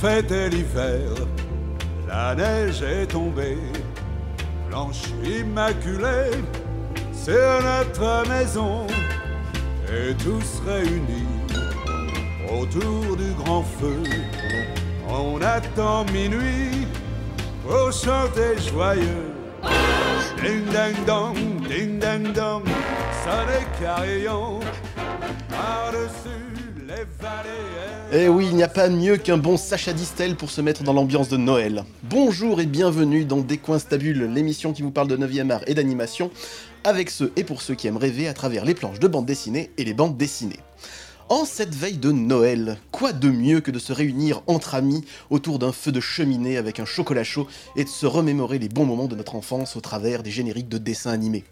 Fêter l'hiver, la neige est tombée, blanche immaculée, sur notre maison, et tous réunis autour du grand feu. On attend minuit pour chanter joyeux. Ding ding dong, ding ding dong. Eh oui, il n'y a pas mieux qu'un bon Sacha Distel pour se mettre dans l'ambiance de Noël. Bonjour et bienvenue dans Des Coins Stabules, l'émission qui vous parle de 9e art et d'animation, avec ceux et pour ceux qui aiment rêver à travers les planches de bande dessinée et les bandes dessinées. En cette veille de Noël, quoi de mieux que de se réunir entre amis autour d'un feu de cheminée avec un chocolat chaud et de se remémorer les bons moments de notre enfance au travers des génériques de dessins animés.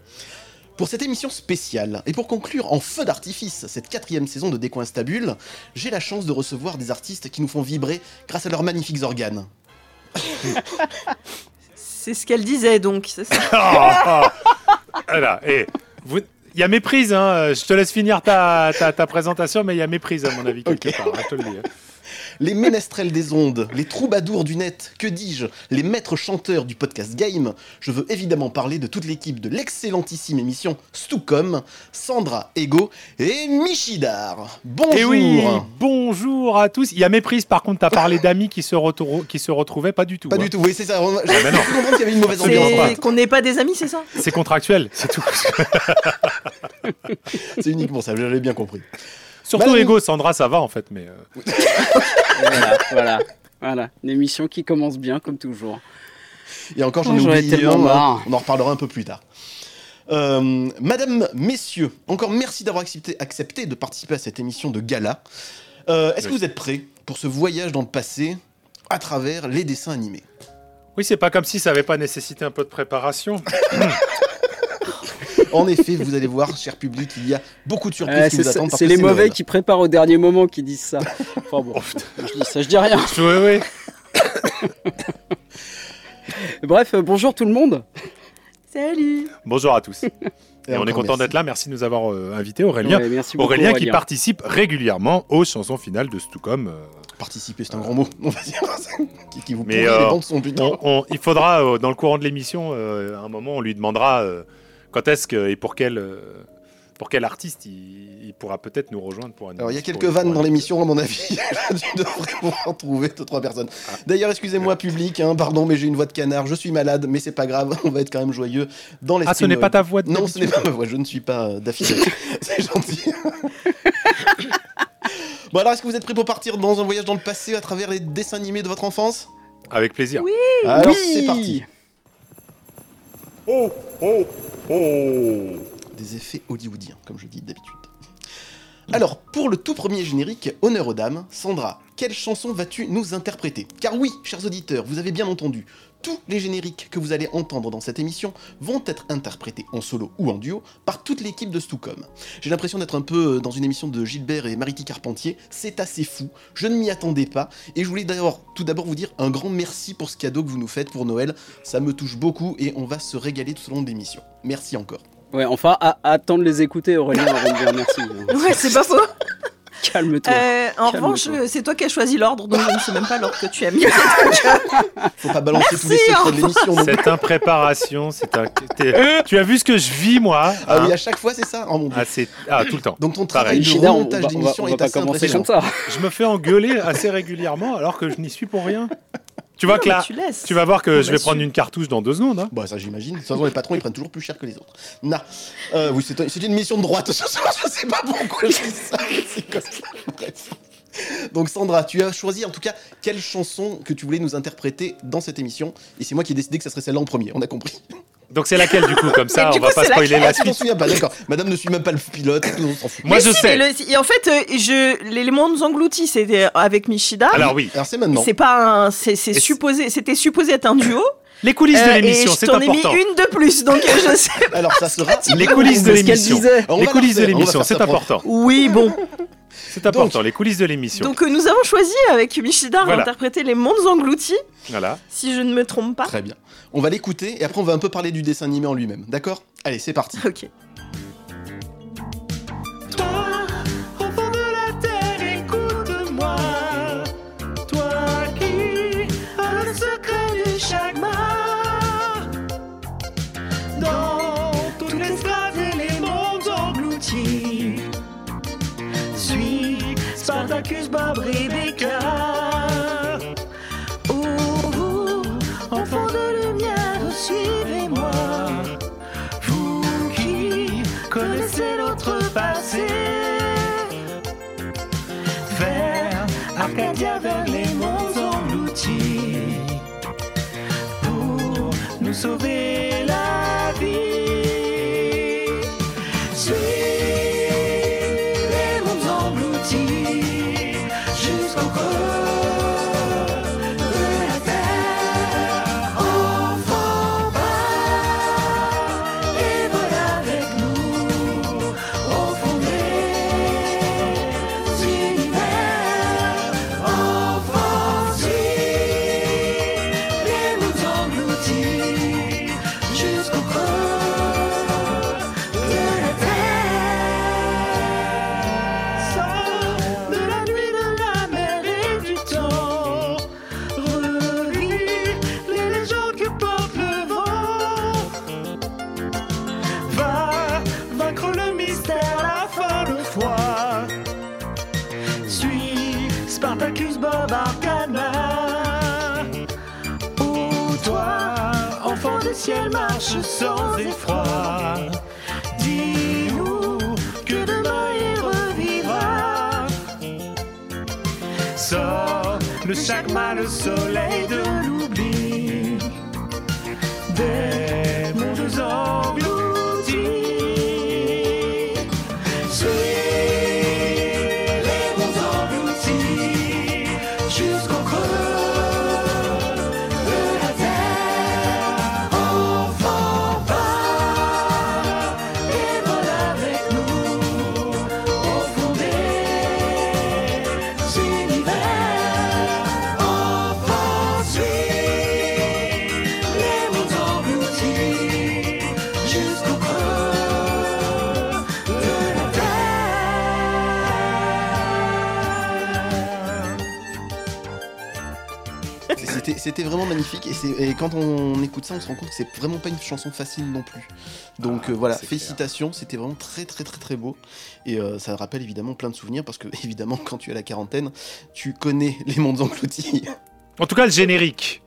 Pour cette émission spéciale, et pour conclure en feu d'artifice cette quatrième saison de Décoinstabule, j'ai la chance de recevoir des artistes qui nous font vibrer grâce à leurs magnifiques organes. C'est ce qu'elle disait donc, c'est ça. Ah, ah. Voilà, et vous- y a méprise, hein. je te laisse finir ta, ta, ta présentation, mais il y a méprise à mon avis quelque part, hein, je te le dis. Les ménestrels des ondes, les troubadours du net, que dis-je, les maîtres chanteurs du podcast Game, je veux évidemment parler de toute l'équipe de l'excellentissime émission Stucom, Sandra Ego et Michidar. Bonjour Et Eh oui, bonjour à tous. Il y a méprise, par contre, t'as parlé d'amis qui, se qui se retrouvaient, pas du tout. Pas hein. du tout, oui c'est ça, j'ai mais non. cru comprendre qu'il y avait une mauvaise ambiance. Qu'on n'est pas des amis, c'est ça? C'est contractuel, c'est tout. C'est uniquement ça, j'avais bien compris. Surtout Madame- Ego, Sandra, ça va en fait, mais. euh, voilà, voilà, voilà. Une émission qui commence bien, comme toujours. Et encore, j'en Oh, ai j'en ai oublié tellement un, on en reparlera un peu plus tard. Euh, Madame, messieurs, encore merci d'avoir accepté, accepté de participer à cette émission de gala. Euh, Est-ce que vous êtes prêts pour ce voyage dans le passé à travers les dessins animés? Oui, c'est pas comme si ça avait pas nécessité un peu de préparation. En effet, vous allez voir, cher public, il y a beaucoup de surprises Euh, qui c'est vous attendent. c'est les mauvais Noël. qui préparent au dernier moment qui disent ça. Enfin bon, Oh, je dis ça, je dis rien. Oui, oui. Bref, euh, bonjour tout le monde. Salut Bonjour à tous. Et, on est content d'être là. Merci de nous avoir euh, invités, Aurélien. Ouais, merci beaucoup, Aurélien qui participe régulièrement aux chansons finales de Stucom. euh, Participer, c'est un grand mot, on va dire. qui, qui vous Mais, euh, les bandes son, putain. on- on- il faudra, euh, dans le courant de l'émission, euh, à un moment, on lui demandera euh, quand est-ce que et pour quel, euh, pour quel artiste il, il pourra peut-être nous rejoindre pour un. Alors, il y a quelques vannes dans l'émission, à mon avis. Là, tu devrais pouvoir trouver deux, trois personnes. D'ailleurs, excusez-moi, public, hein, pardon, mais j'ai une voix de canard. Je suis malade, mais c'est pas grave. On va être quand même joyeux dans l'esprit. Ah, ce n'est pas ta voix de Non, ce n'est pas ma voix. Je ne suis pas euh, d'affilée. c'est gentil. bon, alors, est-ce que vous êtes prêts pour partir dans un voyage dans le passé à travers les dessins animés de votre enfance? Avec plaisir. Oui. Alors, Oui. c'est parti. Oh, oh, oh. Des effets hollywoodiens, comme je dis d'habitude. Alors, pour le tout premier générique, honneur aux dames, Sandra, quelle chanson vas-tu nous interpréter? Car oui, chers auditeurs, vous avez bien entendu, tous les génériques que vous allez entendre dans cette émission vont être interprétés en solo ou en duo par toute l'équipe de Stucom. J'ai l'impression d'être un peu dans une émission de Gilbert et Mariti Carpentier, c'est assez fou, je ne m'y attendais pas, et je voulais d'ailleurs tout d'abord vous dire un grand merci pour ce cadeau que vous nous faites pour Noël, ça me touche beaucoup et on va se régaler tout au long de l'émission. Merci encore. Ouais, enfin, à, à attendre de les écouter, Aurélien, avant de dire merci. Ouais, c'est pas faux. Calme-toi. Euh, en revanche, euh, c'est toi qui as choisi l'ordre, donc je ne sais même pas l'ordre que tu as mis. Faut pas balancer tous les secrets de l'émission. Cette impréparation, c'est un. Tu as vu ce que je vis, moi Ah hein oui, à chaque fois, c'est ça Oh mon dieu. ah, c'est- ah, tout le temps. Donc ton Pareil. travail de remontage d'émission va est pas assez impressionnant. comme ça. Je me fais engueuler assez régulièrement alors que je n'y suis pour rien. Tu vois Non, que là, tu vas voir que On je vais va prendre une cartouche dans deux secondes. hein. Bah ça j'imagine. De toute façon les patrons ils prennent toujours plus cher que les autres. Nah. Euh, oui c'est c'est une mission de droite. Je sais pas pourquoi je dis ça. mais C'est comme ça. Bref. Donc Sandra, tu as choisi en tout cas quelle chanson que tu voulais nous interpréter dans cette émission. Et c'est moi qui ai décidé que ça serait celle-là en premier. On a compris. Donc c'est laquelle du coup Comme ça, on du va coup, pas spoiler la Ah, suite. souviens pas, d'accord. Madame ne suit même pas le pilote. On s'en fout. Moi Mais je si, sais. et le- et en fait, euh, je, les, mondes engloutis, c'était avec Michida. Alors oui, Alors c'est maintenant. C'est pas un, c'est- supposé, c'était supposé être un duo. Les coulisses de Euh, l'émission, je c'est t'en ai mis important. une de plus, donc je sais. Alors ça sera. Les coulisses de l'émission. Les coulisses de l'émission, c'est important. Oui, bon. C'est important, les coulisses de l'émission. Donc euh, nous avons choisi avec Michidar Voilà. d'interpréter Les Mondes Engloutis, Voilà. si je ne me trompe pas. Très bien. On va l'écouter et après on va un peu parler du dessin animé en lui-même. D'accord? Allez, c'est parti. Ok. Spartacus, Bob, Rebecca. Oh, vous, enfants de lumière, suivez-moi. Vous qui connaissez notre passé Vers Arcadia, vers les monts engloutis Pour nous sauver sans effroi. Dis-nous que demain il revivra. Sors le chagrin, le soleil de l'oubli C'était vraiment magnifique et, quand on écoute ça, on se rend compte que c'est vraiment pas une chanson facile non plus. Donc Ah, euh, voilà, félicitations, c'était vraiment très très très très beau et euh, ça rappelle évidemment plein de souvenirs parce que évidemment quand tu es à la quarantaine, tu connais les mondes engloutis. En tout cas, le générique.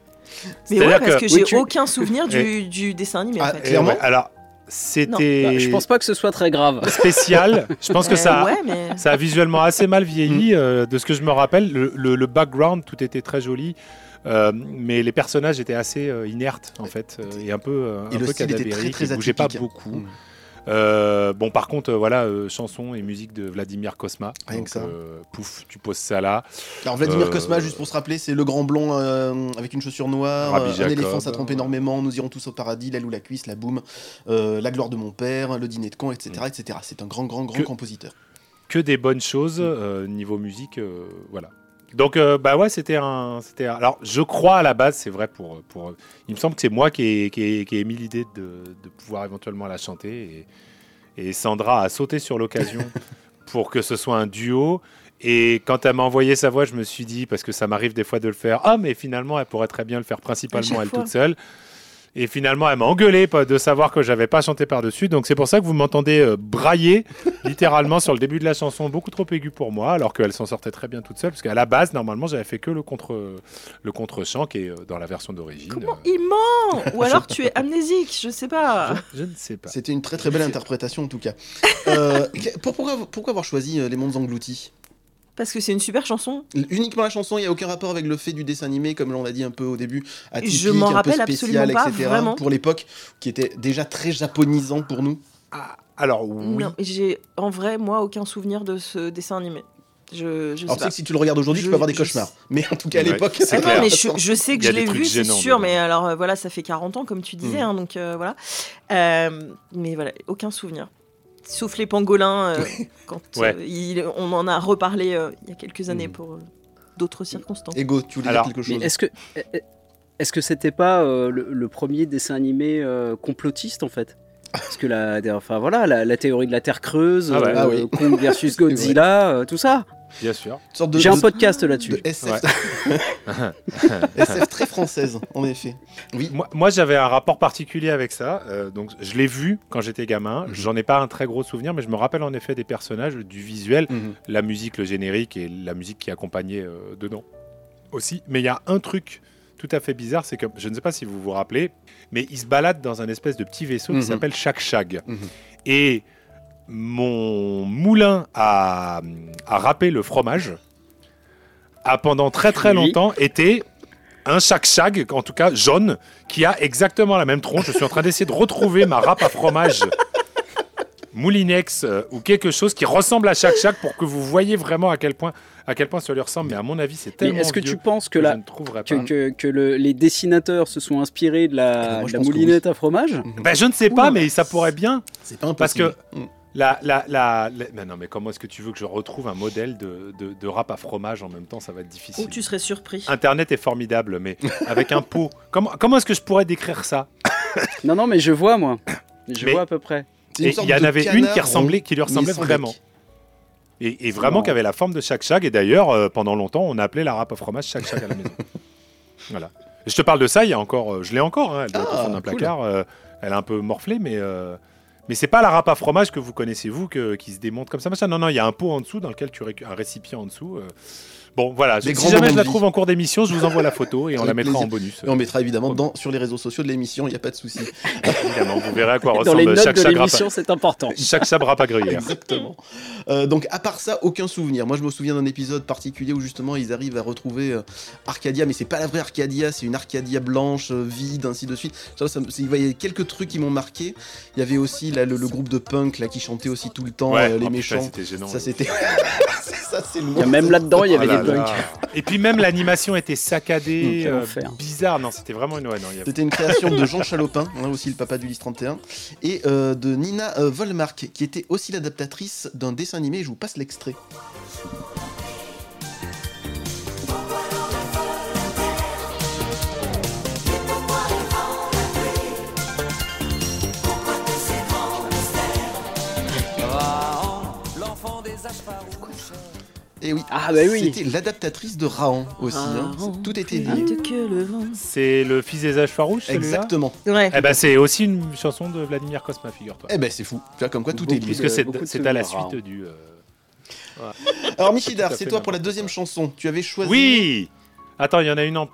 Mais ouais, parce que, que- j'ai Oui, tu- aucun souvenir du, du dessin animé Ah, en fait. Et Clairement ouais, alors, c'était Bah, je pense pas que ce soit très grave. spécial. Je pense que Euh, ça, Ouais, mais. ça a visuellement assez mal vieilli. euh, de ce que je me rappelle, le, le- le background, tout était très joli. Euh, mais les personnages étaient assez euh, inertes en fait euh, et un peu Et un le peu cadavériques, ils bougeaient pas beaucoup Mm. Euh, bon par contre euh, voilà euh, chanson et musique de Vladimir Kosma Rien Donc, que ça. pouf tu poses ça là Alors Vladimir Cosma, juste pour se rappeler, c'est le grand blond avec une chaussure noire, un Jacob, éléphant ça trompe énormément, nous irons tous au paradis, l'aile ou la cuisse, la boum, la gloire de mon père, le dîner de con, etc. etc. C'est un grand grand grand Que- compositeur. que des bonnes choses niveau musique voilà donc euh, bah ouais c'était un c'était un- alors je crois à la base c'est vrai pour pour il me semble que c'est moi qui ai, qui ai, qui ai émis l'idée de, de pouvoir éventuellement la chanter et, et Sandra a sauté sur l'occasion pour que ce soit un duo et quand elle m'a envoyé sa voix je me suis dit parce que ça m'arrive des fois de le faire ah mais finalement elle pourrait très bien le faire principalement elle fois. toute seule et finalement, elle m'a engueulé de savoir que j'avais pas chanté par-dessus. Donc c'est pour ça que vous m'entendez euh, brailler littéralement sur le début de la chanson, beaucoup trop aigu pour moi, alors qu'elle s'en sortait très bien toute seule. Parce qu'à la base, normalement, j'avais fait que le contre le contre-chant qui est euh, dans la version d'origine. Comment Euh, il ment Ou alors tu es amnésique, je sais pas. je, je ne sais pas. C'était une très très belle interprétation en tout cas. Euh, pour- pourquoi, pourquoi avoir choisi euh, Les Mondes Engloutis? Parce que c'est une super chanson. Uniquement la chanson, il n'y a aucun rapport avec le fait du dessin animé, comme l'on a dit un peu au début, atypique, Je m'en un peu rappelle spécial, absolument pas, etc. vraiment. Pour l'époque, qui était déjà très japonisant pour nous. Ah, alors oui. Non, j'ai en vrai, moi, aucun souvenir de ce dessin animé. Je, je sais Alors tu sais pas. que si tu le regardes aujourd'hui, tu Je- peux avoir des cauchemars. sais. Mais en tout cas à Ouais, l'époque, c'est Ah clair. non, mais je, je sais que je l'ai vu, c'est sûr, mais alors euh, voilà, ça fait 40 ans, comme tu disais, Mm. hein, donc euh, voilà. Euh, mais voilà, aucun souvenir. Souffler pangolin, euh, quand Ouais. euh, il- on en a reparlé euh, il y a quelques années Mm. pour euh, d'autres circonstances. Ego, tu voulais Alors, dire quelque chose est-ce que est-ce que c'était pas euh, le, le premier dessin animé euh, complotiste en fait? Parce que la, enfin voilà, la, la théorie de la Terre creuse, Ah ouais. euh, Ah oui. Kong versus. Godzilla, euh, tout ça. Bien sûr. J'ai un podcast de là-dessus. SF. SF très française, en effet. Oui. Moi, moi, j'avais un rapport particulier avec ça. euh, donc, je l'ai vu quand j'étais gamin. Mhm. J'en ai pas un très gros souvenir, mais je me rappelle en effet des personnages, du visuel, Mhm. la musique, le générique et la musique qui accompagnait euh, dedans aussi. Mais il y a un truc tout à fait bizarre, c'est que je ne sais pas si vous vous rappelez, mais il se balade dans un espèce de petit vaisseau Mhm. qui s'appelle Shag Shag. Mhm. Et mon moulin à, à râper le fromage a pendant très très Oui. longtemps été un Shag Shag, en tout cas jaune, qui a exactement la même tronche. Je suis en train d'essayer de retrouver ma râpe à fromage Moulinex euh, ou quelque chose qui ressemble à Shag Shag pour que vous voyez vraiment à quel point à quel point ça lui ressemble. Mais à mon avis, c'est tellement est-ce que tu penses que, que la, que, que- que le- les dessinateurs se sont inspirés de Ah, la, moi, je de la pense que moulinette à fromage? Ben, je ne sais pas, mais ça pourrait bien. C'est pas Parce impossible. que- Mm. La, la, la, la- mais non, mais comment est-ce que tu veux que je retrouve un modèle de, de, de râpe à fromage en même temps Ça va être difficile. Oh, tu serais surpris. Internet est formidable, mais avec un pot. Comment, comment est-ce que je pourrais décrire ça? Non, non, mais je vois moi. Je Mais- vois à peu près. Il y en avait une qui, ressemblait, qui lui ressemblait vraiment. Et, vraiment qui avait la forme de Shag Shag. Et d'ailleurs, euh, pendant longtemps, on a appelé la râpe à fromage Shag Shag à la maison. voilà. Je te parle de ça, il y a encore. euh, je l'ai encore, hein, elle doit être au Ah, fond d'un cool. placard. euh, elle est un peu morflée, mais. euh, mais c'est pas la râpe à fromage que vous connaissez vous qui se démonte comme ça. machin. Non, non, il y a un pot en dessous dans lequel tu un récipient en dessous. euh. Bon, voilà. Des si jamais je la trouve en cours d'émission, je vous envoie la photo et on la mettra plaisir. en bonus. Et on mettra évidemment dans, sur les réseaux sociaux de l'émission, il n'y a pas de souci. Évidemment, vous verrez à quoi Dans les ressemble notes chaque de chaque râpe à- l'émission, c'est important. chaque râpe à gruyère. Exactement. Euh, donc à part ça, aucun souvenir. Moi je me souviens d'un épisode particulier où justement ils arrivent à retrouver euh, Arcadia, mais c'est pas la vraie Arcadia, c'est une Arcadia blanche, euh, vide, ainsi de suite. Ça, ça il y a quelques trucs qui m'ont marqué. Il y avait aussi là, le, le groupe de punk là, qui chantait aussi tout le temps Ouais, euh, oh, les putain, méchants. C'était gênant. Ça c'était. ça c'est Il y a même là-dedans, il y avait Oh là des là. punks. Et puis même l'animation était saccadée, euh, bizarre. Non, c'était vraiment une. Ouais, avait- C'était une création de Jean Chalopin, hein, aussi le papa d'Ulysse 31, et euh, de Nina euh, Volmark, qui était aussi l'adaptatrice d'un dessin animé. Je vous passe l'extrait. Et oui, Ah bah oui. c'était l'adaptatrice de Raon aussi. hein. Raon, Tout était lié. vent. C'est le fils des âges farouches, Exactement. Ouais. Eh ben, c'est aussi une chanson de Vladimir Cosma, figure-toi. Eh ben c'est fou. Tu vois comme quoi tout est lié. Puisque c'est à la suite du. euh, Alors Michidar, c'est toi pour la deuxième chanson. Tu avais choisi. Oui Attends, il y en a une en.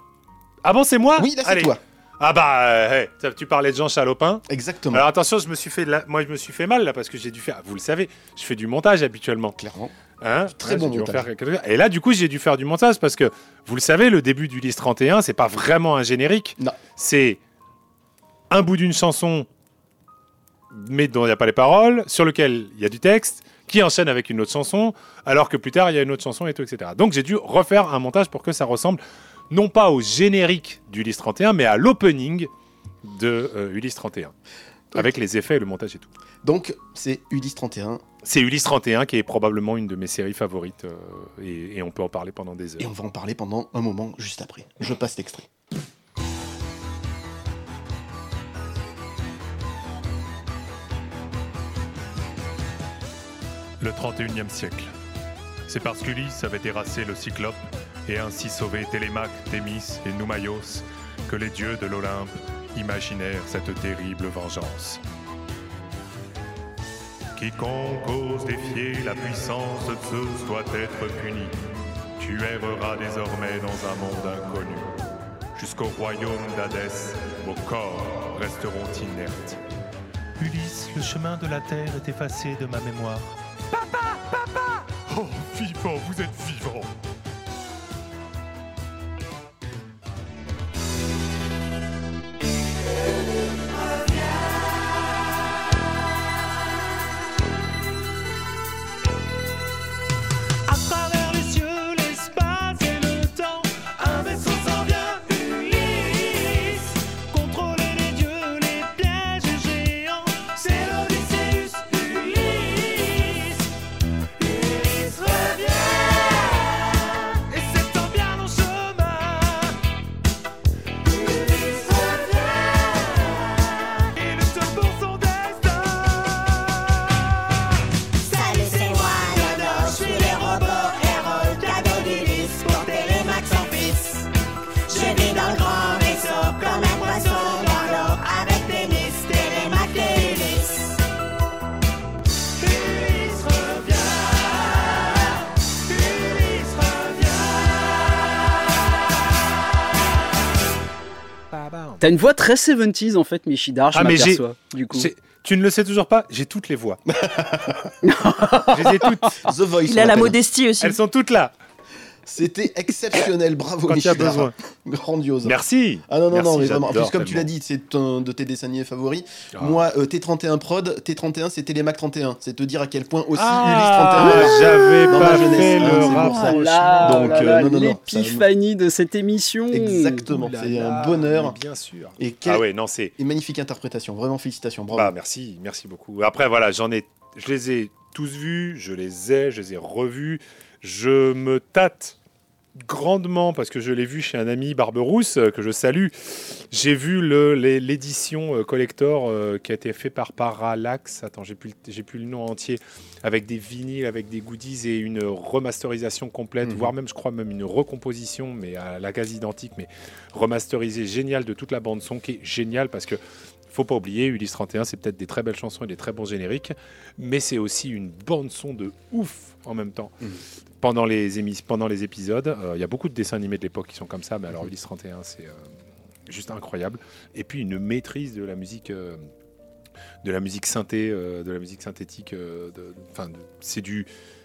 Ah bon, c'est moi? Oui, là c'est toi. Ah bah, euh, hey, tu parlais de Jean Chalopin. Exactement. Alors attention, je me suis fait la- moi je me suis fait mal là parce que j'ai dû faire. Vous le savez, je fais du montage habituellement. Clairement. Hein Très Ouais, bon montage. faire Et là, du coup, j'ai dû faire du montage parce que, vous le savez, le début du Lys 31, c'est pas vraiment un générique. Non. C'est un bout d'une chanson, mais dont il n'y a pas les paroles, sur lequel il y a du texte, qui enchaîne avec une autre chanson, alors que plus tard, il y a une autre chanson et tout, etc. Donc, j'ai dû refaire un montage pour que ça ressemble, non pas au générique du Lys 31, mais à l'opening de euh, Ulysse 31. Avec les effets et le montage et tout. Donc c'est Ulysse 31 C'est Ulysse 31 qui est probablement une de mes séries favorites euh, et, et on peut en parler pendant des heures. et on va en parler pendant un moment juste après. Je passe l'extrait. Le 31e siècle. C'est parce qu'Ulysse avait terrassé le Cyclope et ainsi sauvé Télémaque, Thémis et Noumaios que les dieux de l'Olympe imaginèrent cette terrible vengeance. Quiconque ose défier la puissance de Zeus doit être puni. Tu erreras désormais dans un monde inconnu. Jusqu'au royaume d'Hadès, vos corps resteront inertes. Ulysse, le chemin de la terre est effacé de ma mémoire. Papa Papa Oh, vivant, vous êtes vivant T'as une voix très 70s en fait, Michidar, je Ah, mais j'ai- m'aperçois. Du coup. Tu ne le sais toujours pas, j'ai toutes les voix. je les ai toutes. The Voice. Il a la modestie aussi. Elles sont toutes là. C'était exceptionnel, bravo Quand Michidar. besoin. Grandiose. Merci. Ah non, non, Merci, non, mais vraiment. En plus, comme tu l'as dit, c'est un de tes dessins animés favoris. Ah. Moi, euh, T31 Prod, T31, c'est Télémac 31. C'est te dire à quel point aussi Ah, Ulysse 31. j'avais Dans pas ma jeunesse, fait le c'est pour ça. rapprochement. là, Donc, là, euh, là, non, non, non, l'épiphanie de cette émission. Exactement, là c'est là, un bonheur. Bien sûr. Et quelle Ah ouais, non, c'est. et magnifique interprétation, vraiment félicitations, bravo. Bah, merci, merci beaucoup. Après, voilà, j'en ai, je les ai tous vus, je les ai, je les ai revus. Je me tâte grandement parce que je l'ai vu chez un ami Barberousse euh, que je salue. J'ai vu l'édition euh, collector euh, qui a été fait par Parallax. Attends, j'ai plus, le- j'ai plus le nom entier avec des vinyles, avec des goodies et une remasterisation complète, Mhm. voire même, je crois, même une recomposition, mais à la quasi identique, mais remasterisée, géniale de toute la bande son qui est géniale parce que faut pas oublier, Ulysse 31, c'est peut-être des très belles chansons et des très bons génériques, mais c'est aussi une bande son de ouf en même temps. Mhm. Pendant, les émis- pendant les épisodes, euh, il y a beaucoup de dessins animés de l'époque qui sont comme ça, mais alors Ulysse 31, c'est euh, juste incroyable. Et puis une maîtrise de la musique. euh, de la musique synthé, de la musique synthétique, enfin, c'est du,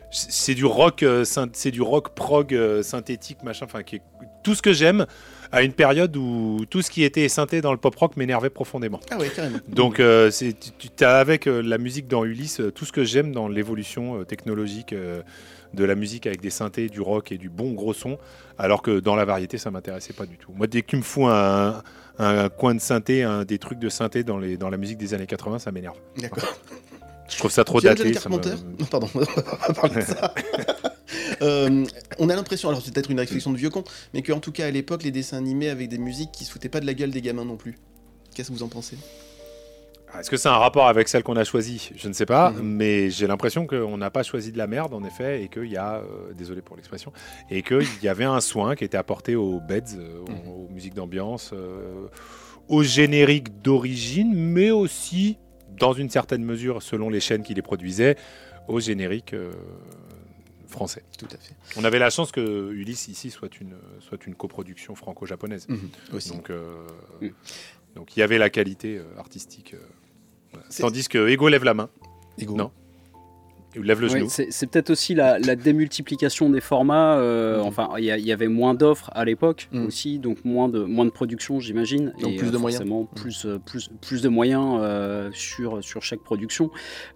c'est du rock, c'est du rock prog synthétique, machin, enfin, qui est tout ce que j'aime à une période où tout ce qui était synthé dans le pop rock m'énervait profondément. Ah ouais, carrément. Donc, euh, c'est, tu, tu as avec euh, la musique dans Ulysse tout ce que j'aime dans l'évolution euh, technologique de la musique avec des synthés, du rock et du bon gros son, alors que dans la variété, ça m'intéressait pas du tout. Moi, dès que tu me fous un, un coin de synthé, un, des trucs de synthé dans, les, dans la musique des années 80, ça m'énerve. D'accord. Je trouve ça trop daté. Ça me- Non, pardon, on va parler de ça. Euh, on a l'impression, alors c'est peut-être une réflexion de vieux con, mais qu'en tout cas à l'époque, les dessins animés avec des musiques qui se foutaient pas de la gueule des gamins non plus. Qu'est-ce que vous en pensez? Est-ce que c'est un rapport avec celle qu'on a choisie? Je ne sais pas, Mhm. mais j'ai l'impression qu'on n'a pas choisi de la merde, en effet, et qu'il y a, euh, désolé pour l'expression, et qu'il y avait un soin qui était apporté aux beds, euh, aux, Mhm. aux musiques d'ambiance, euh, au générique d'origine, mais aussi, dans une certaine mesure, selon les chaînes qui les produisaient, au générique euh, français. Tout à fait. On avait la chance que Ulysse, ici, soit une, soit une coproduction franco-japonaise. Mhm, Aussi. Donc, euh, Mhm. donc il y avait la qualité artistique. Euh, Tandis que Ego lève la main, Ego. non. il lève le genou. c'est c'est peut-être aussi la, la démultiplication des formats. euh, Mhm. Enfin, il y, avait moins d'offres à l'époque Mhm. aussi, donc moins de, moins de production, j'imagine. Donc et, plus de moyens. forcément, plus, euh, plus, plus de moyens euh, sur, sur chaque production.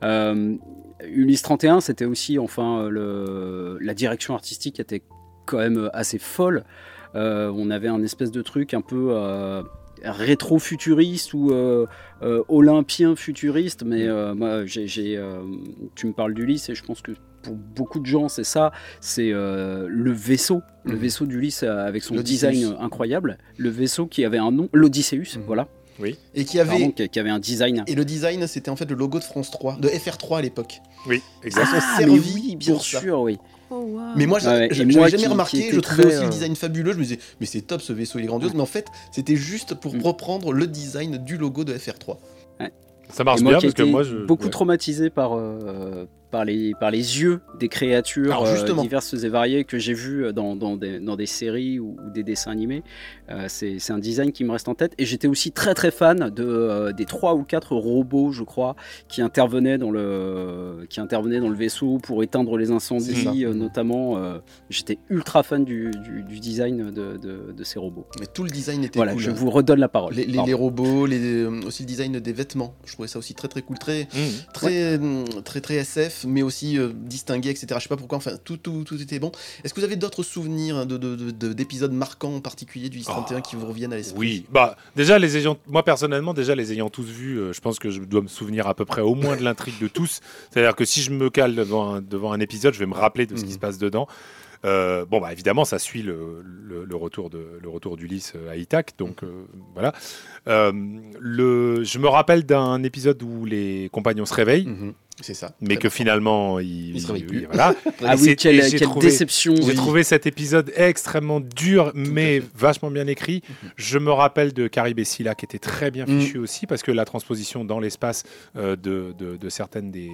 Euh, Ulysse 31, c'était aussi, enfin, euh, le, la direction artistique était quand même assez folle. Euh, on avait un espèce de truc un peu euh, rétro-futuriste ou euh, euh, olympien futuriste, mais euh, moi, euh, tu me parles d'Ulysse et je pense que pour beaucoup de gens, c'est ça, c'est euh, le vaisseau, le Mhm. vaisseau d'Ulysse avec son design incroyable, le vaisseau qui avait un nom, l'Odysseus, Mhm. voilà, Et qui avait. pardon, qui, avait un design. Et le design, c'était en fait le logo de France 3, de FR3 à l'époque. Oui, Ils exact. s'en Ah, mais servis oui, bien pour ça. sûr, oui. Oh, wow. Mais moi, ouais. j'avais moi jamais qui- remarqué, qui je trouvais très, aussi le euh, design fabuleux. Je me disais, mais c'est top ce vaisseau, il est grandiose. Ouais. Mais en fait, c'était juste pour Mm. reprendre le design du logo de FR3. Ça marche moi bien parce que moi, je. beaucoup ouais. traumatisé par, euh, par, les, par les yeux des créatures euh, diverses et variées que j'ai vues dans, dans, des, dans des séries ou, ou des dessins animés. Euh, c'est un design qui me reste en tête. Et j'étais aussi très très fan de, euh, des trois ou quatre robots, je crois, qui intervenaient dans le, qui intervenaient dans le vaisseau pour éteindre les incendies, euh, notamment. euh, j'étais ultra fan du, du, du design de, de, de ces robots. Mais tout le design était Voilà, cool. je hein. vous redonne la parole. Les, les- robots, les, euh, aussi le design des vêtements. Je trouvais ça aussi très très cool, très Mhm. très très, très SF, mais aussi euh, distingué, etc. Je sais pas pourquoi. Enfin, tout tout, tout était bon. Est-ce que vous avez d'autres souvenirs de, de- de- de- d'épisodes marquants en particulier du X31 qui vous reviennent à l'esprit? Oui, bah déjà les ayant, moi personnellement déjà les ayant tous vus, euh, je pense que je dois me souvenir à peu près au moins de l'intrigue de tous. C'est-à-dire que si je me cale devant un, devant un épisode, je vais me rappeler de ce qui Mhm. se passe dedans. Euh, bon bah évidemment ça suit le, le- le retour de le retour d'Ulysse à Ithac, donc euh, voilà. Euh, le, je me rappelle d'un épisode où les compagnons se réveillent, Mhm, C'est ça. mais que finalement réveillent plus. voilà. Ah Et oui, quelle, j'ai quelle trouvé- déception. J'ai trouvé cet épisode extrêmement dur, mais vachement bien écrit. Mhm. Je me rappelle de Carib et Scylla, qui était très bien Mhm. fichu aussi, parce que la transposition dans l'espace euh, de, de- de certaines des,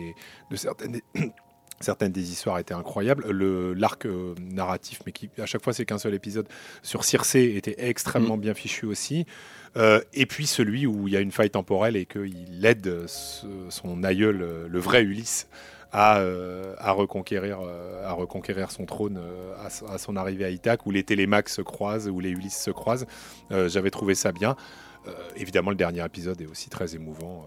de certaines des, Certaines des histoires étaient incroyables. Le l'arc euh, narratif, mais qui à chaque fois c'est qu'un seul épisode sur Circé, était extrêmement bien fichu aussi. Euh, et puis celui où il y a une faille temporelle et qu'il aide son aïeul, euh, le vrai Ulysse, à, euh, reconquérir, à reconquérir son trône à, son arrivée à Ithaque, où les Télémaques se croisent, où les Ulysses se croisent. J'avais trouvé ça bien. Évidemment, le dernier épisode est aussi très émouvant,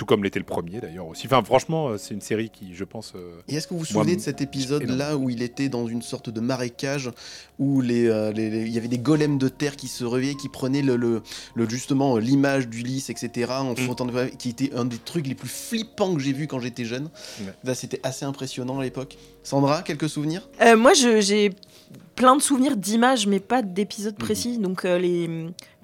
tout comme l'était le premier d'ailleurs aussi. Enfin, franchement, euh, c'est une série qui, je pense, euh, Et est-ce que vous vous Moi, souvenez de cet épisode-là où il était dans une sorte de marécage, où les, euh, les- les- il y avait des golems de terre qui se réveillaient, qui prenaient le, le- le- justement l'image d'Ulysse, etc., en Mm. de- qui était un des trucs les plus flippants que j'ai vu quand j'étais jeune. Ouais. Là, c'était assez impressionnant à l'époque. Sandra, quelques souvenirs? Euh, moi, j'ai plein de souvenirs d'images, mais pas d'épisodes Mhm. précis. Donc, euh, les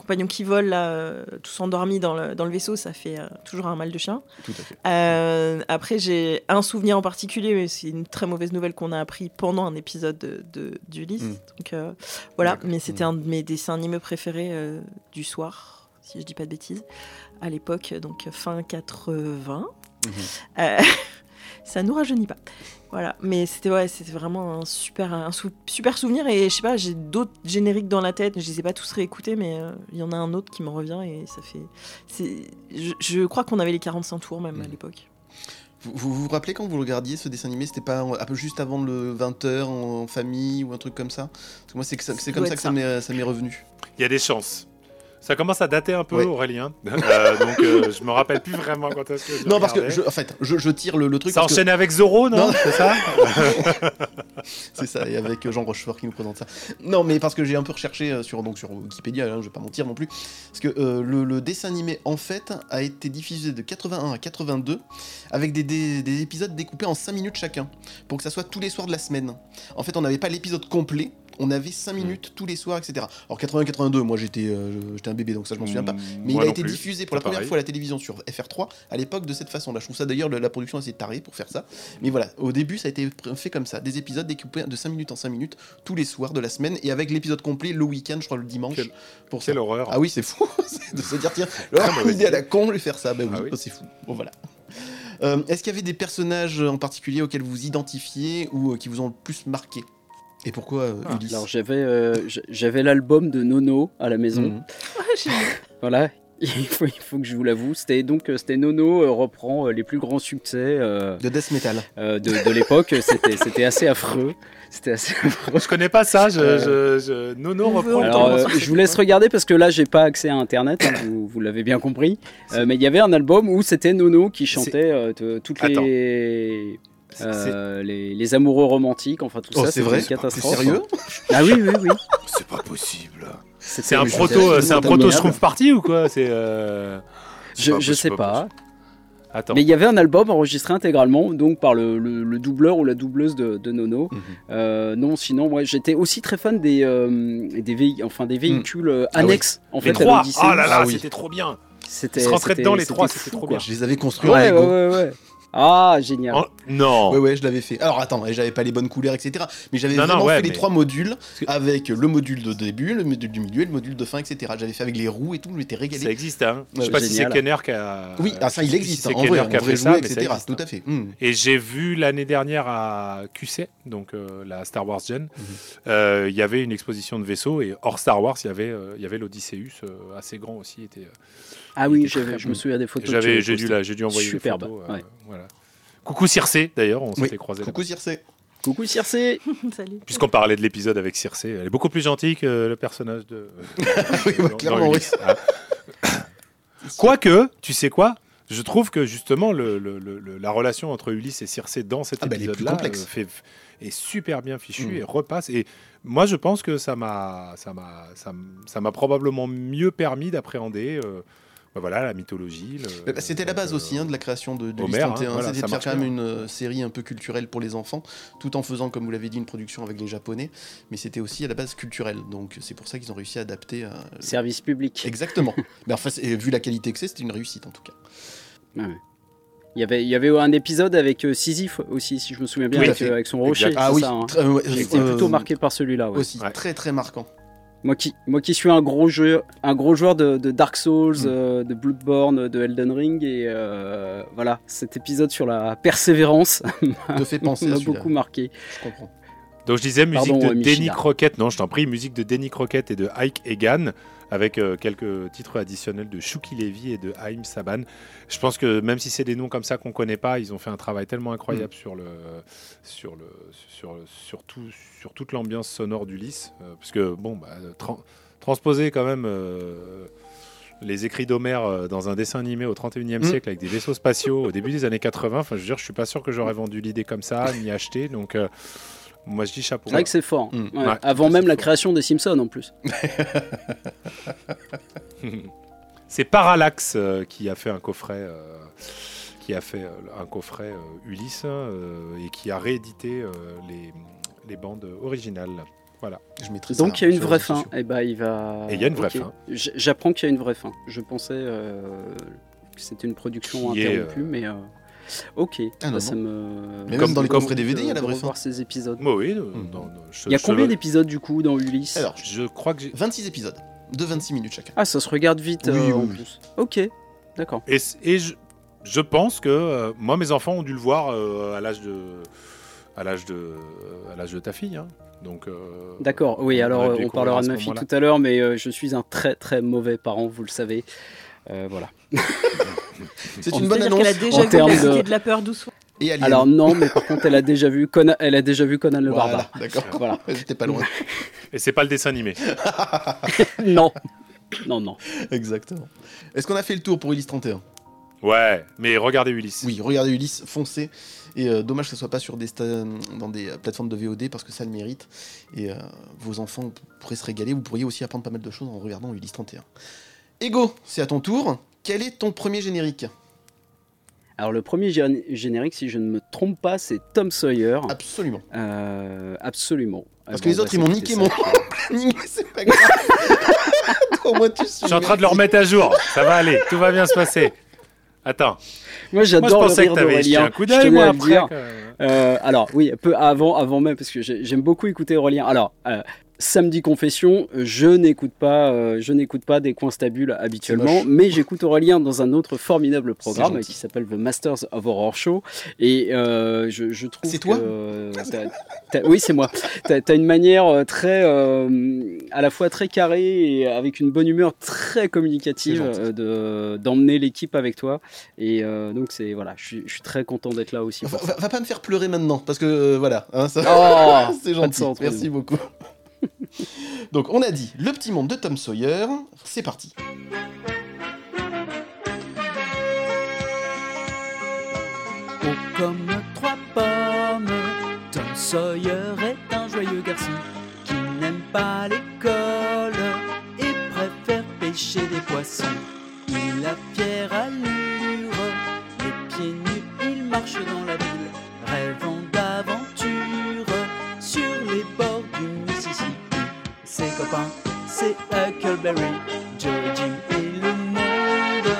compagnons qui volent, là, euh, tous endormis dans le, dans le vaisseau, ça fait euh, toujours un mal de chien. Tout à fait. Euh, après, j'ai un souvenir en particulier, mais c'est une très mauvaise nouvelle qu'on a appris pendant un épisode de- de- d'Ulysse. Mm. Donc, euh, voilà, mais c'était Mm. un de mes dessins animés préférés du soir, si je dis pas de bêtises, à l'époque, donc fin 80. Mhm. Euh, ça nous rajeunit pas. Voilà, mais c'était ouais, c'était vraiment un super, un sou- super souvenir et je sais pas, j'ai d'autres génériques dans la tête, je les ai pas tous réécoutés, mais euh, il y en a un autre qui me revient et ça fait. c'est- Je, je crois qu'on avait les 45 tours même à Mhm. l'époque. Vous, vous vous rappelez quand vous regardiez ce dessin animé, c'était pas un peu juste avant le 20h en famille ou un truc comme ça? Parce que moi, c'est comme ça que ça ça. m'est ça m'est revenu. il y a des chances. Ça commence à dater un peu, Ouais. Aurélien. Euh, donc, euh, je me rappelle plus vraiment quand est-ce que je Non, parce que, je, en fait, je, je tire le, le truc. Ça que- enchaîne avec Zoro, non, Non. C'est ça C'est ça, et avec Jean Rochefort qui nous présente ça. Non, mais parce que j'ai un peu recherché euh, sur, donc sur Wikipédia, hein, je vais pas mentir non plus. Parce que euh, le, le dessin animé, en fait, a été diffusé de 81 à 82, avec des, des- des épisodes découpés en 5 minutes chacun, pour que ça soit tous les soirs de la semaine. En fait, on n'avait pas l'épisode complet, on avait 5 Hmm. minutes tous les soirs, etc. Alors 80-82, moi j'étais euh, j'étais un bébé, donc ça je m'en souviens pas. Mais Moi il a été plus. diffusé pour la première pareil. fois à la télévision sur FR3 à l'époque de cette façon-là. Je trouve ça d'ailleurs le- la production assez tarée pour faire ça. Mais voilà, au début ça a été fait comme ça. Des épisodes découpés de 5 minutes en 5 minutes tous les soirs de la semaine et avec l'épisode complet le week-end, je crois le dimanche. Pour ça. Quelle horreur. Ah oui, c'est fou c'est de se dire tiens, Très oh, à la con, je vais faire ça. Ben oui, Ah oui. c'est fou. Bon voilà. Euh, Est-ce qu'il y avait des personnages en particulier auxquels vous vous identifiez ou euh, qui vous ont le plus marqué? Et pourquoi euh, Ah, Ulysse Alors j'avais euh, j'avais l'album de Nono à la maison. Mhm. Voilà, il faut, il faut que je vous l'avoue. C'était donc euh, c'était Nono euh, reprend euh, les plus grands succès euh, De death metal. euh, de, de l'époque. C'était c'était assez affreux. C'était assez affreux. Je connais pas ça. Je, Euh, je, je- Nono reprend Alors, euh, je vous laisse regarder parce que là, j'ai pas accès à Internet, hein, vous, vous l'avez bien compris. Euh, mais il y avait un album où c'était Nono qui chantait euh, toutes Attends. les, euh, les les amoureux romantiques, enfin tout Oh, ça. c'est vrai C'est catastrophe. sérieux Ah oui, oui, oui. C'est pas possible. C'est un proto, euh, c'est un proto Schtroumpf Party ou quoi C'est. euh, Je, pas je possible, sais pas. Attends. Mais il y avait un album enregistré intégralement, donc par le, le- le doubleur ou la doubleuse de, de Nono. Mhm. Euh, non, sinon, moi, j'étais aussi très fan des, euh, des, enfin, des véhicules euh, Ah oui. annexes. En les fait, à trois. Oh là là, Ah oui. c'était trop bien. C'était, se c'était- dedans les trois, c'était trop quoi. bien. Je les avais construits Ouais, ouais, ouais. Ah, génial. Oh, non. Ouais, ouais, je l'avais fait. Alors attends, et j'avais pas les bonnes couleurs, etc. Mais j'avais non, vraiment ouais, fait les trois modules avec le module de début, le module du milieu et le module de fin, etc. J'avais fait avec les roues et tout, je m'étais Ça régalé. existe, hein. Je Ouais, sais pas si c'est. Kenner qui a. Oui, ah, ça je il existe, si hein, c'est en vrai, Kenner on qui a devrait fait jouer, ça, ça etc. existe, Tout hein. à fait. Hmm. Et j'ai vu l'année dernière à QC, donc euh, la Star Wars Mhm. Gen, euh, il y avait une exposition de vaisseaux et hors Star Wars, il y avait, euh, il y avait l'Odysseus euh, assez grand aussi. Était, euh, ah oui, je me souviens des photos. que j'avais, j'ai dû postées. la, j'ai dû envoyer Superbe, photos. euh, ouais. voilà. Coucou Circé, d'ailleurs, on Oui. s'était croisés. Coucou Circe. Coucou Circé. Salut. Puisqu'on parlait de l'épisode avec Circé, elle est beaucoup plus gentille que le personnage de. Oui, bah, clairement, oui. Ulysse, hein. Quoique, tu sais quoi Je trouve que justement le- le- le- le- la relation entre Ulysse et Circé dans cet Ah bah, est épisode-là complexe. euh, est super bien fichu Mm. et repasse. Et moi, je pense que ça m'a, ça m'a, ça m'a probablement mieux permis d'appréhender. euh, bah voilà, la mythologie. le- bah, C'était la base euh, aussi hein, de la création de, de Homer, hein, 31, voilà, c'était de faire quand même bien. une euh, série un peu culturelle pour les enfants, tout en faisant, comme vous l'avez dit, une production avec les Japonais, mais c'était aussi à la base culturel, donc c'est pour ça qu'ils ont réussi à adapter. euh, Service public. Exactement. mais enfin, vu la qualité que c'est, c'était une réussite en tout cas. Ouais. Il y, avait, il y avait un épisode avec euh, Sisyphe aussi, si je me souviens bien, avec, euh, son rocher. Ah oui, ça, hein. euh, plutôt marqué par celui-là. ouais. aussi Ouais. très très marquant. Moi qui, moi qui suis un gros, jeu, un gros joueur de, de Dark Souls, Mm. euh, de Bloodborne, de Elden Ring, et euh, voilà, cet épisode sur la persévérance m'a beaucoup marqué. Je comprends. Donc je disais musique Pardon, de euh, Denny Michida. Crockett, non je t'en prie, musique de Denny Crockett et de Ike Egan, avec euh, quelques titres additionnels de Shuki Levy et de Haïm Saban. Je pense que même si c'est des noms comme ça qu'on connaît pas, ils ont fait un travail tellement incroyable Mm. sur, le, sur, le, sur, sur, tout- sur toute l'ambiance sonore d'Ulysse. euh, parce que bon, bah, tran- transposer quand même... euh, les écrits d'Homère dans un dessin animé au 31e Mm. siècle avec des vaisseaux spatiaux au début des années 80. Enfin, je veux dire, je suis pas sûr que j'aurais vendu l'idée comme ça, ni acheté. Donc, moi, je dis chapeau. C'est vrai que c'est fort. Mm. Ouais, Ouais, Avant même la fort. création des Simpsons en plus. C'est Parallax euh, qui a fait un coffret, euh, qui a fait euh, un coffret euh, Ulysse euh, et qui a réédité euh, les, les bandes originales. Voilà. Je ça Donc il y a une vraie fin. Et bah il va. Et il y a une vraie fin. J'apprends qu'il y a une vraie fin. Je pensais euh, que c'était une production Qui est, interrompue, euh, mais euh, ok. Ah, non, Bah, ça me. Mais Comme- dans les coffrets DVD, il y a la de vraie fin. revoir ces épisodes. Moi, oui. euh, Mm. dans- dans- je- Il y a je- combien d'épisodes du coup dans Ulysse? Alors, Je crois que j'ai. 26 épisodes, de 26 minutes chacun. Ah, ça se regarde vite Oui, euh, oui, en oui. plus. Ok, d'accord. Et, je, je pense que euh, moi, mes enfants ont dû le voir euh, à l'âge de. À l'âge de, à l'âge de ta fille, hein. donc. euh, D'accord, oui, alors euh, on parlera de ma fille tout à l'heure, mais euh, je suis un très très mauvais parent, vous le savez. Euh, voilà. C'est une bonne annonce. qu'elle a déjà en vu termes de- de la peur doucement. Et Alien. Alors non, mais par contre, elle a déjà vu Conan, elle a déjà vu Conan le Voilà, barbare. d'accord. Voilà. J'étais pas loin. Et c'est pas le dessin animé. non, non, non. Exactement. Est-ce qu'on a fait le tour pour Ulysse 31 Ouais, mais regardez Ulysse. Oui, regardez Ulysse, foncez. Et euh, dommage que ce soit pas sur des dans des euh, plateformes de VOD parce que ça le mérite. Et euh, vos enfants pourraient se régaler. Vous pourriez aussi apprendre pas mal de choses en regardant Ulysse 31. Ego, c'est à ton tour. Quel est ton premier générique? Alors le premier gé- générique, si je ne me trompe pas, c'est Tom Sawyer. Absolument. Euh, absolument. Parce Euh, que les autres, bah, ils m'ont niqué mon planning, mais c'est pas grave. Toi, tu Je suis en train de le remettre à jour. Ça va aller, tout va bien se passer. Attends, Moi j'adore le pensais que rire d'Aurélien. un coup Je d'œil, tenais moi, après. Euh, alors oui, peu avant, avant même, parce que j'ai- j'aime beaucoup écouter Aurélien. Alors, euh, samedi confession, je n'écoute pas, euh, je n'écoute pas des coins stables habituellement, mais j'écoute Aurélien dans un autre formidable programme qui s'appelle The Masters of Horror Show, et euh, je, je trouve C'est toi euh, oui, c'est moi. T'as as une manière euh, très, euh, à la fois très carrée et avec une bonne humeur très communicative de d'emmener l'équipe avec toi, et donc c'est voilà, je suis, je suis très content d'être là aussi. Va, pour va- va pas me faire pleurer maintenant, parce que voilà, hein, ça- Oh, c'est gentil. Merci beaucoup. Donc, on a dit le petit monde de Tom Sawyer. C'est parti. Haut comme trois pommes, Tom Sawyer est un joyeux garçon qui n'aime pas l'école et préfère pêcher des poissons. Il a fière allure, les pieds nus, il marche dans la c'est Huckleberry, Joe et Jim et le monde.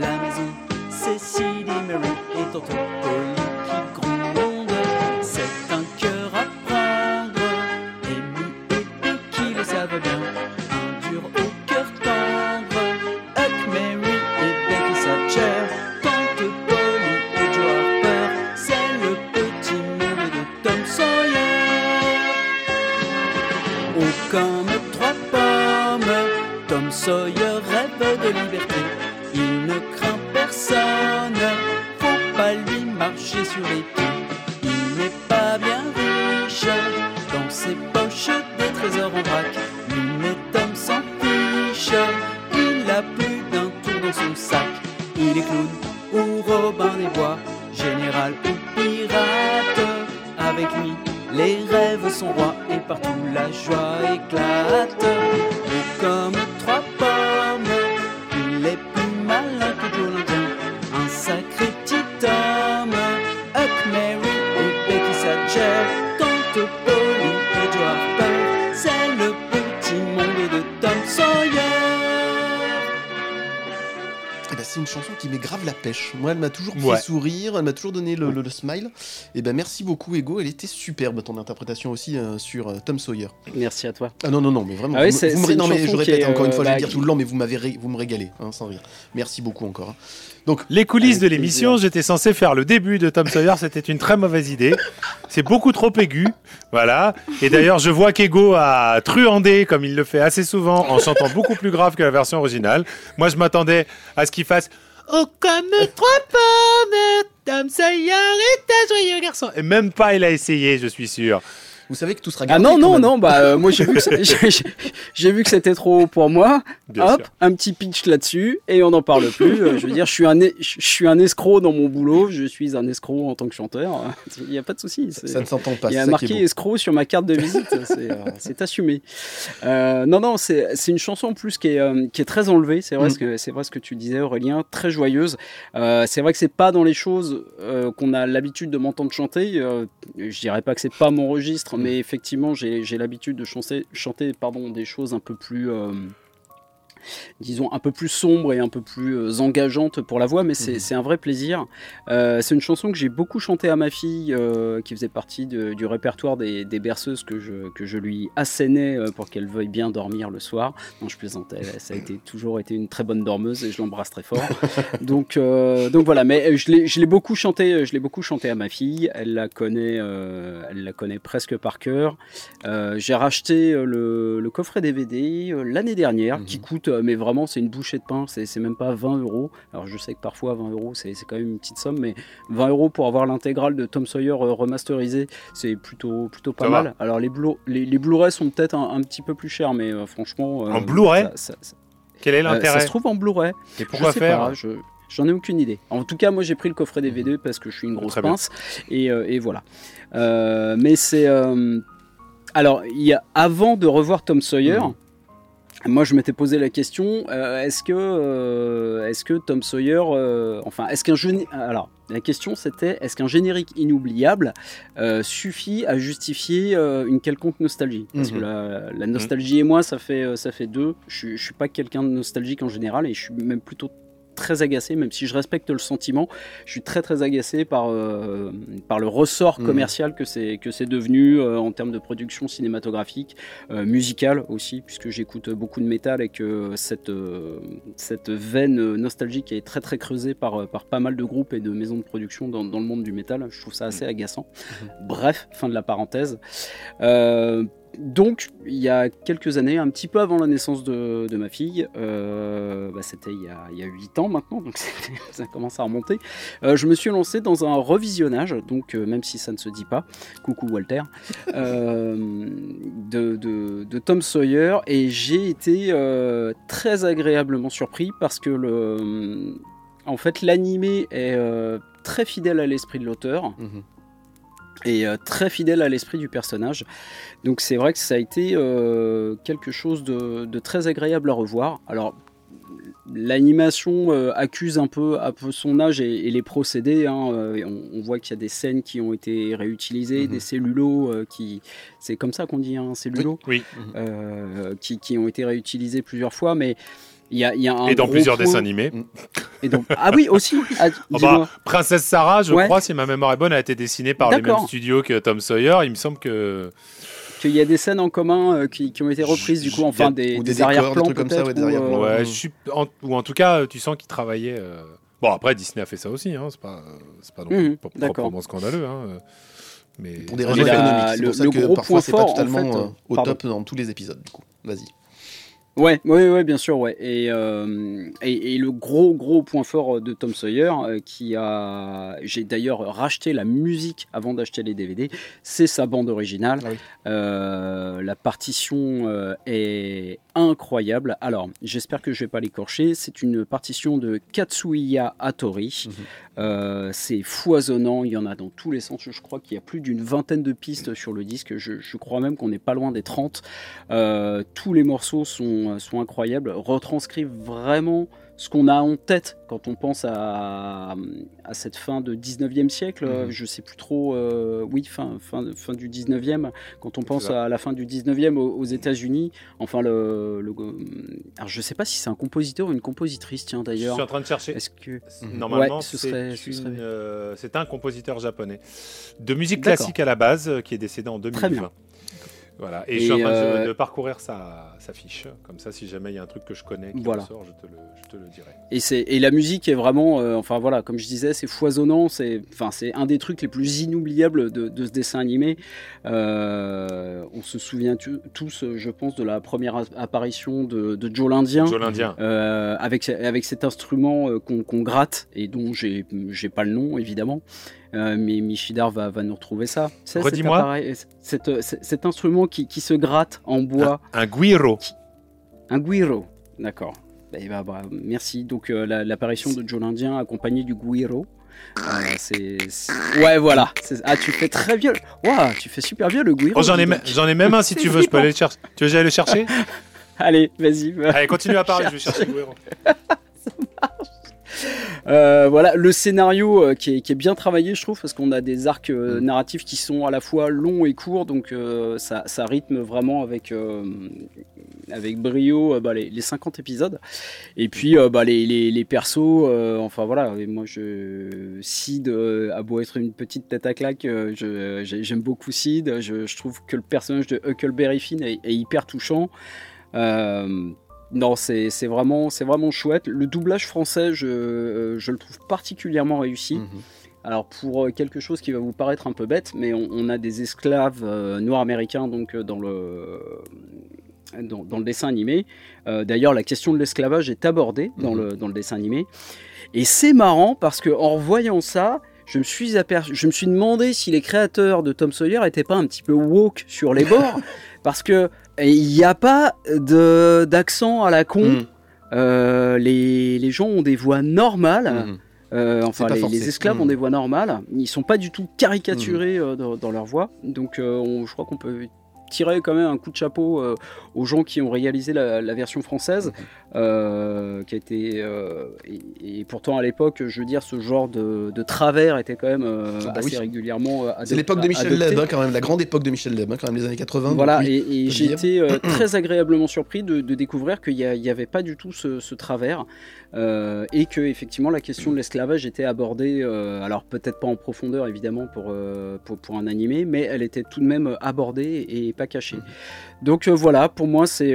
La maison, c'est Sidney Mary et Tonton Sawyer rêve de liberté. Il ne craint personne, faut pas lui marcher sur les pieds. Il n'est pas bien riche, dans ses poches des trésors en vrac. Mais Tom s'en fiche, il a plus d'un tour dans son sac. Il est clown ou Robin des Bois, général ou pirate. Avec lui, les rêves sont rois et partout la joie éclate. Comme c'est une chanson qui met grave la pêche. Moi, elle m'a toujours fait sourire, elle m'a toujours donné le, le- le smile. Et ben merci beaucoup, Ego. Elle était superbe ton interprétation aussi euh, sur euh, Tom Sawyer. Merci à toi. Ah non non non, mais vraiment. Ah oui, vous vous me non mais je répète est, encore une euh, fois, je vais le dire qui- tout le long, mais vous m'avez ré- vous me régalez, hein, sans rire. Merci beaucoup encore. hein. Donc Les coulisses de l'émission, j'étais censé faire le début de Tom Sawyer, c'était une très mauvaise idée. C'est beaucoup trop aigu, voilà. Et d'ailleurs, je vois qu'Ego a truandé, comme il le fait assez souvent, en chantant beaucoup plus grave que la version originale. Moi, je m'attendais à ce qu'il fasse Oh, comme trois pommes, Tom Sawyer est un joyeux garçon. Et même pas, il a essayé, je suis sûr. Vous savez que tout sera Ah gardé. non, quand non, même. non, bah euh, moi j'ai vu que c'était trop haut pour moi. Bien Hop, sûr. un petit pitch là-dessus et on n'en parle plus. Euh, je veux dire, je suis un je suis un escroc dans mon boulot, je suis un escroc en tant que chanteur. Il n'y a pas de souci. Ça ne s'entend pas. Il y a marqué escroc sur ma carte de visite, c'est euh, c'est assumé. Euh, non, non, c'est c'est une chanson en plus qui est, euh, qui est très enlevée, c'est vrai, Mm. ce que, c'est vrai ce que tu disais Aurélien, très joyeuse. Euh, c'est vrai que c'est pas dans les choses euh, qu'on a l'habitude de m'entendre chanter. euh, je dirais pas que c'est pas mon registre, mais effectivement j'ai l'habitude de chanter, des choses un peu plus... disons un peu plus sombre et un peu plus euh, engageante pour la voix, mais c'est Mhm. un vrai plaisir. Euh, c'est une chanson que j'ai beaucoup chantée à ma fille, euh, qui faisait partie de- du répertoire des, des berceuses que je, que je lui assénais pour qu'elle veuille bien dormir le soir. Non, je plaisantais, ça a été, toujours été une très bonne dormeuse et je l'embrasse très fort. donc, euh, donc voilà, mais je l'ai- je l'ai beaucoup chanté, je l'ai beaucoup chanté à ma fille. Elle la connaît, elle la connaît presque par cœur. J'ai racheté le, le coffret DVD l'année dernière, qui Mhm. coûte, euh, mais vraiment, c'est une bouchée de pain, c'est même pas 20 euros. Alors je sais que parfois 20 euros, c'est quand même une petite somme, mais 20 euros pour avoir l'intégrale de Tom Sawyer euh, remasterisé, c'est plutôt, plutôt pas Ça va. mal. Alors les Blu- les, les Blu-ray sont peut-être un, un petit peu plus chers, mais euh, franchement. En Blu-ray Quel est euh, ça l'intérêt se trouve en Blu-ray. Et pourquoi je faire pas, je- J'en ai aucune idée. En tout cas, moi j'ai pris le coffret DVD parce que je suis une grosse Très bien. pince et, euh, et voilà. Euh, mais c'est euh, alors il y a avant de revoir Tom Sawyer. Mhm. Moi, je m'étais posé la question euh, est-ce que, euh, est-ce que Tom Sawyer, euh, enfin, est-ce qu'un géné- alors la question c'était est-ce qu'un générique inoubliable suffit à justifier une quelconque nostalgie? Parce Mhm. que la, la nostalgie et moi, ça fait, ça fait deux. Je, je suis pas quelqu'un de nostalgique en général et je suis même plutôt très agacé, même si je respecte le sentiment, je suis très très agacé par, euh, par le ressort Mhm. commercial que c'est que c'est devenu euh, en termes de production cinématographique, euh, musicale aussi, puisque j'écoute beaucoup de métal et que cette, cette veine nostalgique est très très creusée par, par pas mal de groupes et de maisons de production dans, dans le monde du métal. Je trouve ça assez agaçant. Bref, fin de la parenthèse. Donc, il y a quelques années, un petit peu avant la naissance de, ma fille, euh, bah, c'était il, y a- il y a 8 ans maintenant, donc ça commence à remonter, euh, je me suis lancé dans un revisionnage, donc euh, même si ça ne se dit pas, coucou Walter, de, Tom Sawyer, et j'ai été très agréablement surpris parce que le, en fait l'animé est très fidèle à l'esprit de l'auteur Mhm. Et euh, très fidèle à l'esprit du personnage. Donc c'est vrai que ça a été euh, quelque chose de, de très agréable à revoir. Alors l'animation euh, accuse un peu, un peu son âge et, et les procédés. hein. Euh, et on, on voit qu'il y a des scènes qui ont été réutilisées, Mhm. des cellulos qui... C'est comme ça qu'on dit, un cellulo Oui. euh, qui, qui ont été réutilisés plusieurs fois, mais il y a, il y a un Et dans plusieurs point- dessins animés. Et donc, ah oui, aussi ah, Oh dis-moi. bah, Princesse Sarah, je Ouais. crois, si ma mémoire est bonne, a été dessinée par les mêmes studios que Tom Sawyer. Il me semble que. qu'il y a des scènes en commun euh, qui, qui ont été reprises du coup, enfin des, des des arrière-plans comme ça, ouais, des ou, arrière-plans. euh, Ouais, je suis en- ou en tout cas, tu sens qu'il travaillait. euh, Bon, après, Disney a fait ça aussi. Hein. C'est pas, c'est pas non plus Mhm, proprement scandaleux. Hein. Mais Pour des raisons économiques. C'est le- pour ça le que gros parfois point c'est pas en totalement fait, euh, au pardon. top dans tous les épisodes. Du coup, vas-y. Ouais, ouais, ouais, bien sûr, ouais. Et, euh, et, et le gros, gros point fort de Tom Sawyer, euh, qui a, j'ai d'ailleurs racheté la musique avant d'acheter les DVD, c'est sa bande originale. Ah oui. Euh, la partition euh, est incroyable. Alors, j'espère que je vais pas l'écorcher. C'est une partition de Katsuya Hattori. Mhm. Euh, c'est foisonnant. Il y en a dans tous les sens. Je crois qu'il y a plus d'une vingtaine de pistes sur le disque. Je, je crois même qu'on n'est pas loin des 30. Euh, tous les morceaux sont, sont incroyables, retranscrivent vraiment ce qu'on a en tête quand on pense à, à cette fin de 19e siècle. Mhm. Je sais plus trop, euh, oui, fin, fin, fin du 19e, quand on pense à la fin du 19e aux, aux États-Unis. Enfin, le, le- alors je sais pas si c'est un compositeur ou une compositrice, tiens Je d'ailleurs. suis en train de chercher. Est-ce que. Normalement, Ouais, c'est ce serait euh, c'est un compositeur japonais de musique classique à la base euh, qui est décédé en 2020. Très bien. Voilà. Et, Et, je suis en train de- euh, de, parcourir sa, sa fiche. Comme ça, si jamais il y a un truc que je connais qui Voilà. ressort, je te le, je te le dirai. Et, la musique est vraiment, euh, enfin voilà, comme je disais, c'est foisonnant. C'est, enfin, c'est un des trucs les plus inoubliables de, de ce dessin animé. Euh, on se souvient tous, je pense, de la première apparition de, de Joe l'Indien. Joe l'Indien. avec, avec cet instrument qu'on, gratte et dont j'ai, j'ai pas le nom évidemment, Euh, mais Michidar va, va nous retrouver ça. Cet Redis-moi. appareil- cet, instrument qui, qui se gratte en bois. Un guiro. Un guiro, d'accord. Ben, bah, merci. Donc euh, la- l'apparition de Joe l'Indien accompagné du guiro. euh, ouais voilà. Ah tu fais très bien. Waouh, tu fais super bien le guiro. Oh, j'en ai, même un si tu veux, je peux flippant. aller le chercher. Tu veux que j'aille le chercher? Allez, vas-y. va. Allez, continue à parler, je vais chercher le guiro. Euh, voilà, le scénario euh, qui, est, qui est bien travaillé, je trouve, parce qu'on a des arcs euh, narratifs qui sont à la fois longs et courts, donc ça, ça rythme vraiment avec, avec brio bah, les, les 50 épisodes. Et puis bah, les, les, les persos, enfin voilà, et moi je Sid a beau être une petite tête à claque, j'aime beaucoup Sid, je, je trouve que le personnage de Huckleberry Finn est, est hyper touchant. Euh, non, c'est vraiment, vraiment chouette. Le doublage français, je, euh, je le trouve particulièrement réussi. Mhm. Alors pour euh, quelque chose qui va vous paraître un peu bête, mais on, on a des esclaves euh, noirs américains donc dans le dans, dans le dessin animé. Euh, D'ailleurs, la question de l'esclavage est abordée dans, Mhm. le, dans le dessin animé. Et c'est marrant parce que en revoyant ça, je me suis aperçu, je me suis demandé si les créateurs de Tom Sawyer étaient pas un petit peu woke sur les bords, parce que il n'y a pas de d'accent à la con. Mhm. Euh, les, les gens ont des voix normales. Mhm. Euh, enfin, les, esclaves ont des voix normales. Ils sont pas du tout caricaturés euh, dans, dans leur voix. Donc, euh, on- je crois qu'on peut tirer quand même un coup de chapeau aux gens qui ont réalisé la, la version française, euh, qui a été euh, et, et pourtant à l'époque, je veux dire, ce genre de, de travers était quand même euh, Ah bah assez oui. régulièrement. C'est l'époque de Michel. Leb, hein, quand même, la grande époque de Michel Leb, hein, quand même, les années 80. donc Voilà, oui. et, et j'ai été très agréablement surpris de, de découvrir qu'il n'y avait pas du tout ce, ce travers et que effectivement la question de l'esclavage était abordée, alors peut-être pas en profondeur évidemment pour, pour, pour un animé, mais elle était tout de même abordée et pas cachée. Donc euh, voilà, pour moi c'est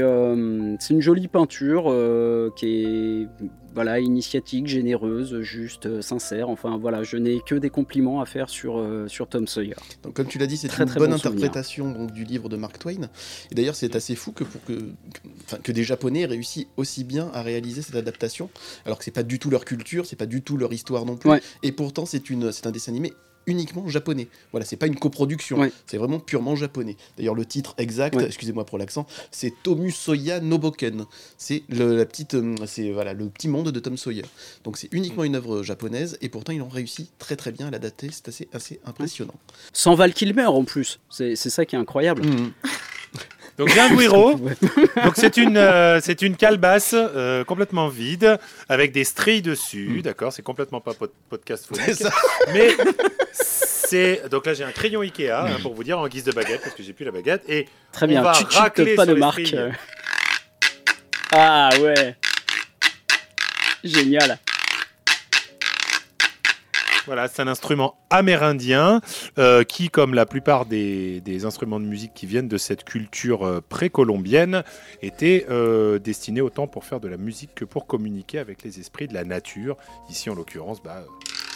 c'est une jolie peinture qui est voilà, initiatique, généreuse, juste, euh, sincère. Enfin voilà, je n'ai que des compliments à faire sur, euh, sur Tom Sawyer. Donc, comme tu l'as dit, c'est une très bonne bon interprétation donc, du livre de Mark Twain. Et d'ailleurs, c'est assez fou que, pour que, que- enfin, que des Japonais réussissent aussi bien à réaliser cette adaptation, alors que c'est pas du tout leur culture, c'est pas du tout leur histoire non plus. Ouais. Et pourtant, c'est un dessin animé uniquement japonais. Voilà, c'est pas une coproduction, Ouais. c'est vraiment purement japonais. D'ailleurs, le titre exact, Ouais. excusez-moi pour l'accent, c'est Tomu Soya Noboken. C'est le, la petite, euh, c'est voilà le petit monde de Tom Sawyer. Donc c'est uniquement une œuvre japonaise et pourtant ils ont réussi très très bien à l'adapter. C'est assez assez impressionnant. Sans Val Kilmer en plus, c'est c'est ça qui est incroyable. Mhm. Donc j'ai un guiro. Donc c'est une, euh, c'est une calebasse euh, complètement vide avec des stries dessus, d'accord C'est complètement pas pod- podcast Hmm. Phonique, mais c'est donc là j'ai un crayon Ikea hein, pour vous dire en guise de baguette parce que j'ai plus la baguette et Très On bien, va tu racler pas sur de les marque. stries. Ah ouais. Génial. Voilà, c'est un instrument amérindien euh, qui, comme la plupart des, instruments de musique qui viennent de cette culture euh, précolombienne, était euh, destiné autant pour faire de la musique que pour communiquer avec les esprits de la nature. Ici, en l'occurrence, bah,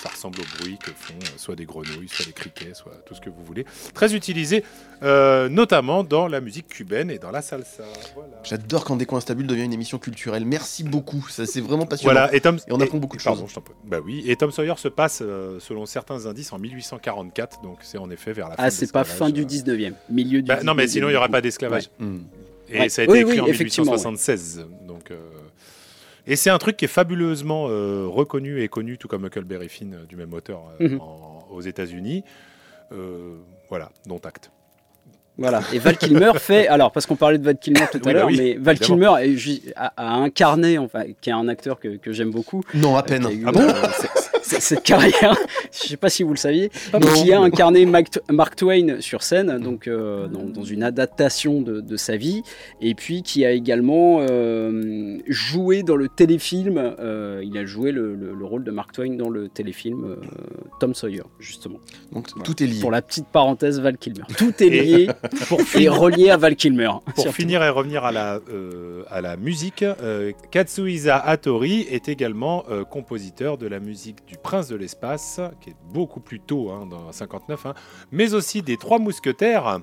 ça ressemble au bruit que font euh, soit des grenouilles, soit des criquets, soit tout ce que vous voulez. Très utilisé, euh, notamment dans la musique cubaine et dans la salsa. Voilà. J'adore quand Des coins stables devient une émission culturelle. Merci beaucoup, ça c'est vraiment passionnant. Voilà, et Tom Et on apprend beaucoup de pardon, choses. je t'en prie. Bah oui, et Tom Sawyer se passe, euh, selon certains indices, en 1844, donc c'est en effet vers la fin. Ah, c'est pas fin du l'esclavage, 19e, milieu du Bah, non, mais 19e, sinon il n'y aurait du pas d'esclavage. Et Ouais. ça a été Oui, écrit oui, en effectivement, 1876. Donc, euh, Et c'est un truc qui est fabuleusement euh, reconnu et connu, tout comme Huckleberry Finn, euh, du même auteur euh, Mhm. en- aux États-Unis. Euh, voilà, dont acte. Voilà. Et Val Kilmer fait. Alors, parce qu'on parlait de Val Kilmer tout à Oui, bah l'heure, oui, mais Val évidemment. Kilmer a, a incarné, enfin, qui est un acteur que, que j'aime beaucoup. Non, à peine. eu, Ah bon euh, cette carrière, je sais pas si vous le saviez, qui a incarné Mark Twain sur scène, donc euh, dans, dans une adaptation de, de sa vie, et puis qui a également euh, joué dans le téléfilm. euh, il a joué le, le- le rôle de Mark Twain dans le téléfilm euh, Tom Sawyer, justement. Donc tout est lié. Pour la petite parenthèse, Val Kilmer. Tout est Et- lié Pour, et relié à Val Kilmer. pour surtout. finir et revenir à la, euh, à la musique, euh, Katsuhisa Hattori est également euh, compositeur de la musique du Prince de l'espace, qui est beaucoup plus tôt, hein, dans 59, hein, mais aussi des Trois Mousquetaires,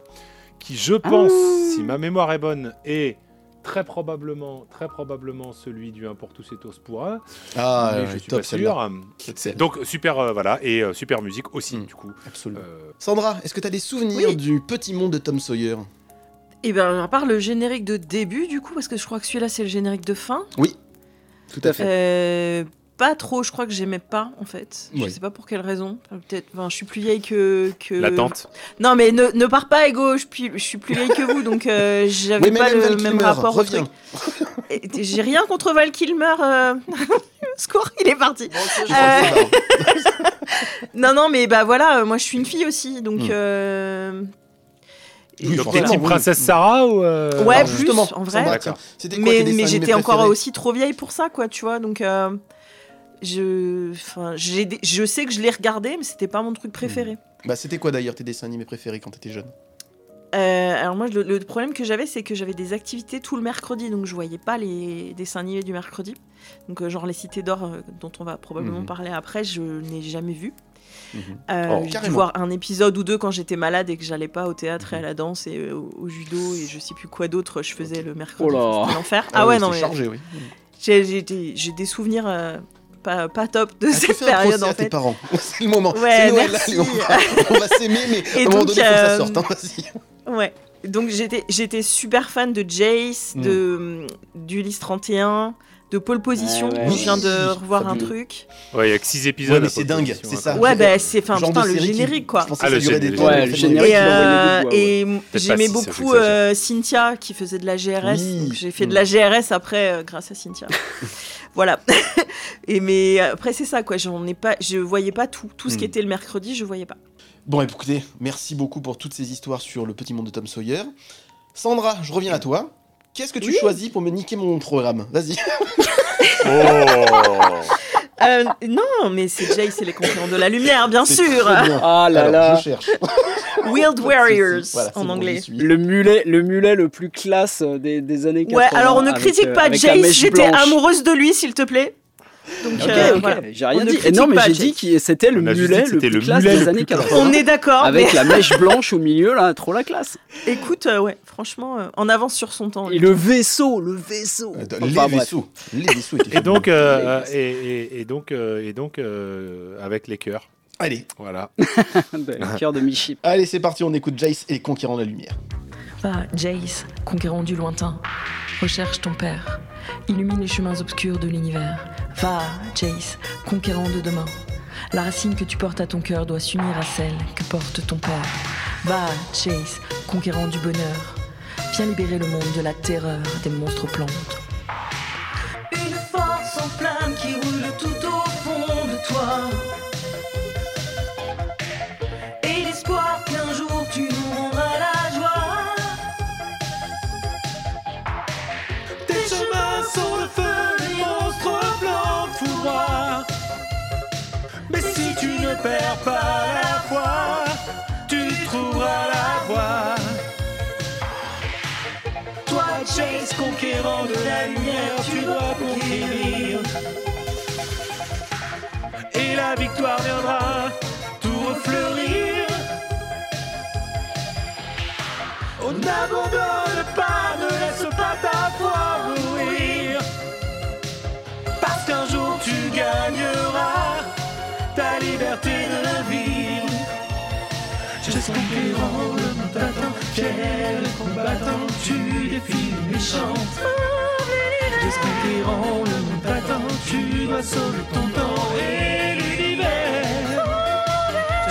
qui, je pense, si ma mémoire est bonne, est très probablement, très probablement celui du Un pour tous et tous pour un. Ah, mais je suis top pas sûr. Donc super, euh, voilà, et euh, super musique aussi, Mm. du coup. Absolument. Euh, Sandra, est-ce que tu as des souvenirs Oui. du petit monde de Tom Sawyer? Et ben à part le générique de début du coup, parce que je crois que celui-là c'est le générique de fin. Oui, tout à fait. Euh, pas trop, je crois que j'aimais pas en fait. Je sais pas pour quelle raison. Peut-être, enfin, je suis plus vieille que. que... L'attente. Non mais ne, ne pars pas Ego, je suis, plus- je suis plus vieille que vous donc euh, j'avais Oui, pas le Val même Kilmer, rapport au truc. J'ai rien contre Val Kilmer. euh, Score, il est parti. Va. Non non mais bah voilà, euh, moi je suis une fille aussi donc. Euh, et Oui, Donc t'es. Princesse Sarah ou euh, Ouais, Alors, plus, justement, en vrai. Mais j'étais encore aussi trop vieille pour ça quoi tu vois donc euh, je enfin je sais que je l'ai regardé mais c'était pas mon truc préféré Bah, c'était quoi d'ailleurs tes dessins animés préférés quand t'étais jeune Euh, alors moi le, le problème que j'avais c'est que j'avais des activités tout le mercredi donc je voyais pas les dessins animés du mercredi donc euh, genre les cités d'or euh, dont on va probablement Mhm. parler après je n'ai jamais vu. Euh, Oh, j'ai dû voir un épisode ou deux quand j'étais malade et que j'allais pas au théâtre et à Mhm. la danse et euh, au, au judo et je sais plus quoi d'autre je faisais le mercredi Oh là. Enfin, c'était l'enfer ah, ouais oui, non mais chargé, oui. j'ai j'ai des, j'ai des souvenirs euh, pas, pas top de Ah, cette fais période en à tes fait. parents. C'est le moment. Ouais, Noël, merci. allez, on va, s'aimer, mais Et à un moment donné, il faut que ça euh, sorte. hein, vas-y. Ouais. Donc j'étais j'étais super fan de Jace, Mm. de d'Ulysse 31, de Pole Position. Ouais, ouais. Je viens de revoir un truc. Ouais, il y a que 6 épisodes. Ouais, mais c'est dingue, c'est ça. Ouais, bah c'est enfin putain de le série qui- générique quoi. Ah, le des générique. tonnes, Ouais, le générique. Et, euh, des j'aimais c'est beaucoup euh, Cynthia qui faisait de la GRS. Oui. J'ai fait de la GRS après euh, grâce à Cynthia. voilà. et mais après c'est ça quoi. J'en ai pas, je voyais pas tout, tout ce qui Mm. était le mercredi, je voyais pas. Bon, écoutez, merci beaucoup pour toutes ces histoires sur le petit monde de Tom Sawyer. Sandra, je reviens à toi. Qu'est-ce que tu Oui. choisis pour me niquer mon programme? Vas-y. Oh Euh, non, mais c'est Jace et les conquérants de la lumière, bien C'est sûr. très bien. Ah là Alors, là. je cherche. Wild Warriors Voilà, c'est en bon, anglais. Le mulet, le mulet le plus classe des, des années 80. Ouais, alors on ne critique euh, pas avec Jace, mèche j'étais amoureuse de lui, s'il te plaît. Donc, euh, voilà. j'ai rien On dit. Et non, mais j'ai Jace. dit que c'était le mulet le plus le classe mulet des le années plus classe. 80. On est d'accord, mais Avec la mèche blanche au milieu, là, trop la classe. écoute, euh, ouais, franchement, euh, en avance sur son temps. Et le vaisseau, le vaisseau. Euh, Enfin, les vaisseaux. Les vaisseaux Et donc, euh, et, et- et donc, euh, et donc euh, avec les cœurs. Allez, Voilà. Le cœur de Michi. allez, c'est parti, on écoute Jace et les conquérants de la lumière. Va, Jace, conquérant du lointain. Recherche ton père. Illumine les chemins obscurs de l'univers. Va, Jace, conquérant de demain. La racine que tu portes à ton cœur doit s'unir à celle que porte ton père. Va, Jace, conquérant du bonheur. Viens libérer le monde de la terreur des monstres plantes. Une force en flamme qui roule tout au fond de toi. Perds pas la foi, tu trouveras la voie. Toi, Chase, conquérant de la lumière, tu dois conquérir. Et la victoire viendra tout refleurir. On n'abandonne pas, ne laisse pas ta conquérant le monde t'attend, et combattant, tu défies les méchants. Juste conquérant le monde t'attend, tu dois sauver ton temps et l'univers.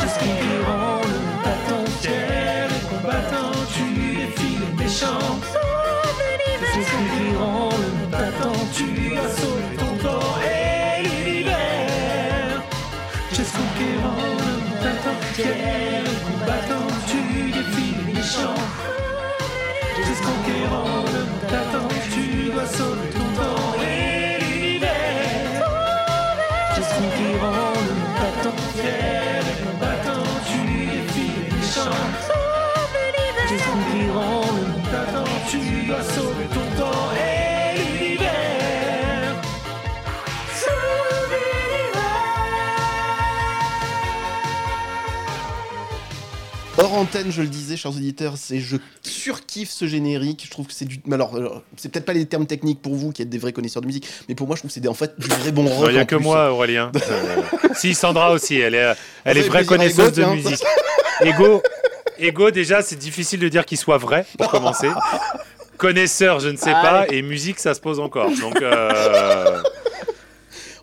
Juste conquérant le monde t'attend, et combattant, tu méchants. Jess conquérant le monde t'attend, tu dois sauver ton corps et l'univers. Jess conquérant le monde t'attend, fier Hors antenne, je le disais, chers auditeurs, c'est je surkiffe ce générique. Je trouve que c'est du. Alors, alors, c'est peut-être pas les termes techniques pour vous qui êtes des vrais connaisseurs de musique, mais pour moi, je trouve que c'est des- en fait du vrai bon rock. Il n'y a que plus. moi, Aurélien. Euh, si, Sandra aussi, elle est, elle est vraie connaisseuse de musique. Ego, Ego, déjà, c'est difficile de dire qu'il soit vrai, pour commencer. Connaisseur, je ne sais Ah, pas, et musique, ça se pose encore. Donc, euh,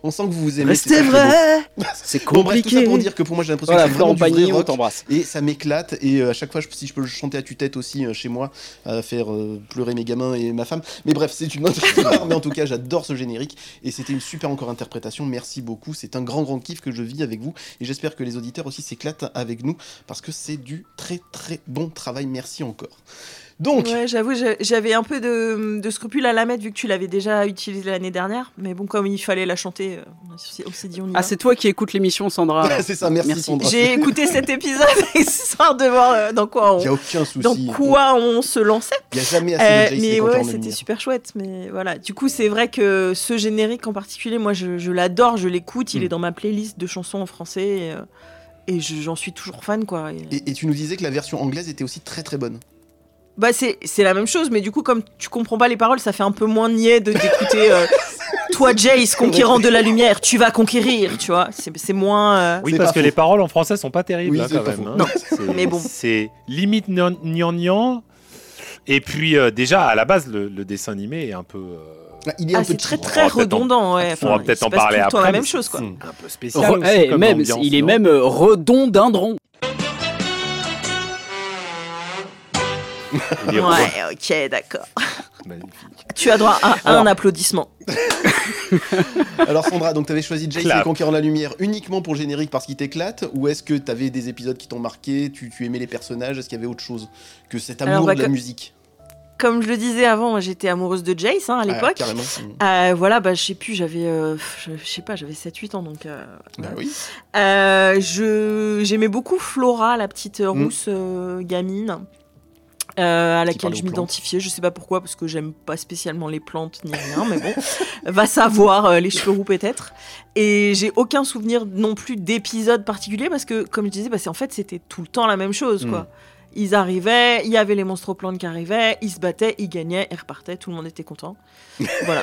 On sent que vous vous aimez. Restez vrai C'est Bon, bref, tout ça compliqué. pour dire que pour moi, j'ai l'impression Voilà, que c'est vraiment du vrai rock. Et ça m'éclate. Et euh, à chaque fois, je- si je peux le chanter à tue-tête aussi euh, chez moi, à faire euh, pleurer mes gamins et ma femme. Mais bref, c'est une autre histoire. mais en tout cas, j'adore ce générique. Et c'était une super encore interprétation. Merci beaucoup. C'est un grand, grand kiff que je vis avec vous. Et j'espère que les auditeurs aussi s'éclatent avec nous parce que c'est du très, très bon travail. Merci encore. Donc, Ouais, j'avoue, j'avais un peu de, de scrupules à la mettre vu que tu l'avais déjà utilisée l'année dernière. Mais bon, comme il fallait la chanter, euh, on s'est- on dit on y va. Ah, c'est toi qui écoutes l'émission, Sandra. c'est ça. Merci, Merci. Sandra. J'ai écouté cet épisode histoire de voir euh, dans quoi Il n'y a on, aucun souci. dans quoi on se lançait. Il n'y a jamais assez Euh, de mais ouais, c'était super chouette. Mais voilà, du coup, c'est vrai que ce générique en particulier, moi, je, l'adore, je l'écoute. Il Mm. est dans ma playlist de chansons en français et, euh, et je- j'en suis toujours fan, quoi. Et tu nous disais que la version anglaise était aussi très, très bonne. Bah, c'est c'est la même chose, mais du coup, comme tu comprends pas les paroles, ça fait un peu moins niais de d'écouter. euh, Toi, Jace, conquérant de la lumière, tu vas conquérir, tu vois. C'est c'est moins. euh, oui, C'est parce que les paroles en français sont pas terribles, Oui, hein, c'est quand pas même. hein. Non, C'est- mais bon. C'est limite gnangnan. Et puis, euh, déjà, à la base, le, le dessin animé est un peu. euh, Ah, Il est un Ah, peu c'est très cheap. très en- redondant, on va peut-être en parler après, la mais même chose, quoi. Un peu spécial. Re- aussi eh, comme même, il est non même redondindron. Ouais, ok, d'accord. Tu as droit à Alors- un applaudissement. Alors Sandra, donc t'avais choisi Jace Clap. et Conquérant la Lumière uniquement pour le générique parce qu'il t'éclate ou est-ce que t'avais des épisodes qui t'ont marqué, tu, tu aimais les personnages, est-ce qu'il y avait autre chose que cet amour Alors, bah, de la que- musique? Comme je le disais avant, j'étais amoureuse de Jace hein, à Ah, l'époque. Carrément. Mm. Euh, voilà, bah, je sais plus, j'avais, euh, je je sais pas, j'avais 7-8 ans, donc. euh, Bah oui. Euh, je j'aimais beaucoup Flora, la petite Mm. rousse euh, gamine. Euh, à laquelle je m'identifiais, je sais pas pourquoi, parce que j'aime pas spécialement les plantes ni rien, mais bon, va savoir, euh, les cheveux roux peut-être. Et j'ai aucun souvenir non plus d'épisode particulier, parce que, comme je disais, bah, c'est- en fait, c'était tout le temps la même chose, quoi. Mm. Ils arrivaient, il y avait les monstres plantes qui arrivaient, ils se battaient, ils gagnaient, ils repartaient, tout le monde était content. voilà,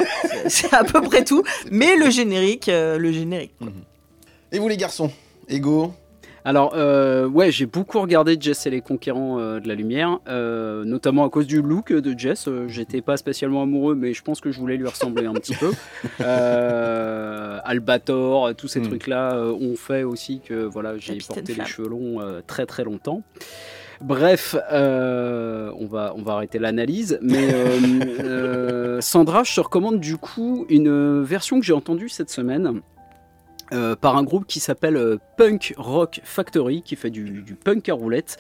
c'est- à peu près tout. Mais le générique, euh, le générique. Et vous les garçons? Ego? Alors, euh, ouais, j'ai beaucoup regardé Jess et les Conquérants euh, de la Lumière, euh, notamment à cause du look de Jess. Euh, J'étais pas spécialement amoureux, mais je pense que je voulais lui ressembler un petit peu. Euh, Albator, tous ces Mm. trucs-là euh, ont fait aussi que voilà, j'ai porté les cheveux longs euh, très très longtemps. Bref, euh, on, va, on va arrêter l'analyse. Mais euh, euh, Sandra, je te recommande du coup une version que j'ai entendue cette semaine. Euh, par un groupe qui s'appelle euh, Punk Rock Factory, qui fait du, du punk à roulette,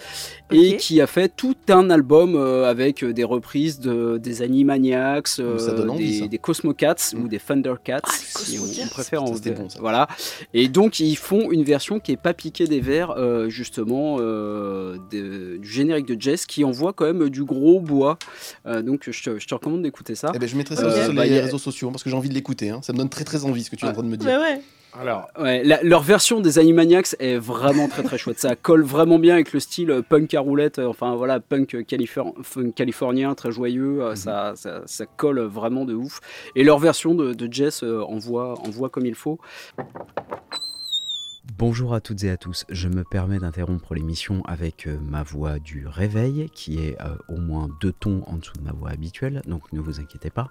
et qui a fait tout un album euh, avec des reprises de, des Animaniacs, euh, envie, des, des Cosmocats Mm. ou des Thundercats, Ah, les si on, on préfère en bon, ça. Voilà. Et donc ils font une version qui est pas piquée des verres, euh, justement, euh, de- du générique de Jess, qui envoie quand même du gros bois. Euh, donc je te, je te recommande d'écouter ça. Eh ben, je mettrai ça Euh, aussi sur bah, les réseaux sociaux parce que j'ai envie de l'écouter. hein. Ça me donne très très envie ce que tu es en train de me dire. Ouais. Alors, Ouais, la- leur version des Animaniacs est vraiment très très chouette. Ça colle vraiment bien avec le style euh, punk à roulette, euh, enfin voilà, punk euh, califor- californien, très joyeux. euh, ça, ça, ça colle vraiment de ouf. Et leur version de, de Jess euh, envoie, envoie comme il faut. Bonjour à toutes et à tous, je me permets d'interrompre l'émission avec ma voix du réveil, qui est euh, au moins deux tons en dessous de ma voix habituelle, donc ne vous inquiétez pas,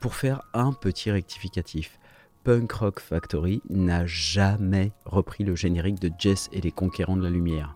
pour faire un petit rectificatif. Punk Rock Factory n'a jamais repris le générique de Jess et les Conquérants de la Lumière.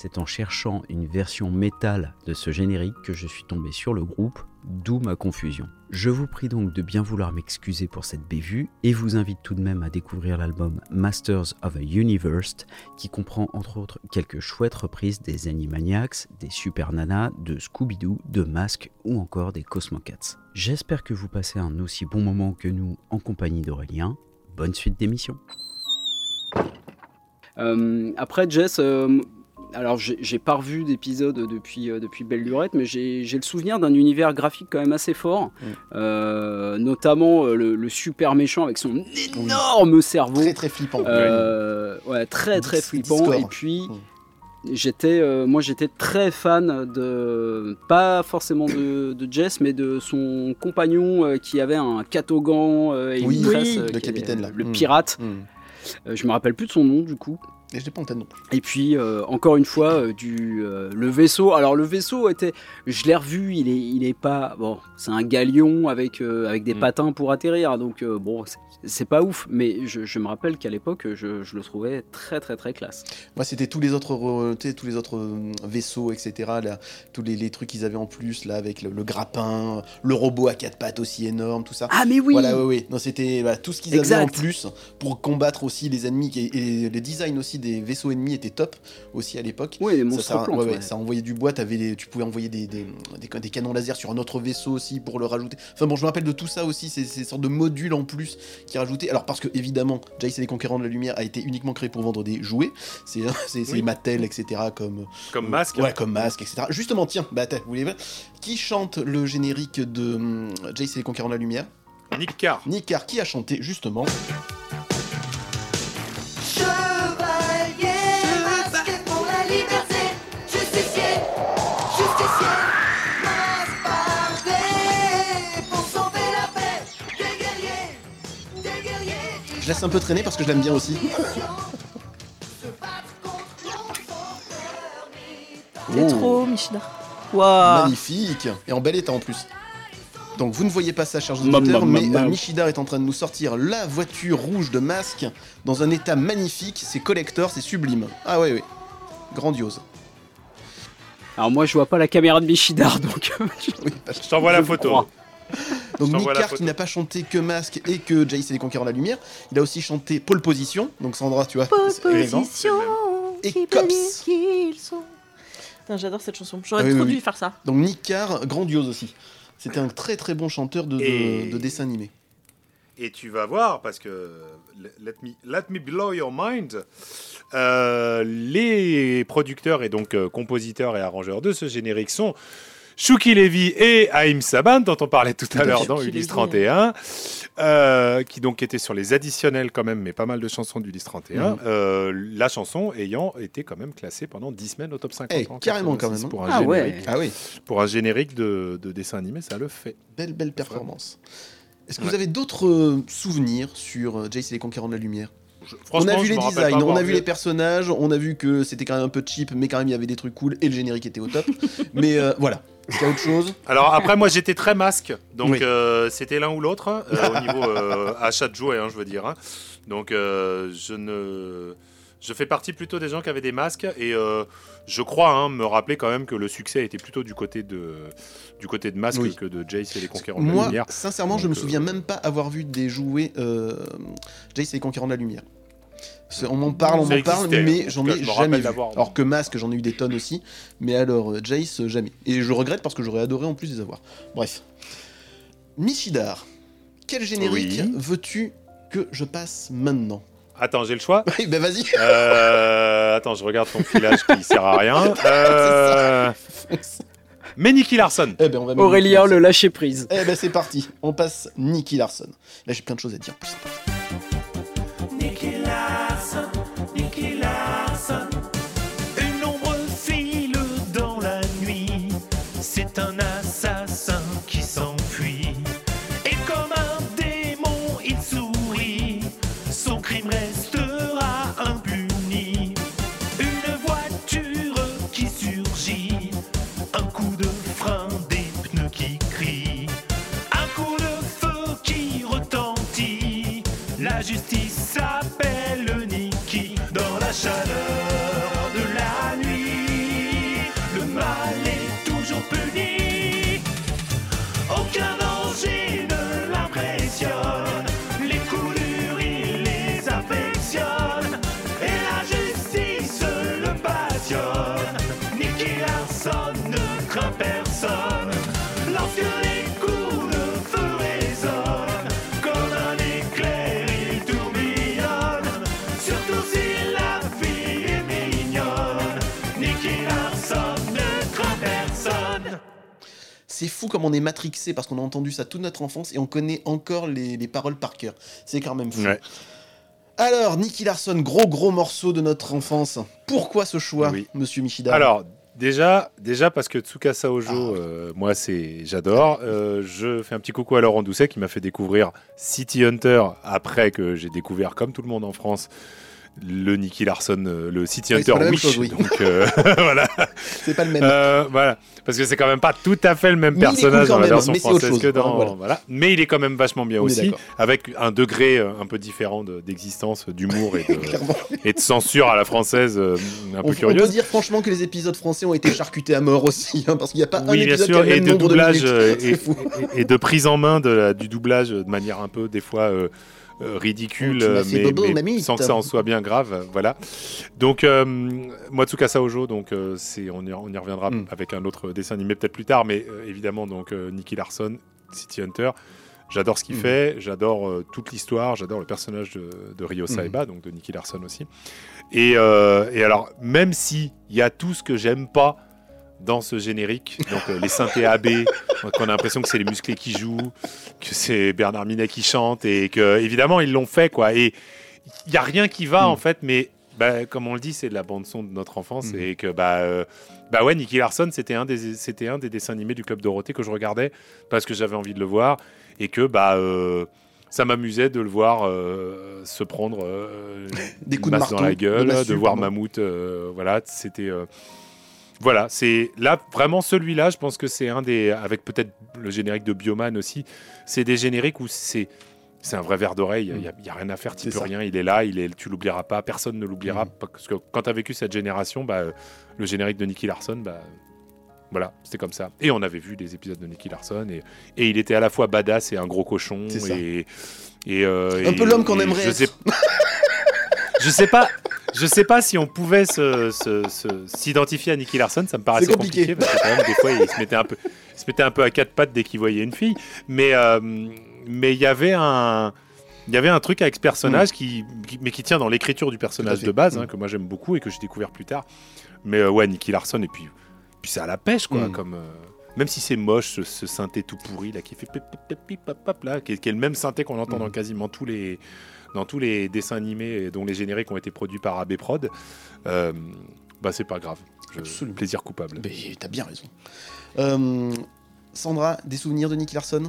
C'est en cherchant une version métal de ce générique que je suis tombé sur le groupe, d'où ma confusion. Je vous prie donc de bien vouloir m'excuser pour cette bévue et vous invite tout de même à découvrir l'album Masters of a Universe qui comprend entre autres quelques chouettes reprises des Animaniacs, des Super Nana, de Scooby-Doo, de Mask ou encore des Cosmocats. J'espère que vous passez un aussi bon moment que nous en compagnie d'Aurélien. Bonne suite d'émission. Euh, après, Jess, euh, alors j'ai pas revu d'épisode depuis, euh, depuis Belle Lurette, mais j'ai le souvenir d'un univers graphique quand même assez fort, Mm. Euh, notamment euh, le, le super méchant avec son énorme cerveau. Très très flippant. Ouais, très très flippant. Discord. Et puis, Mm. j'étais, euh, moi, j'étais très fan de, pas forcément de, de Jess, mais de son compagnon euh, qui avait un catogan euh, et Oui, une oui, le capitaine, là. le Mm. pirate. Je me rappelle plus de son nom du coup. Et je l'ai pas en tête non plus. Et puis euh, encore une fois euh, du euh, le vaisseau. Alors le vaisseau était, je l'ai revu, il est il est pas bon, c'est un galion avec euh, avec des Mm. patins pour atterrir. Donc euh, bon, c'est- pas ouf, mais je, je me rappelle qu'à l'époque je, je le trouvais très très très classe. Moi, c'était tous les autres, tu sais, tous les autres vaisseaux, etc. Là, tous les, les trucs qu'ils avaient en plus, là, avec le, le grappin, le robot à quatre pattes aussi énorme, tout ça. Ah mais oui. Voilà, oui, oui. Non, c'était voilà, tout ce qu'ils avaient en plus pour combattre aussi les ennemis. Et les designs aussi des vaisseaux ennemis étaient top aussi à l'époque. Oui, les Ça, monstres ça, plantes. ouais, ouais, ouais. ça envoyait du bois, tu pouvais envoyer des, des, des- des canons laser sur un autre vaisseau aussi pour le rajouter. Enfin bon, je me rappelle de tout ça aussi, ces, ces sortes de modules en plus qui rajoutaient. Alors parce que évidemment, Jace et les Conquérants de la Lumière a été uniquement créé pour vendre des jouets, c'est c'est Oui. Mattel, etc. comme Comme masque. Ouais, comme masque, etc. Justement, tiens, bah vous voulez voir Qui chante le générique de hum, Jace et les Conquérants de la Lumière? Nick Carr. Nick Carr qui a chanté justement? Je laisse un peu traîner parce que je l'aime bien aussi. C'est Oh. trop, Michida. Waouh. Magnifique Et en bel état en plus. Donc vous ne voyez pas ça, chers Mam, auditeurs, mais euh. Michida est en train de nous sortir la voiture rouge de masque dans un état magnifique. C'est collector, c'est sublime. Ah ouais, ouais. Grandiose. Alors moi je vois pas la caméra de Michidar donc. Oui, Je t'envoie la photo. Donc Nick Carr qui n'a pas chanté que Masque et que Jace et les Conquérants de la Lumière, il a aussi chanté Pole Position. Donc Sandra, tu vois, élégant. Position, Et qui Cops. sont. J'adore cette chanson. J'aurais Ah oui, trop oui, dû oui. faire ça. Donc Nick Carr, grandiose aussi. C'était un très très bon chanteur de, de, Et- de dessin animé. Et tu vas voir, parce que let me, let me blow your mind, euh, les producteurs et donc euh, compositeurs et arrangeurs de ce générique sont Shuki Levy et Haïm Saban, dont on parlait tout à l'heure dans Ulysse Levy, 31, euh, qui donc étaient sur les additionnels quand même, mais pas mal de chansons d'Ulysse 31. Mhm. euh, la chanson ayant été quand même classée pendant 10 semaines au top 50. Eh, en carrément, quand 86 même, hein. Pour un Ah ouais. générique, Ah oui, pour un générique de, de dessin animé, ça le fait. belle belle performance. Est-ce que Ouais. vous avez d'autres euh, souvenirs sur Jace et les Conquérants de la Lumière? Je- On a vu je les designs, on a vu les personnages, on a vu que c'était quand même un peu cheap, mais quand même il y avait des trucs cool et le générique était au top. mais euh, voilà, a autre chose? Alors après, moi j'étais très masque, donc Oui. euh, c'était l'un ou l'autre euh, au niveau euh, achat de jouets, hein, je veux dire. hein. Donc je ne, je fais partie plutôt des gens qui avaient des masques et euh, je crois hein, me rappeler quand même que le succès était plutôt du côté de, du côté de masque Oui. que de Jace et les Conquérants de la Moi, Lumière. sincèrement, je Donc, me souviens même pas avoir vu des jouets euh, Jace et les Conquérants de la Lumière. On m'en parle, on m'en parle, mais j'en ai je jamais vu. Alors que Masque, j'en ai eu des tonnes aussi, mais alors euh, Jace, euh, jamais. Et je regrette parce que j'aurais adoré en plus les avoir. Bref. Michidar, quel générique Oui. veux-tu que je passe maintenant? Attends, j'ai le choix? Oui, ben vas-y. Euh, attends, je regarde ton filage qui sert à rien. Euh, mais Nicky Larson. Eh ben, on va mettre Aurélien Nicky le lâcher prise. Eh ben c'est parti, on passe Nicky Larson. Là j'ai plein de choses à dire. en plus. C'est fou comme on est matrixé parce qu'on a entendu ça toute notre enfance et on connaît encore les, les paroles par cœur. C'est quand même fou. Ouais. Alors, Nicky Larson, gros gros morceau de notre enfance. Pourquoi ce choix, Oui. monsieur Michida Alors, déjà, déjà parce que Tsukasa Ojo, Ah. euh, moi, c'est j'adore. Euh, je fais un petit coucou à Laurent Doucet qui m'a fait découvrir City Hunter après que j'ai découvert, comme tout le monde en France, le Nicky Larson, euh, le City Oui, Hunter pas la Wish. chose, oui. Donc, euh, voilà. C'est pas le même. Euh, voilà, parce que c'est quand même pas tout à fait le même Mais personnage cool dans la version française chose, que dans hein, voilà. voilà. Mais il est quand même vachement bien On aussi, avec un degré euh, un peu différent de- d'existence, d'humour et de, et censure à la française, euh, un On, peu on peut curieuse. dire franchement que les épisodes français ont été charcutés à mort aussi, hein, parce qu'il n'y a pas un Oui, épisode sûr, qui a et le même de nombre doublage, de minutes. et, et- et de prise en main de la- du doublage de manière un peu des fois ridicule, Oh, euh, mais, bobo, mais mamie. sans que ça en soit bien grave. Voilà. Donc, euh, moi, Tsukasa Ojo, donc euh, c'est, on, y, on y reviendra Mm. avec un autre dessin animé peut-être plus tard, mais euh, évidemment, donc euh, Nicky Larson, City Hunter. J'adore ce qu'il Mm. fait, j'adore euh, toute l'histoire, j'adore le personnage de, de Ryo Mm. Saiba, donc de Nicky Larson aussi. Et, euh, et alors, même si il y a tout ce que j'aime pas dans ce générique, donc euh, les synthés AB, qu'on a l'impression que c'est les musclés qui jouent, que c'est Bernard Minet qui chante, et que évidemment ils l'ont fait quoi. Et il y a rien qui va Mm. en fait, mais bah, comme on le dit, c'est de la bande son de notre enfance, Mm. et que bah euh, bah ouais, Nicky Larson, c'était un des c'était un des dessins animés du club Dorothée que je regardais parce que j'avais envie de le voir, et que bah euh, ça m'amusait de le voir euh, se prendre euh, Des coups de masse dans marteau, la gueule, de voir pardon. Mammouth. euh, voilà, c'était. Voilà, c'est là vraiment celui-là. Je pense que c'est un des, avec peut-être le générique de Bioman aussi. C'est des génériques où c'est c'est un vrai verre d'oreille. Il n'y a, il y a rien à faire, tu peux ça. rien. Il est là, il est, tu l'oublieras pas. Personne ne l'oubliera Mhm. parce que quand tu as vécu cette génération, bah, le générique de Nicky Larson, bah, voilà, c'était comme ça. Et on avait vu des épisodes de Nicky Larson et, et il était à la fois badass et un gros cochon et et, euh, Un et- peu l'homme qu'on aimerait Je être. sais, je sais pas. Je sais pas si on pouvait s'identifier à Nicky Larson, ça me paraissait compliqué. compliqué. parce que quand même des fois il se mettait un peu, se mettait un peu à quatre pattes dès qu'il voyait une fille. Mais euh, mais il y avait un il y avait un truc avec ce personnage qui, qui- mais qui tient dans l'écriture du Mm. Personnage de base hein, Mm. que moi j'aime beaucoup et que j'ai découvert plus tard. Mais euh, ouais, Nicky Larson et puis puis c'est à la pêche quoi, Mm. comme euh, même si c'est moche ce, ce synthé tout pourri là qui fait pip, pip, pip, pip, pop, pop, là, qui est, qui est le même synthé qu'on entend Mm. dans quasiment tous les dans tous les dessins animés dont les génériques ont été produits par AB Prod, euh, bah c'est pas grave. Je- Absolument. plaisir coupable. Mais t'as bien raison. Euh, Sandra, des souvenirs de Nicky Larson?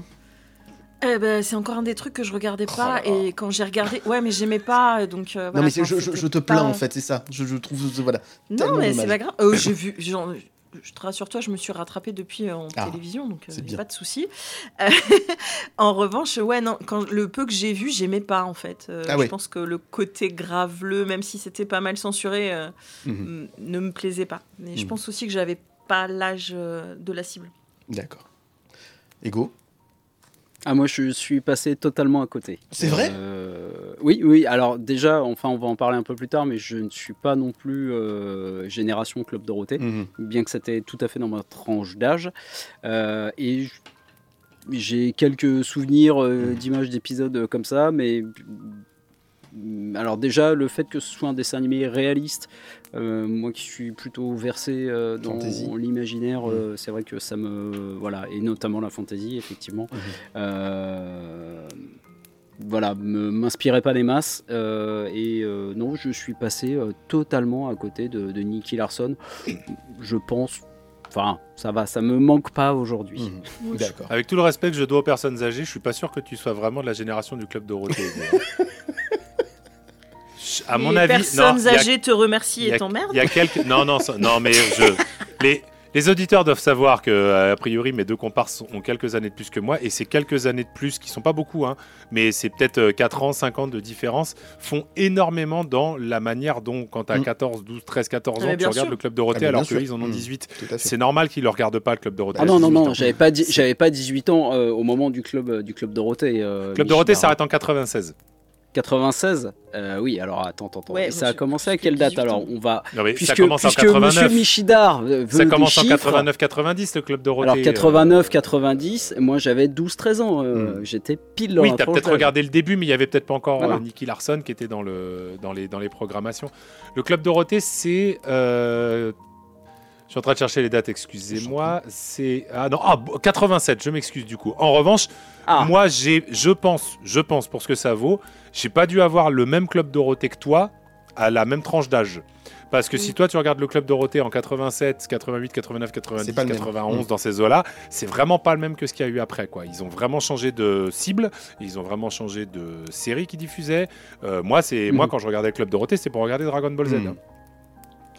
Eh ben, c'est encore un des trucs que je regardais Oh pas là. et quand j'ai regardé, ouais, mais j'aimais pas, donc. euh, Non voilà, mais je, je- c'était je te plains pas- en fait, c'est ça. Je, je trouve voilà. Non, mais c'est pas grave. Euh, j'ai vu, genre, je te rassure, toi, je me suis rattrapée depuis euh, en Ah, télévision, donc a pas de souci. Euh, en revanche, ouais, non, quand le peu que j'ai vu, j'aimais pas en fait. Euh, Ah je pense que le côté graveleux, même si c'était pas mal censuré, euh, Mhm. ne me plaisait pas. Mais je Mhm. pense aussi que j'avais pas l'âge euh, de la cible. D'accord. Ego? Ah, moi, je suis passé totalement à côté. C'est vrai? Euh, Oui, oui. Alors, déjà, enfin, on va en parler un peu plus tard, mais je ne suis pas non plus euh, génération Club Dorothée, Mhm. bien que c'était tout à fait dans ma tranche d'âge. Euh, et j'ai quelques souvenirs euh, d'images d'épisodes comme ça, mais. mm, Alors déjà, le fait que ce soit un dessin animé réaliste, euh, moi qui suis plutôt versé euh, dans l'imaginaire, euh, c'est vrai que ça me... Voilà, et notamment la fantasy, effectivement. Euh, voilà, m'inspirait pas des masses. euh, et euh, non, je suis passé euh, totalement à côté de, de Nicky Larson. Je pense... Enfin, ça va, ça me manque pas aujourd'hui. D'accord. Avec tout le respect que je dois aux personnes âgées, je suis pas sûr que tu sois vraiment de la génération du club Dorothée. à mon Les avis, non, personnes il y a- âgées te remercient et t'emmerdent. Il y a quelques. Non, non, non, mais je. Les, les auditeurs doivent savoir que, euh, a priori, mes deux comparses ont quelques années de plus que moi, et ces quelques années de plus, qui sont pas beaucoup, hein, mais c'est peut-être euh, 4 ans, 5 ans de différence, font énormément dans la manière dont, quand tu as Mm. 14, 12, 13, 14 Ah, ans, mais tu bien regardes sûr. le Club Dorothée, Ah, alors sûr. qu'ils en ont Mm. 18. Tout à fait. C'est normal qu'ils ne regardent pas le Club Dorothée. Ah non, non, 18 non, j'avais pas, j'avais pas 18 ans euh, au moment du club, euh, du club Dorothée. euh, Le Club Michel Dorothée s'arrête en 96. 96 Euh, Oui, alors attends, attends. attends. Ouais, Et ça a monsieur, commencé à quelle date 18 ans. alors On va. Non, mais Puisque, ça commence en puisque Monsieur 89. Michidar veut Ça des commence en chiffres, 89-90, le Club Dorothée. Alors euh, 89-90, moi j'avais 12-13 ans. euh, Hmm. J'étais pile dans Oui, t'as peut-être regardé le début, mais il y avait peut-être pas encore Voilà. euh, Nicky Larson qui était dans, le, dans, les, dans les programmations. Le Club Dorothée, c'est. Je suis en train de chercher les dates, excusez-moi. C'est ah non, ah, bo- 87, je m'excuse du coup. En revanche, Ah. moi j'ai je pense, je pense pour ce que ça vaut, j'ai pas dû avoir le même club Dorothée que toi à la même tranche d'âge. Parce que si toi tu regardes le club Dorothée en 87, 88, 89, 90, C'est pas le même. 91 Mm. dans ces eaux-là, c'est vraiment pas le même que ce qu'il y a eu après quoi. Ils ont vraiment changé de cible, ils ont vraiment changé de série qui diffusait. Euh, moi c'est moi quand je regardais le club Dorothée, c'est pour regarder Dragon Ball Z. Mm. hein.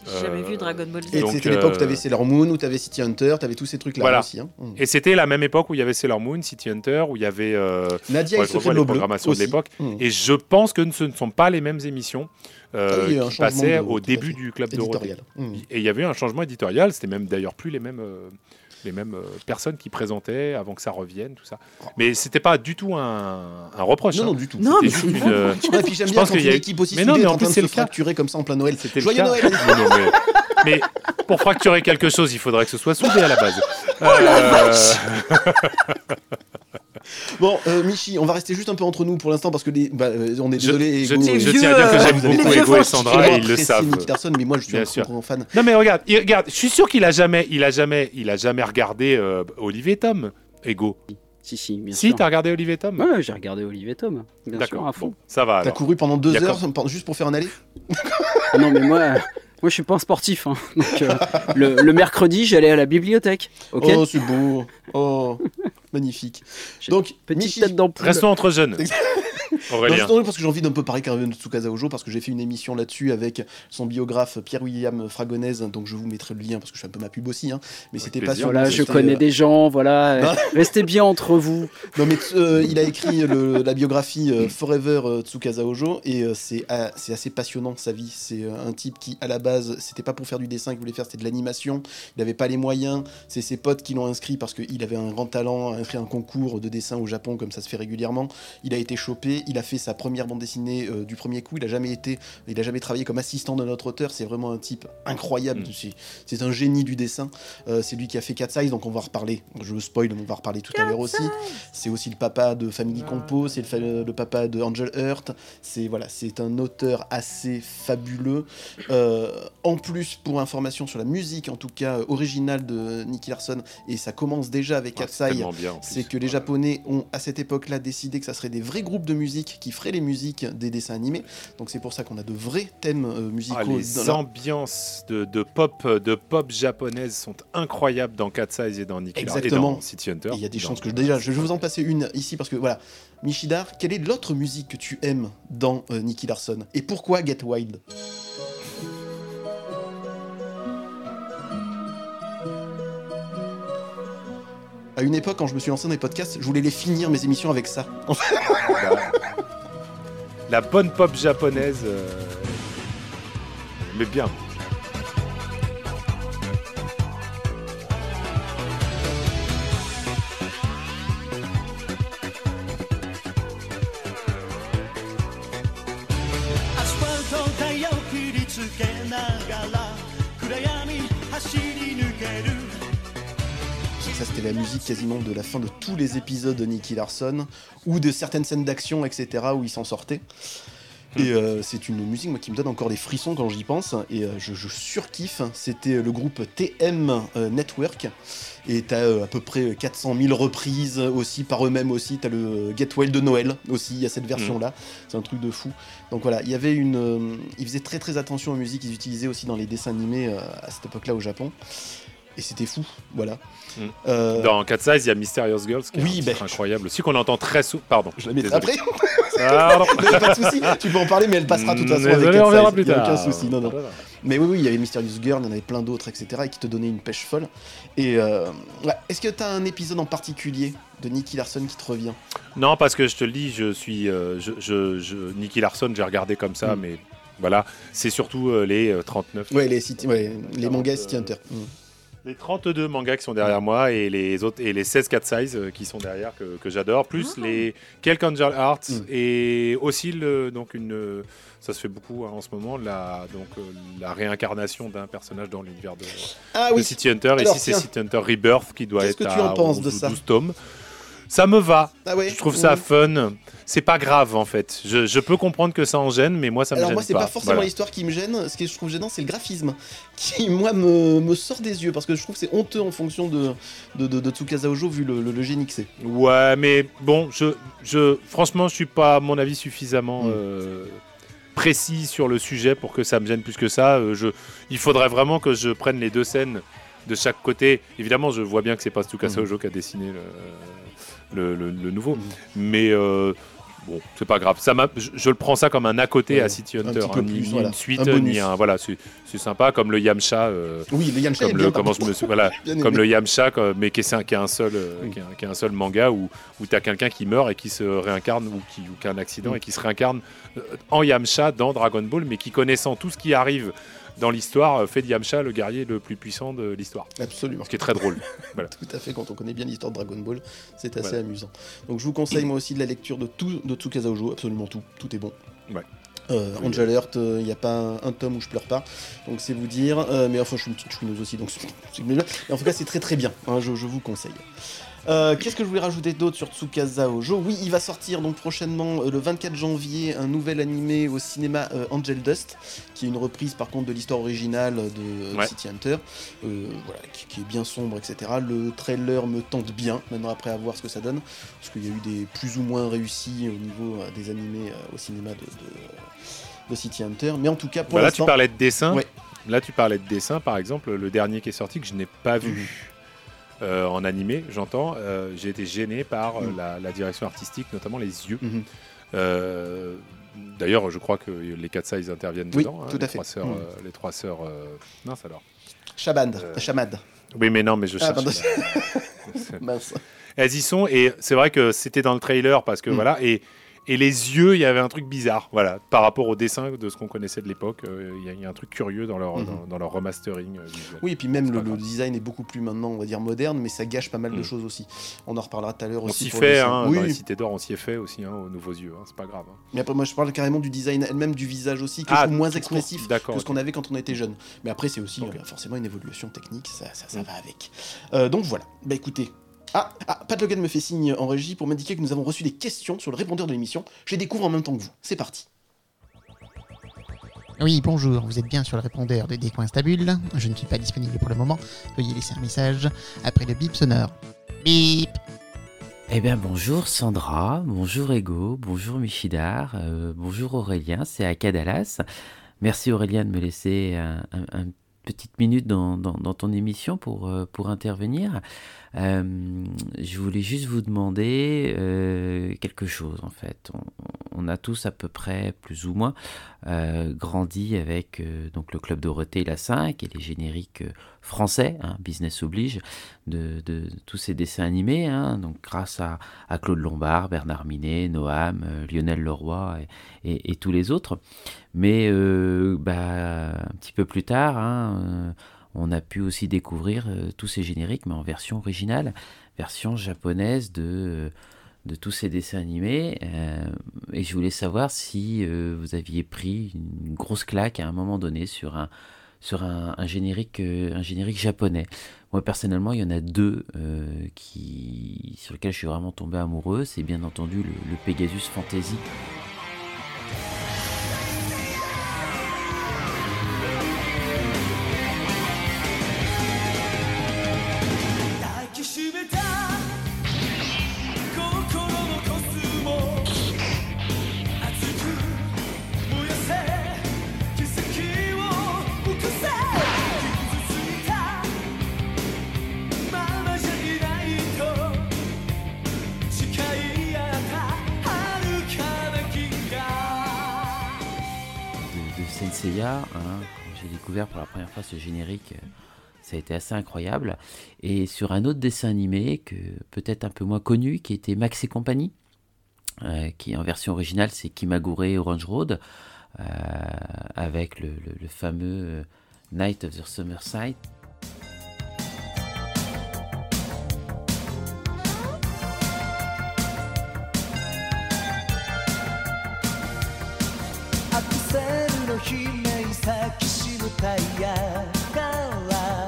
J'ai jamais Euh, vu Dragon Ball Z. Et c'était l'époque où euh, t'avais Sailor Moon, où t'avais City Hunter, t'avais tous ces trucs-là Voilà. aussi. hein. Mm. Et c'était la même époque où il y avait Sailor Moon, City Hunter, où il y avait euh, Nadia ouais, et je de les de l'époque. Mm. Et je pense que ce ne sont pas les mêmes émissions euh, Ah, qui passaient de- au début du club Dorothée. Éditorial. Mm. Et il y avait eu un changement éditorial, c'était même d'ailleurs plus les mêmes, euh, les mêmes euh, personnes qui présentaient avant que ça revienne, tout ça. Mais c'était pas du tout un, un reproche. Non, hein. non, du tout. Non, mais c'est une, euh, Ouais, puis j'aime Je bien pense quand qu'il y une a- équipe aussi Mais non, mais est en en train plus, de c'est se le cas. fracturer comme ça en plein Noël. C'était le Joyeux cas. Noël Non, mais, mais pour fracturer quelque chose, il faudrait que ce soit soudé à la base. Euh, Bon, euh, Michi, on va rester juste un peu entre nous pour l'instant parce que les, bah, euh, on est Je- désolé. je Ego, euh, je tiens à dire que j'aime beaucoup Ego et. Sandra, et ils le savent. Mais moi je suis Bien un sûr. grand fan. Non mais regarde, il- regarde, je suis sûr qu'il a jamais, il a jamais, il a jamais regardé euh, Olivier Tom. Ego. Si, si, bien Si, sûr. t'as regardé Olivier Tom? Ouais, j'ai regardé Olivier Tom. Bien sûr, D'accord. à fond. Bon, ça va T'as couru pendant deux heures juste pour faire un aller? Ah non, mais moi, moi, je suis pas un sportif. hein. Donc, euh, le, le mercredi, j'allais à la bibliothèque. Oh, c'est beau. Oh, magnifique. Donc, Petite Michi, tête d'ampoule. Restons entre jeunes. Non, Aurélien. drôle parce que j'ai envie d'un peu parler quand même de Tsukasa Ojo parce que j'ai fait une émission là-dessus avec son biographe Pierre-William Fragonèse, donc je vous mettrai le lien parce que je suis un peu ma pub aussi, hein. mais c'était plaisir. passionnant. Voilà, je connais euh, des gens, voilà. Non. Restez bien entre vous. Non mais euh, il a écrit le- la biographie euh, Forever euh, Tsukasa Ojo et euh, c'est ah, c'est assez passionnant sa vie. C'est euh, un type qui à la base c'était pas pour faire du dessin qu'il voulait faire, c'était de l'animation. Il n'avait pas les moyens. C'est ses potes qui l'ont inscrit parce qu'il avait un grand talent, a inscrit un concours de dessin au Japon comme ça se fait régulièrement. Il a été chopé, il a fait sa première bande dessinée euh, du premier coup. Il a jamais été, il a jamais travaillé comme assistant de notre auteur. C'est vraiment un type incroyable. Mm. C'est- un génie du dessin. Euh, c'est lui qui a fait Cat Size, donc on va en reparler. Je spoil, mais on va en reparler tout à l'heure aussi. C'est aussi le papa de Family Compo, c'est le, fa- le papa de Angel Heart. C'est voilà, c'est un auteur assez fabuleux. Euh, en plus, pour information sur la musique, en tout cas euh, originale de Nicky Larson, et ça commence déjà avec Ah, Cat Size, en plus. c'est que les Japonais ont à cette époque-là décidé que ça serait des vrais groupes de musique qui feraient les musiques des dessins animés. Donc c'est pour ça qu'on a de vrais thèmes euh, musicaux. Ah, dans les la- ambiances de, de pop de pop japonaises sont incroyables dans Cat Size et dans Nicky et Exactement. dans City Hunter. Il y a des chances que je, déjà, je vais vous en passer une ici parce que voilà, Michidar, quelle est l'autre musique que tu aimes dans euh, Nicky Larson? Et pourquoi Get Wild? À une époque, quand je me suis lancé dans les podcasts, je voulais les finir mes émissions avec ça. La bonne pop japonaise. euh, Mais bien. Ça, c'était la musique quasiment de la fin de tous les épisodes de Nicky Larson ou de certaines scènes d'action, etc., où il s'en sortait. Et euh, c'est une musique moi, qui me donne encore des frissons quand j'y pense. Et euh, je, je surkiffe. C'était le groupe TM euh, Network. Et t'as euh, à peu près 400 000 reprises aussi par eux-mêmes aussi. T'as le euh, Get Wild de Noël aussi. Il y a cette version-là. C'est un truc de fou. Donc voilà, il y avait une. euh, ils faisaient très très attention aux musiques qu'ils utilisaient aussi dans les dessins animés euh, à cette époque-là au Japon. Et c'était fou. Voilà. Euh, Dans Cat Size, il y a Mysterious Girls, qui est Oui, un ben- incroyable aussi, qu'on entend très souvent. Pardon. je la mettrai après. Pardon. Mais pas de souci, tu peux en parler, mais elle passera de toute façon avec Désolé, Cat on verra plus tard. aucun souci, non, non. Mais oui, oui, il y avait Mysterious Girl, il y en avait plein d'autres, etc., et qui te donnaient une pêche folle. Et euh, ouais, est-ce que tu as un épisode en particulier de Nicky Larson qui te revient? Non, parce que je te le dis, je suis. euh, je, je, je- Nicky Larson, j'ai regardé comme ça, Mm. mais voilà. C'est surtout euh, les euh, 39. Ouais, les, City- ouais, les mangas euh, City Hunter. Mm. Les 32 mangas qui sont derrière moi et les autres et les 16 4 size euh, qui sont derrière que, que j'adore, plus les quelques Angel Hearts Mm. et aussi le, donc une euh, ça se fait beaucoup hein, en ce moment la donc euh, la réincarnation d'un personnage dans l'univers de, Ah de oui, City Hunter. Alors, Ici c'est. City Hunter Rebirth qui doit être que tu à en penses 11 de ou ça 12 tomes. Ça me va. Ah ouais Je trouve ça Ouais. fun. C'est pas grave en fait. Je, je peux comprendre que ça en gêne, mais moi ça me Alors gêne moi c'est pas. pas forcément Voilà. l'histoire qui me gêne, ce que je trouve gênant c'est le graphisme qui moi me, me sort des yeux parce que je trouve que c'est honteux en fonction de, de, de, de Tsukasa Ojo vu le, le, le génie que c'est. Ouais, mais bon, je, je, franchement, je suis pas, à mon avis, suffisamment Mm. euh, précis sur le sujet pour que ça me gêne plus que ça. Euh, je, il faudrait vraiment que je prenne les deux scènes de chaque côté. Évidemment, je vois bien que c'est pas Tsukasa Mm. Ojo qui a dessiné le, le, le- le nouveau, Mm. mais euh, bon, c'est pas grave. Ça je, je le prends ça comme un à côté Ouais, à City un Hunter, peu hein, ni, plus, ni voilà. une suite, Un ni un, voilà, c'est, sympa comme le Yamcha. euh, Oui, le Yamcha comme le, comment je me voilà, comme le Yamcha, mais qui est, un- qui est un seul, euh, Oui. qui est un, qui est un seul manga où, où tu as quelqu'un qui meurt et qui se réincarne ou qui, ou qui a un accident et qui se réincarne euh, en Yamcha dans Dragon Ball, mais qui connaissant tout ce qui arrive dans l'histoire euh, fait de Yamcha le guerrier le plus puissant de l'histoire, Absolument. ce qui est très drôle. Tout à fait, quand on connaît bien l'histoire de Dragon Ball, c'est assez Voilà. amusant. Donc je vous conseille moi aussi de la lecture de tout de Tsukasa Ojo, absolument tout, tout est bon. Ouais. Euh, Oui. Angel Heart, il n'y a pas un, un tome où je pleure pas, donc c'est vous dire. Euh, mais enfin, je suis une petite chouineuse aussi, donc c'est en tout cas, c'est très très bien, hein, je, je vous conseille. Euh, Qu'est-ce que je voulais rajouter d'autre sur Tsukasa Ojo Oui, il va sortir donc prochainement, euh, le 24 janvier, un nouvel animé au cinéma euh, Angel Dust, qui est une reprise par contre de l'histoire originale de Ouais. City Hunter, voilà, qui, qui est bien sombre, etc. Le trailer me tente bien, maintenant après à voir ce que ça donne, parce qu'il y a eu des plus ou moins réussis au niveau des animés au cinéma de, de, de City Hunter, mais en tout cas pour Bah là, tu l'instant, parlais de dessin. Ouais. Là, tu parlais de dessin, par exemple, le dernier qui est sorti que je n'ai pas vu. Mhm. Euh, en animé, j'entends, euh, j'ai été gêné par euh, Mhm. la, la direction artistique, notamment les yeux. Mhm. Euh, D'ailleurs, je crois que les 4 size interviennent Oui, dedans. hein, tout à les fait. Trois sœurs, euh, les trois sœurs. euh, Mince alors. Shabad, Euh, Shamad, Oui, mais non, mais je Ah, cherche. mince. Elles y sont, et c'est vrai que c'était dans le trailer parce que Mhm. voilà, et, et les yeux, il y avait un truc bizarre, voilà, par rapport au dessin de ce qu'on connaissait de l'époque. euh, Il y, a- il y a un truc curieux dans leur, Mhm. dans, dans leur remastering euh. Oui, et puis même le, design est beaucoup plus maintenant, on va dire moderne, mais ça gâche pas mal de Mm. choses aussi. On en reparlera tout à l'heure On aussi. s'y pour le fait, hein, oui, dans les cités d'or, on s'y est fait aussi, hein, aux nouveaux yeux, hein, c'est pas grave. hein. mais après moi je parle carrément du design elle-même du visage aussi, que Ah, trouve moins expressif que ce qu'on avait quand on était jeune. Mais après c'est aussi euh, forcément une évolution technique, ça, ça, ça Mm. va avec. Donc voilà, bah écoutez. Ah, ah, Pat Logan me fait signe en régie pour m'indiquer que nous avons reçu des questions sur le répondeur de l'émission. Je les découvre en même temps que vous. C'est parti. Oui, bonjour, vous êtes bien sur le répondeur de Descoins Stabule. Je ne suis pas disponible pour le moment. Veuillez laisser un message après le bip sonore. Bip Eh bien bonjour Sandra, bonjour Ego, bonjour Michidar, euh, bonjour Aurélien, c'est Akadalas. Merci Aurélien de me laisser un, un- un petite minute dans, dans- dans ton émission pour, euh, pour intervenir. Euh, je voulais juste vous demander euh, quelque chose en fait. On, a tous à peu près, plus ou moins, euh, grandi avec donc le Club Dorothée la 5 et les génériques français, hein, business oblige, de, tous ces dessins animés, hein, donc grâce à, Claude Lombard, Bernard Minet, Noam, Lionel Leroy et, et- tous les autres. Mais bah, un petit peu plus tard, hein, on a pu aussi découvrir euh, tous ces génériques, mais en version originale, version japonaise de, euh, de tous ces dessins animés. euh, et je voulais savoir si vous aviez pris une grosse claque à un moment donné sur un, sur un, générique, un générique japonais. Moi personnellement, il y en a deux qui, sur lesquels je suis vraiment tombé amoureux. C'est bien entendu le Pegasus Fantasy. Hein, quand j'ai découvert pour la première fois ce générique, euh, ça a été assez incroyable. Et sur un autre dessin animé, que peut-être un peu moins connu, qui était Max et compagnie, euh, qui en version originale c'est Kimagure Orange Road, euh, avec le, fameux Night of the Summer Sight. たいやから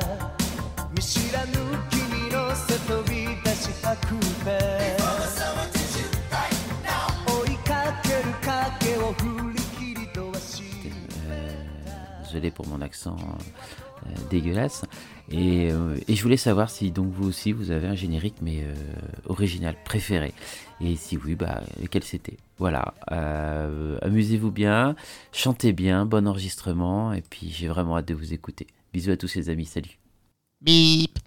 見知らぬ君の背飛び出しはくべ追いかける影を振り切りとはし Désolé pour mon accent dégueulasse. Et, euh, et je voulais savoir si donc vous aussi vous avez un générique mais euh, original préféré. Et si oui, bah lequel c'était? Voilà. Euh, Amusez-vous bien, chantez bien, bon enregistrement. Et puis j'ai vraiment hâte de vous écouter. Bisous à tous les amis, salut. Bip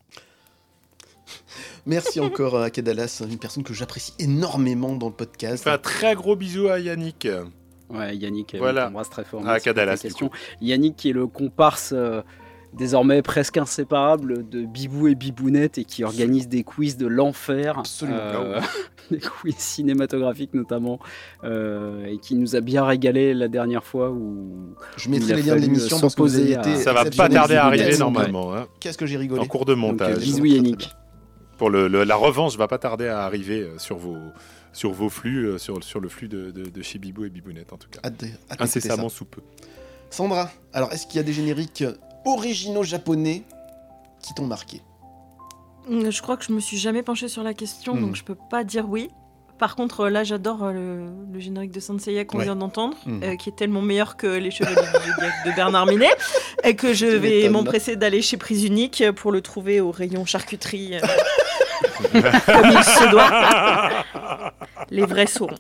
Merci encore à Kedalas, une personne que j'apprécie énormément dans le podcast. Un très gros bisou à Yannick. Ouais, Yannick, Voilà. on très fort. Du question. Yannick qui est le comparse euh, désormais presque inséparable de Bibou et Bibounette et qui organise des quiz de l'enfer. Absolument. Euh, des quiz cinématographiques notamment euh, et qui nous a bien régalé la dernière fois où Je mettrai les liens de l'émission parce que vous avez s'opposer à- été Ça va pas tarder à arriver normalement. hein. Qu'est-ce que j'ai rigolé. En cours de Donc, euh, montage. bisous Yannick. Pour le, le- la revanche va pas tarder à arriver sur vos, sur vos flux, euh, sur, sur le flux de, de- de chez Bibou et Bibounette en tout cas. Incessamment sous peu. Sandra, alors est-ce qu'il y a des génériques originaux japonais qui t'ont marqué Mm, Je crois que je me suis jamais penchée sur la question, Hmm. donc je peux pas dire oui. Par contre, euh, là, j'adore euh, le, le générique de Senseiya qu'on Ouais. vient d'entendre, Hmm. euh, qui est tellement meilleur que les Chevaliers du Zodiac de Bernard Minet, et que je Tu vais m'empresser d'aller chez Prise Unique pour le trouver au rayon charcuterie, euh, comme il se doit. Les vrais sauront.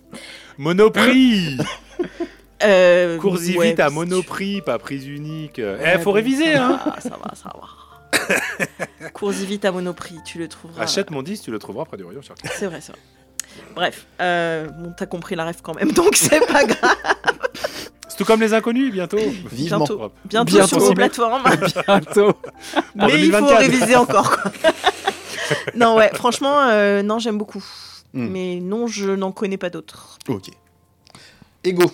Monoprix Euh, Cours-y ouais, vite à Monoprix, pas prise unique. Eh, Ouais, faut bon, réviser, ça hein va, Ça va, ça va. Cours-y vite à Monoprix, tu le trouveras. Achète mon disque, tu le trouveras près du rayon. C'est vrai, c'est vrai. Bref, euh, bon, t'as compris la rêve quand même, donc c'est pas grave. C'est tout comme les inconnus, bientôt. Vivement. Bientôt, bientôt, Bientôt. sur ces plateformes. Bientôt. En Mais il faut 2024. réviser encore. quoi. non, ouais, franchement, euh, non, j'aime beaucoup. Hmm. Mais non, je n'en connais pas d'autres. Ok. Ego.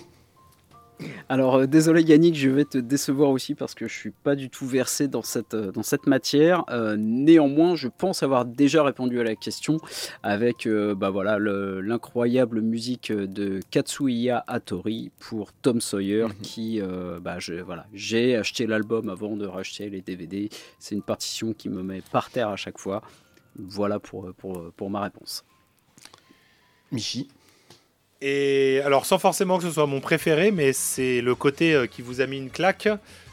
Alors euh, désolé Yannick, je vais te décevoir aussi parce que je suis pas du tout versé dans cette, euh, dans cette matière. Euh, néanmoins, je pense avoir déjà répondu à la question avec bah voilà le- l'incroyable musique de Katsuya Hattori pour Tom Sawyer Mhm. qui bah, je- voilà j'ai acheté l'album avant de racheter les DVD. C'est une partition qui me met par terre à chaque fois. Voilà pour, pour, pour ma réponse. Michi. Et alors, sans forcément que ce soit mon préféré, mais c'est le côté euh, qui vous a mis une claque,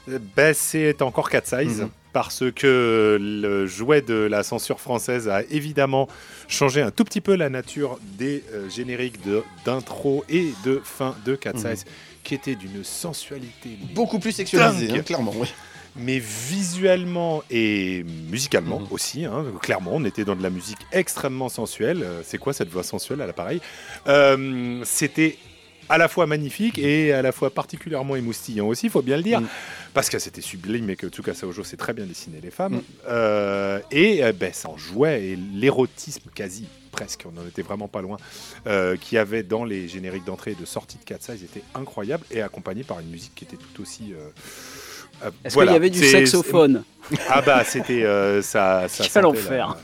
euh, ben, c'est encore Cat Size. Mhm. Parce que le jouet de la censure française a évidemment changé un tout petit peu la nature des euh, génériques de- d'intro et de fin de Cat Mhm. Size, qui était d'une sensualité Beaucoup plus sexualisé, Dingue. hein, clairement. ouais. Mais visuellement et musicalement Mhm. aussi. hein. Clairement, on était dans de la musique extrêmement sensuelle. Euh, C'est quoi cette voix sensuelle à l'appareil? Euh, C'était à la fois magnifique et à la fois particulièrement émoustillant aussi, il faut bien le dire, Mhm. parce que c'était sublime et que Tsukasa Ojo sait très bien dessiner les femmes. Mhm. Euh, et euh, ben, ça en jouait, et l'érotisme quasi, presque, on en était vraiment pas loin, euh, qu'il y avait dans les génériques d'entrée et de sortie de 4 Size était incroyable et accompagné par une musique qui était tout aussi... euh, euh, Est-ce voilà. qu'il y avait du saxophone ah bah c'était euh, ça ça Quel enfer.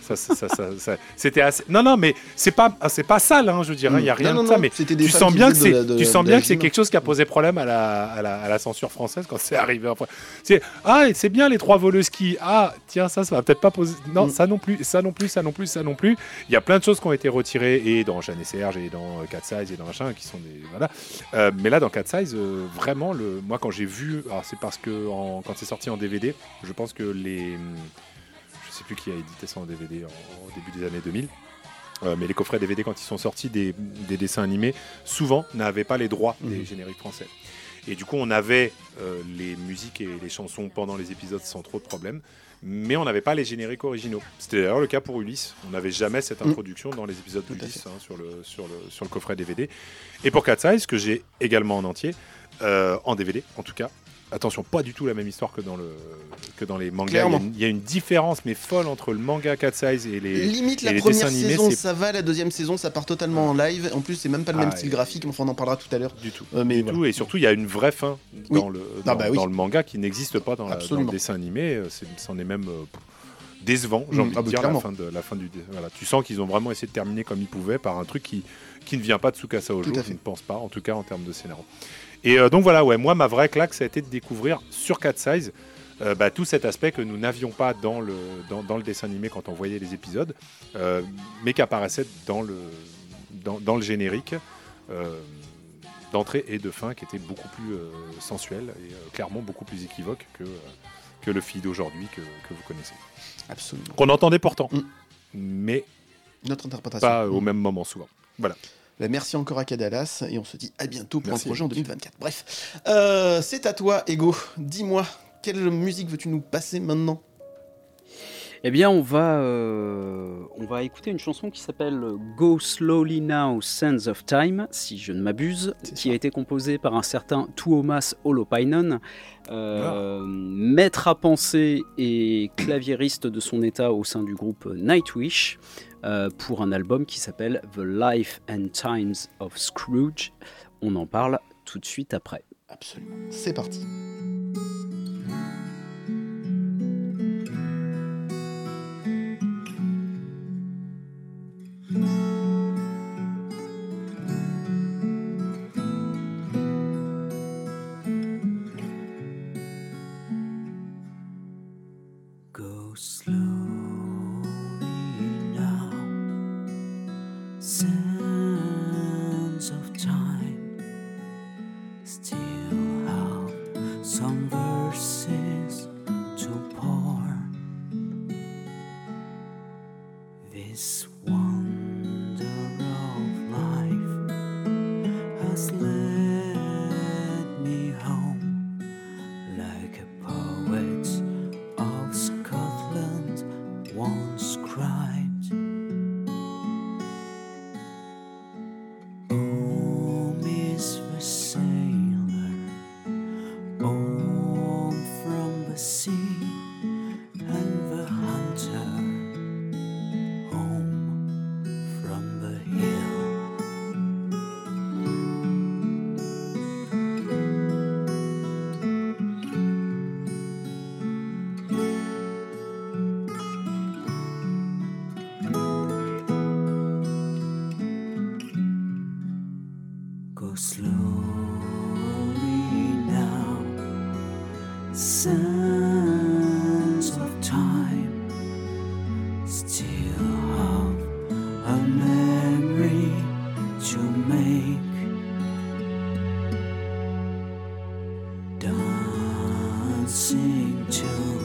c'était assez non non mais c'est pas ah, c'est pas sale hein, je dirais il y a Mm. rien Non, de non, ça non, mais tu sens bien que c'est tu sens bien que c'est quelque chose qui a posé problème à la, à la, à la censure française quand c'est arrivé c'est ah c'est bien les trois voleuses qui ah tiens ça ça va peut-être pas poser non Mm. ça non plus ça non plus ça non plus ça non plus il y a plein de choses qui ont été retirées et dans Jeanne et Serge et dans euh, Cat Size et dans machin qui sont des voilà Euh, mais là dans Cat Size euh, vraiment le moi quand j'ai vu alors c'est parce que en- quand c'est sorti en DVD je pense que les je sais plus qui a édité ça en DVD en- au début des années 2000 euh, mais les coffrets DVD quand ils sont sortis des, des dessins animés souvent n'avaient pas les droits des Mhm. génériques français et du coup on avait euh, les musiques et les chansons pendant les épisodes sans trop de problèmes mais on n'avait pas les génériques originaux. C'était d'ailleurs le cas pour Ulysse. On n'avait jamais cette Mhm. introduction dans les épisodes d'Ulysse hein, sur, le, sur, le, sur le coffret DVD. Et pour Cat Size, que j'ai également en entier, euh, en DVD en tout cas. Attention, pas du tout la même histoire que dans, le, que dans les mangas. Il y, a Clairement. une, il y a une différence mais folle entre le manga Cat Size et les, Limite, et la les première animés, saison, ça va, la deuxième saison, ça part totalement en live. En plus, c'est même pas le même Ah, style graphique, enfin, on en parlera tout à l'heure. du tout. Euh, mais du voilà. tout. Et surtout, il y a une vraie fin Oui. dans, le, Ah bah oui. dans le manga qui n'existe pas dans, la- dans le dessin animé. C'est- C'en est même euh, décevant, j'ai Mm, envie ah de bah, dire, la fin, de, la fin du. Voilà. Tu sens qu'ils ont vraiment essayé de terminer comme ils pouvaient par un truc qui, qui ne vient pas de Tsukasa Ojo, je ne pense pas, en tout cas en termes de scénario. Et euh, donc voilà, ouais, moi, ma vraie claque, ça a été de découvrir sur Cat Size. euh, bah, tout cet aspect que nous n'avions pas dans le, dans, dans le dessin animé quand on voyait les épisodes, euh, mais qui apparaissait dans le, dans, dans le générique. D'entrée et de fin qui était beaucoup plus sensuel et clairement beaucoup plus équivoque que, que le feed d'aujourd'hui que, que vous connaissez. Absolument. Qu'on entendait pourtant, Mm. mais Notre interprétation. pas au Mm. même moment souvent. Voilà. Bah, merci encore à Cadalas et on se dit à bientôt pour Merci, un projet en Eric. 2024. Bref, Euh, c'est à toi, Ego. Dis-moi, quelle musique veux-tu nous passer maintenant? Eh bien, on va, euh, on va écouter une chanson qui s'appelle Go Slowly Now, Sands of Time, si je ne m'abuse, qui ça. a été composée par un certain Tuomas Holopainen, euh, maître à penser et claviériste de son état au sein du groupe Nightwish, euh, pour un album qui s'appelle The Life and Times of Scrooge. On en parle tout de suite après. Absolument. C'est parti. Dancing to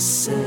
say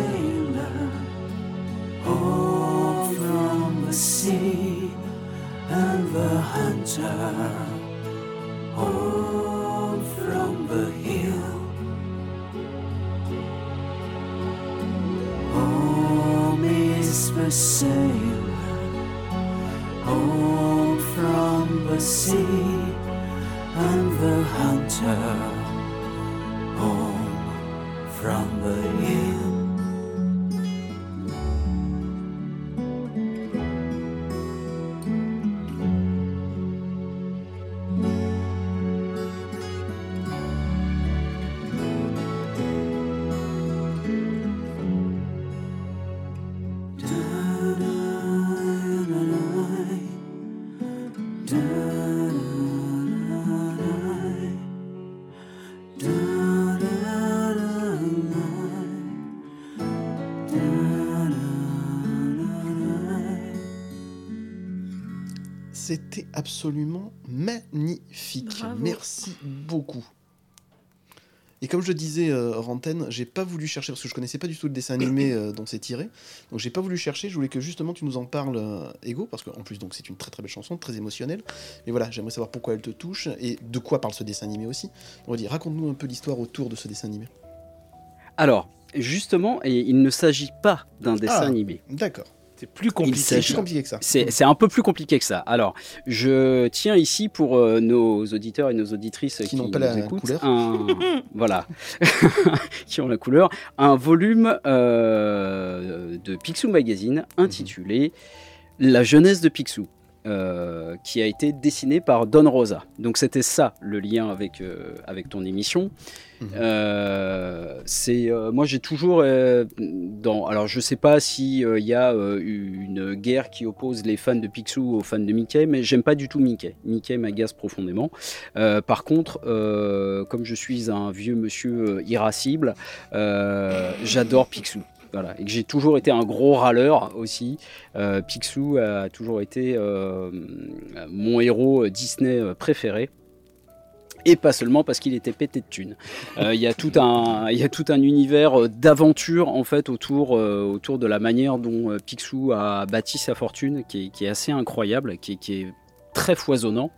absolument magnifique. Bravo. Merci beaucoup. Et comme je le disais euh, hors antenne, j'ai pas voulu chercher parce que je connaissais pas du tout le dessin animé euh, dont c'est tiré. Donc j'ai pas voulu chercher. Je voulais que justement tu nous en parles, euh, Ego, parce qu'en plus donc c'est une très très belle chanson, très émotionnelle. Mais voilà, j'aimerais savoir pourquoi elle te touche et de quoi parle ce dessin animé aussi. On va dire, raconte-nous un peu l'histoire autour de ce dessin animé. Alors, justement, et il ne s'agit pas d'un dessin Ah. animé. D'accord. C'est plus compliqué. C'est que ça. C'est un peu plus compliqué que ça. Alors, je tiens ici pour euh, nos auditeurs et nos auditrices qui, n'ont pas la écoutent, couleur. un- voilà, qui ont la couleur, un volume euh, de Picsou Magazine intitulé La jeunesse de Picsou. Euh, qui a été dessiné par Don Rosa. Donc c'était ça le lien avec, euh, avec ton émission. Mhm. Euh, c'est moi j'ai toujours dans alors je sais pas si il y a une guerre qui oppose les fans de Picsou aux fans de Mickey mais j'aime pas du tout Mickey Mickey m'agace profondément par contre comme je suis un vieux monsieur irascible j'adore Picsou et que j'ai toujours été un gros râleur aussi. Euh, Picsou a toujours été euh, mon héros Disney euh, préféré. Et pas seulement parce qu'il était pété de thunes. Il y a tout un, univers d'aventure en fait autour, de la manière dont Picsou a bâti sa fortune, qui est, assez incroyable, qui est très foisonnant.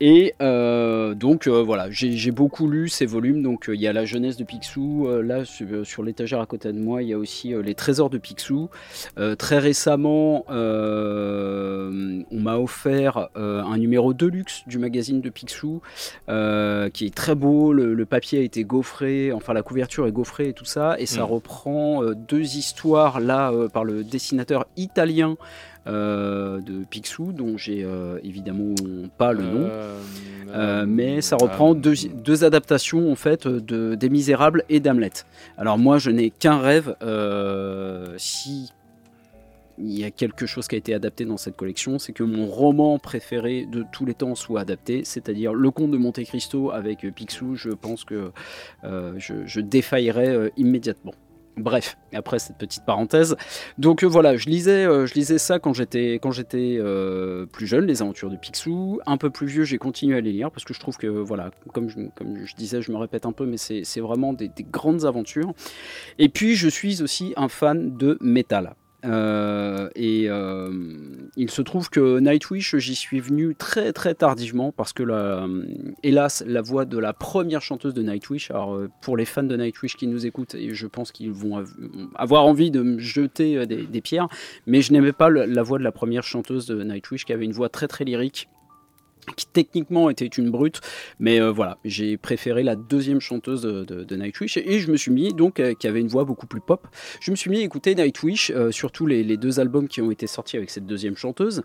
Et euh, donc euh, voilà, j'ai beaucoup lu ces volumes. Donc euh, il y a la jeunesse de Picsou. là sur, sur l'étagère à côté de moi, il y a aussi les trésors de Picsou. Très récemment, on m'a offert un numéro de luxe du magazine de Picsou qui est très beau. Le, le papier a été gaufré, enfin la couverture est gaufrée et tout ça. Et ça Mm. reprend deux histoires là par le dessinateur italien. Euh, de Picsou, dont j'ai euh, évidemment pas le nom. Euh, mais ça reprend deux, deux adaptations en fait de des Misérables et d'Hamlet. Alors moi je n'ai qu'un rêve si il y a quelque chose qui a été adapté dans cette collection, c'est que mon roman préféré de tous les temps soit adapté, c'est-à-dire Le Comte de Monte Cristo avec Picsou. Je pense que je, je défaillerais immédiatement. Bref, après cette petite parenthèse, donc euh, voilà, je lisais, euh, je lisais ça quand j'étais quand j'étais euh, plus jeune, les aventures de Picsou. Un peu plus vieux, j'ai continué à les lire parce que je trouve que voilà, comme je, disais, je me répète un peu, mais c'est c'est vraiment des, des grandes aventures. Et puis je suis aussi un fan de métal. Euh, et euh, il se trouve que Nightwish, j'y suis venu très très tardivement parce que la, hélas, la voix de la première chanteuse de Nightwish, alors euh, pour les fans de Nightwish qui nous écoutent, je pense qu'ils vont av- avoir envie de me jeter euh, des, pierres, mais je n'aimais pas la voix de la première chanteuse de Nightwish qui avait une voix très très lyrique qui techniquement était une brute, mais euh, voilà, j'ai préféré la deuxième chanteuse de, Nightwish et je me suis mis donc euh, qui avait une voix beaucoup plus pop. Je me suis mis à écouter Nightwish, euh, surtout les, les deux albums qui ont été sortis avec cette deuxième chanteuse,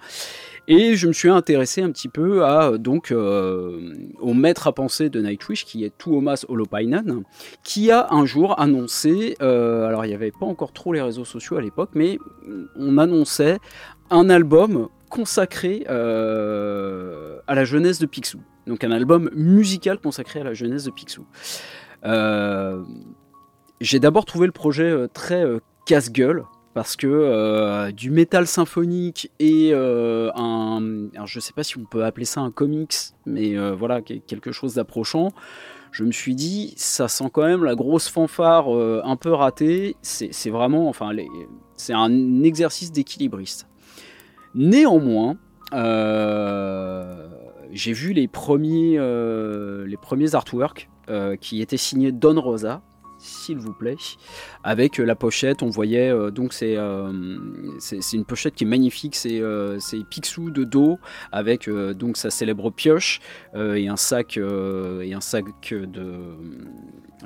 et je me suis intéressé un petit peu à donc au maître à penser de Nightwish qui est Tuomas Holopainen, qui a un jour annoncé, alors il n'y avait pas encore trop les réseaux sociaux à l'époque, mais on annonçait un album consacré euh, à la jeunesse de Picsou. Donc un album musical consacré à la jeunesse de Picsou. Euh, J'ai d'abord trouvé le projet euh, très casse-gueule parce que du métal symphonique et un, alors je sais pas si on peut appeler ça un comics, mais voilà que- quelque chose d'approchant. Je me suis dit, ça sent quand même la grosse fanfare un peu ratée. C'est vraiment, enfin, c'est un exercice d'équilibriste. Néanmoins, euh, j'ai vu les premiers, euh, les premiers artworks euh, qui étaient signés Don Rosa, s'il vous plaît, avec la pochette. On voyait euh, donc c'est euh, une pochette qui est magnifique. C'est euh, Picsou de dos avec donc sa célèbre pioche et un sac et un sac de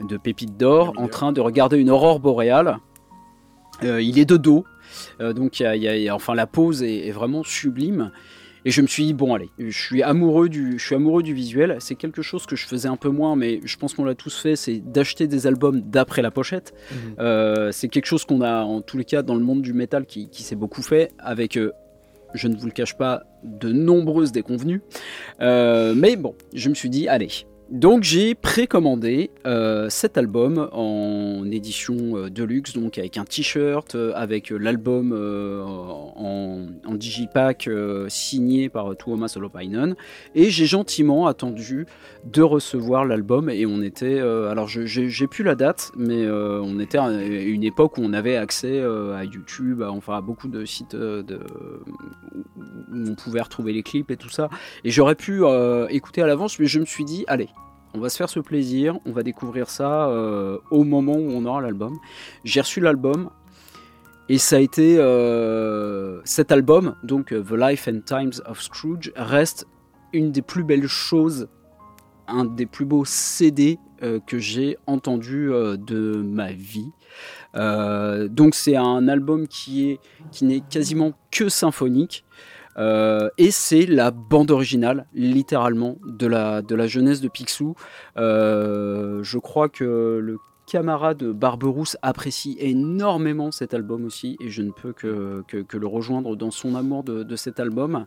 de pépites d'or en train de regarder une aurore boréale. Il est de dos, euh, donc il y a- il y a- il y a- enfin la pose est, est vraiment sublime. Et je me suis dit bon allez, je suis amoureux du, je suis amoureux du visuel. C'est quelque chose que je faisais un peu moins, mais je pense qu'on l'a tous fait, c'est d'acheter des albums d'après la pochette. Euh, c'est quelque chose qu'on a en tous les cas dans le monde du métal qui, qui s'est beaucoup fait avec. euh, je ne vous le cache pas, de nombreuses déconvenues. Euh, mais bon, je me suis dit, allez, donc j'ai précommandé euh, cet album en édition euh, deluxe, donc avec un t-shirt, euh, avec l'album en, digipack signé par Tuomas Solopainen, et j'ai gentiment attendu de recevoir l'album et on était, euh, alors j'ai plus la date, mais euh, on était à une époque où on avait accès euh, à YouTube, à, enfin à beaucoup de sites de, où on pouvait retrouver les clips et tout ça, et j'aurais pu écouter à l'avance, mais je me suis dit, allez, on va se faire ce plaisir, on va découvrir ça au moment où on aura l'album. J'ai reçu l'album et ça a été cet album, donc The Life and Times of Scrooge, reste une des plus belles choses, un des plus beaux CD euh, que j'ai entendu euh, de ma vie. Euh, donc c'est un album qui est qui n'est quasiment que symphonique. Et c'est la bande originale, littéralement, de la, jeunesse de Picsou. Je crois que le camarade Barberousse apprécie énormément cet album aussi, et je ne peux que, le rejoindre dans son amour de cet album.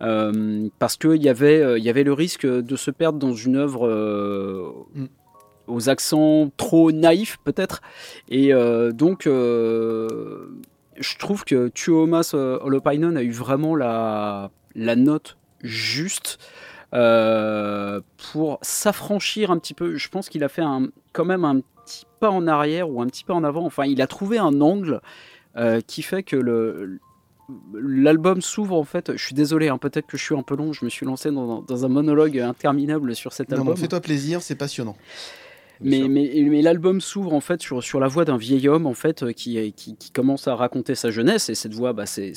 Euh, parce qu'il y, avait, euh, y avait le risque de se perdre dans une œuvre euh, aux accents trop naïfs, peut-être. Et donc, je trouve que Tuomas Holopainen a eu vraiment la, la note juste pour s'affranchir un petit peu. Je pense qu'il a fait un, quand même un petit pas en arrière ou un petit pas en avant. Enfin, il a trouvé un angle euh, qui fait que le l'album s'ouvre en fait. Je suis désolé, hein, peut-être que je suis un peu long. Je me suis lancé dans, dans un monologue interminable sur cet album. fais-toi plaisir, c'est passionnant. Mais, mais, mais l'album s'ouvre en fait sur, sur la voix d'un vieil homme en fait euh, qui, qui, qui commence à raconter sa jeunesse et cette voix bah, c'est,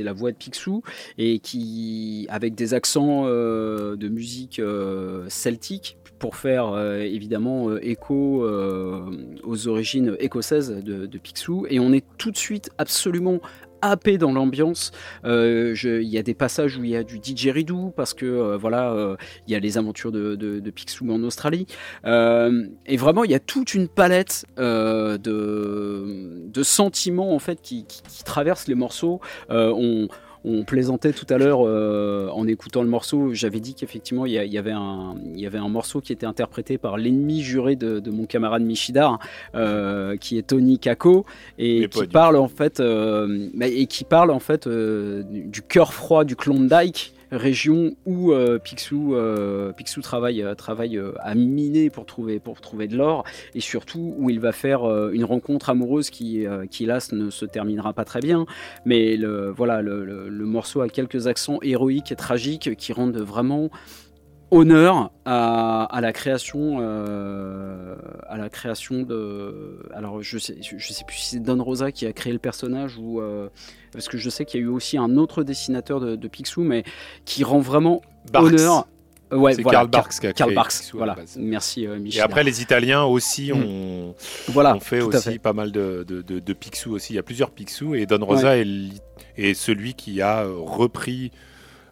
la voix de Picsou et qui avec des accents euh, de musique euh, celtique pour faire euh, évidemment euh, écho euh, aux origines écossaises de, de Picsou et on est tout de suite absolument happé dans l'ambiance. Euh, Il y a des passages où il y a du didgeridoo parce que euh, voilà, euh, il y a les aventures de, de, Picsou en Australie. Et vraiment, il y a toute une palette de, sentiments en fait qui, traversent les morceaux. On plaisantait tout à l'heure euh, en écoutant le morceau. J'avais dit qu'effectivement, il y, avait un, il y avait un morceau qui était interprété par l'ennemi juré de, de mon camarade Michidar, euh, qui est Tony Kako, et Mais qui parle en fait, euh, et qui parle en fait euh, du, du cœur froid du Klondike région où euh, Picsou, euh, Picsou travaille, euh, travaille à miner pour trouver, de l'or et surtout où il va faire une rencontre amoureuse qui, qui ne se terminera pas très bien. Mais le, voilà, le morceau a quelques accents héroïques et tragiques qui rendent vraiment honneur à, à la création euh, à la création de alors je sais je, sais plus si c'est Don Rosa qui a créé le personnage ou euh, parce que je sais qu'il y a eu aussi un autre dessinateur de, de Picsou mais qui rend vraiment Barks. honneur Euh, ouais C'est voilà, Karl Barks qui a Karl créé Barks, Picsou voilà merci euh, Et Michel après, les Italiens aussi Mm. ont, Voilà, ont fait aussi fait. pas mal de, de, Picsou aussi. Il y a plusieurs Picsou et Don Rosa est, celui qui a repris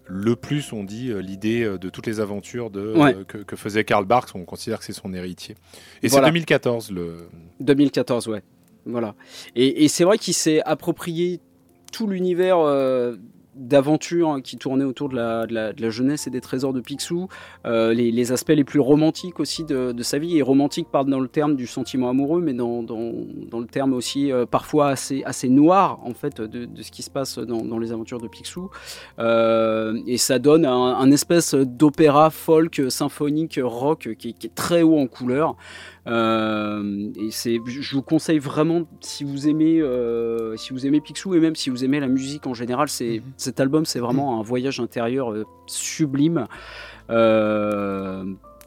le plus, on dit, euh, l'idée euh, de toutes les aventures de, Ouais. euh, que, que faisait Karl Barks. On considère que c'est son héritier. Et Voilà. c'est 2014 le. 2014, ouais. Voilà. Et, et c'est vrai qu'il s'est approprié tout l'univers euh, d'aventure hein, qui tournait autour de la, de, la, jeunesse et des trésors de Picsou, euh, les, aspects les plus romantiques aussi de, sa vie, et romantique pas dans le terme du sentiment amoureux, mais dans, dans, dans le terme aussi euh, parfois assez, assez noir en fait de, ce qui se passe dans, les aventures de Picsou. Euh, et ça donne un, un espèce d'opéra folk, symphonique, rock qui, est- qui est très haut en couleur. Euh, et c'est, je vous conseille vraiment si vous aimez, euh, si vous aimez Picsou et même si vous aimez la musique en général, c'est cet album, c'est vraiment un voyage intérieur euh, sublime.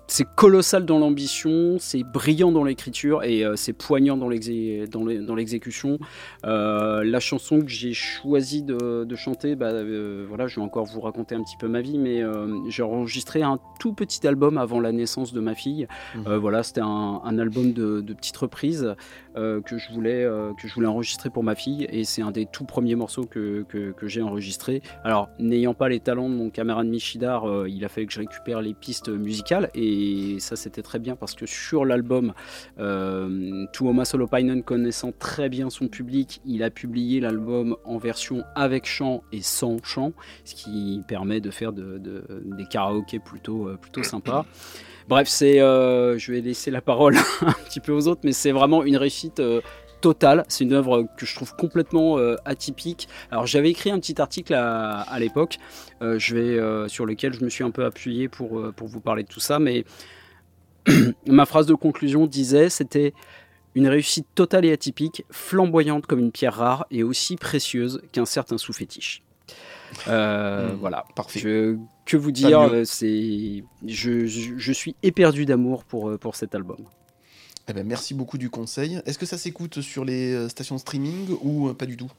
C'est colossal dans l'ambition, c'est brillant dans l'écriture et euh, c'est poignant dans l'exécution. Euh, la chanson que j'ai choisi de, de chanter, bah, euh, voilà, je vais encore vous raconter un petit peu ma vie, mais j'ai enregistré un tout petit album avant la naissance de ma fille. Euh, voilà, c'était un, un album de, de petites reprises euh, que je voulais euh, que je voulais enregistrer pour ma fille et c'est un des tout premiers morceaux que, que, j'ai enregistré. Alors, n'ayant pas les talents de mon camarade Michidar, euh, il a fallu que je récupère les pistes musicales et ça c'était très bien parce que sur l'album, euh, Tuomas Solopainen connaissant très bien son public, il a publié l'album en version avec chant et sans chant, ce qui permet de faire de, de- des karaokés plutôt, plutôt sympas. Bref, c'est, euh, je vais laisser la parole un petit peu aux autres, mais c'est vraiment une réussite euh, totale. C'est une œuvre que je trouve complètement euh, atypique. Alors, j'avais écrit un petit article à, à l'époque, je vais, sur lequel je me suis un peu appuyé pour, pour vous parler de tout ça, mais ma phrase de conclusion disait, c'était une réussite totale et atypique, flamboyante comme une pierre rare et aussi précieuse qu'un certain sous-fétiche. Euh, Hmm, voilà. parfait. Je- que vous dire euh, C'est, je, je, je suis éperdu d'amour pour, euh, pour cet album. Eh ben, merci beaucoup du conseil. Est-ce que ça s'écoute sur les euh, stations de streaming ou euh, pas du tout?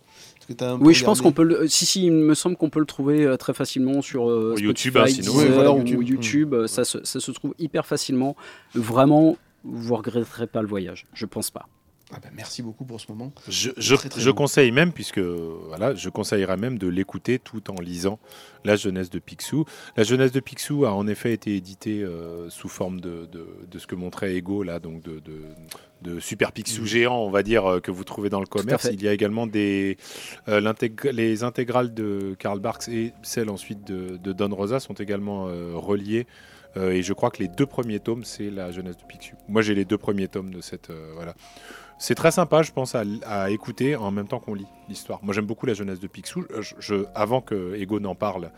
Que un Oui, je pense qu'on peut. Le, si, si, il me semble qu'on peut le trouver euh, très facilement sur euh, Ou YouTube, Spotify, hein, sinon. Deezer Oui, voilà, ou YouTube. YouTube. euh, Ça, se, ça se trouve hyper facilement. Vraiment, vous regretterez pas le voyage. Je pense pas. Ah ben, merci beaucoup pour ce moment. Je, je, Très, très je bon. conseille même, puisque voilà, je conseillerais même de l'écouter tout en lisant La jeunesse de Picsou. La jeunesse de Picsou a en effet été éditée euh, sous forme de, de, de ce que montrait Ego, là, donc de, de, de super Picsou Mhm. géant, on va dire, euh, que vous trouvez dans le commerce. Il y a également des, euh, les intégrales de Karl Barks et celles ensuite de, de Don Rosa sont également euh, reliées. Euh, et je crois que les deux premiers tomes, c'est la jeunesse de Picsou. Moi, j'ai les deux premiers tomes de cette. voilà. C'est très sympa, je pense, à, à écouter en même temps qu'on lit l'histoire. Moi, j'aime beaucoup la jeunesse de Picsou. Je, je- avant que Ego n'en parle,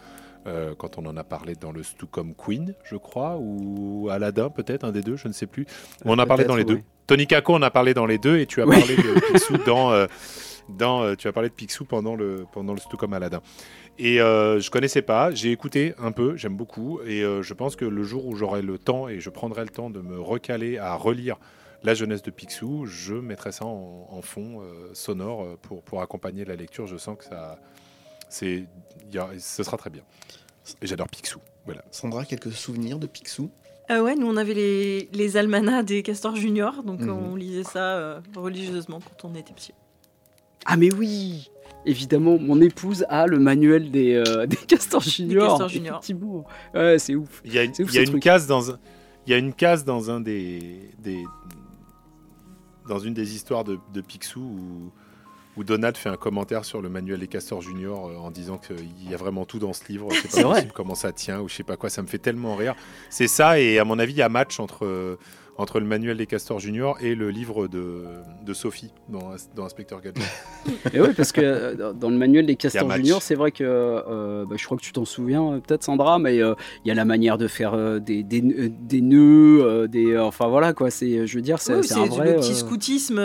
euh, quand on en a parlé dans le Stucom Queen, je crois, ou Aladdin, peut-être, un des deux, je ne sais plus. Ou on a parlé dans les deux. Tony Kako, on a parlé dans les deux, et tu as Oui. parlé de Picsou dans. euh, dans euh, tu as parlé de Picsou pendant le, pendant le Stucom Aladdin. Et euh, je connaissais pas, j'ai écouté un peu, j'aime beaucoup, et euh, je pense que le jour où j'aurai le temps et je prendrai le temps de me recaler à relire la jeunesse de Picsou, je mettrai ça en, en fond euh, sonore euh, pour, pour accompagner la lecture. Je sens que ça, c'est, il y a- ce sera très bien. Et j'adore Picsou. Voilà. Sandra, quelques souvenirs de Picsou? Euh, ouais, nous on avait les, les almanachs des castors juniors, donc Mhm. on lisait ça euh, religieusement quand on était petit. Ah, mais oui Évidemment, mon épouse a le manuel des, euh, des castors juniors. Castors Juniors. Effectivement. Ouais, c'est ouf. Il y a une, ouf, y a case dans un, il y a une case dans un des, des dans une des histoires de, de Picsou où, où Donald fait un commentaire sur le manuel des castors juniors euh, en disant qu'il y a vraiment tout dans ce livre. C'est vrai. comment ça tient ou je sais pas quoi. Ça me fait tellement rire. C'est ça et à mon avis il y a match entre entre le manuel des castors juniors et le livre de, de Sophie dans, dans Inspecteur Gadget. Et oui, parce que euh, dans le manuel des castors juniors, c'est vrai que euh, bah, je crois que tu t'en souviens euh, peut-être Sandra, mais euh, il y a la manière de faire euh, des, des, des nœuds, euh, des, euh, enfin voilà quoi. C'est, je veux dire, c'est, Oui, c'est c'est un du- vrai. le petit euh, scoutisme,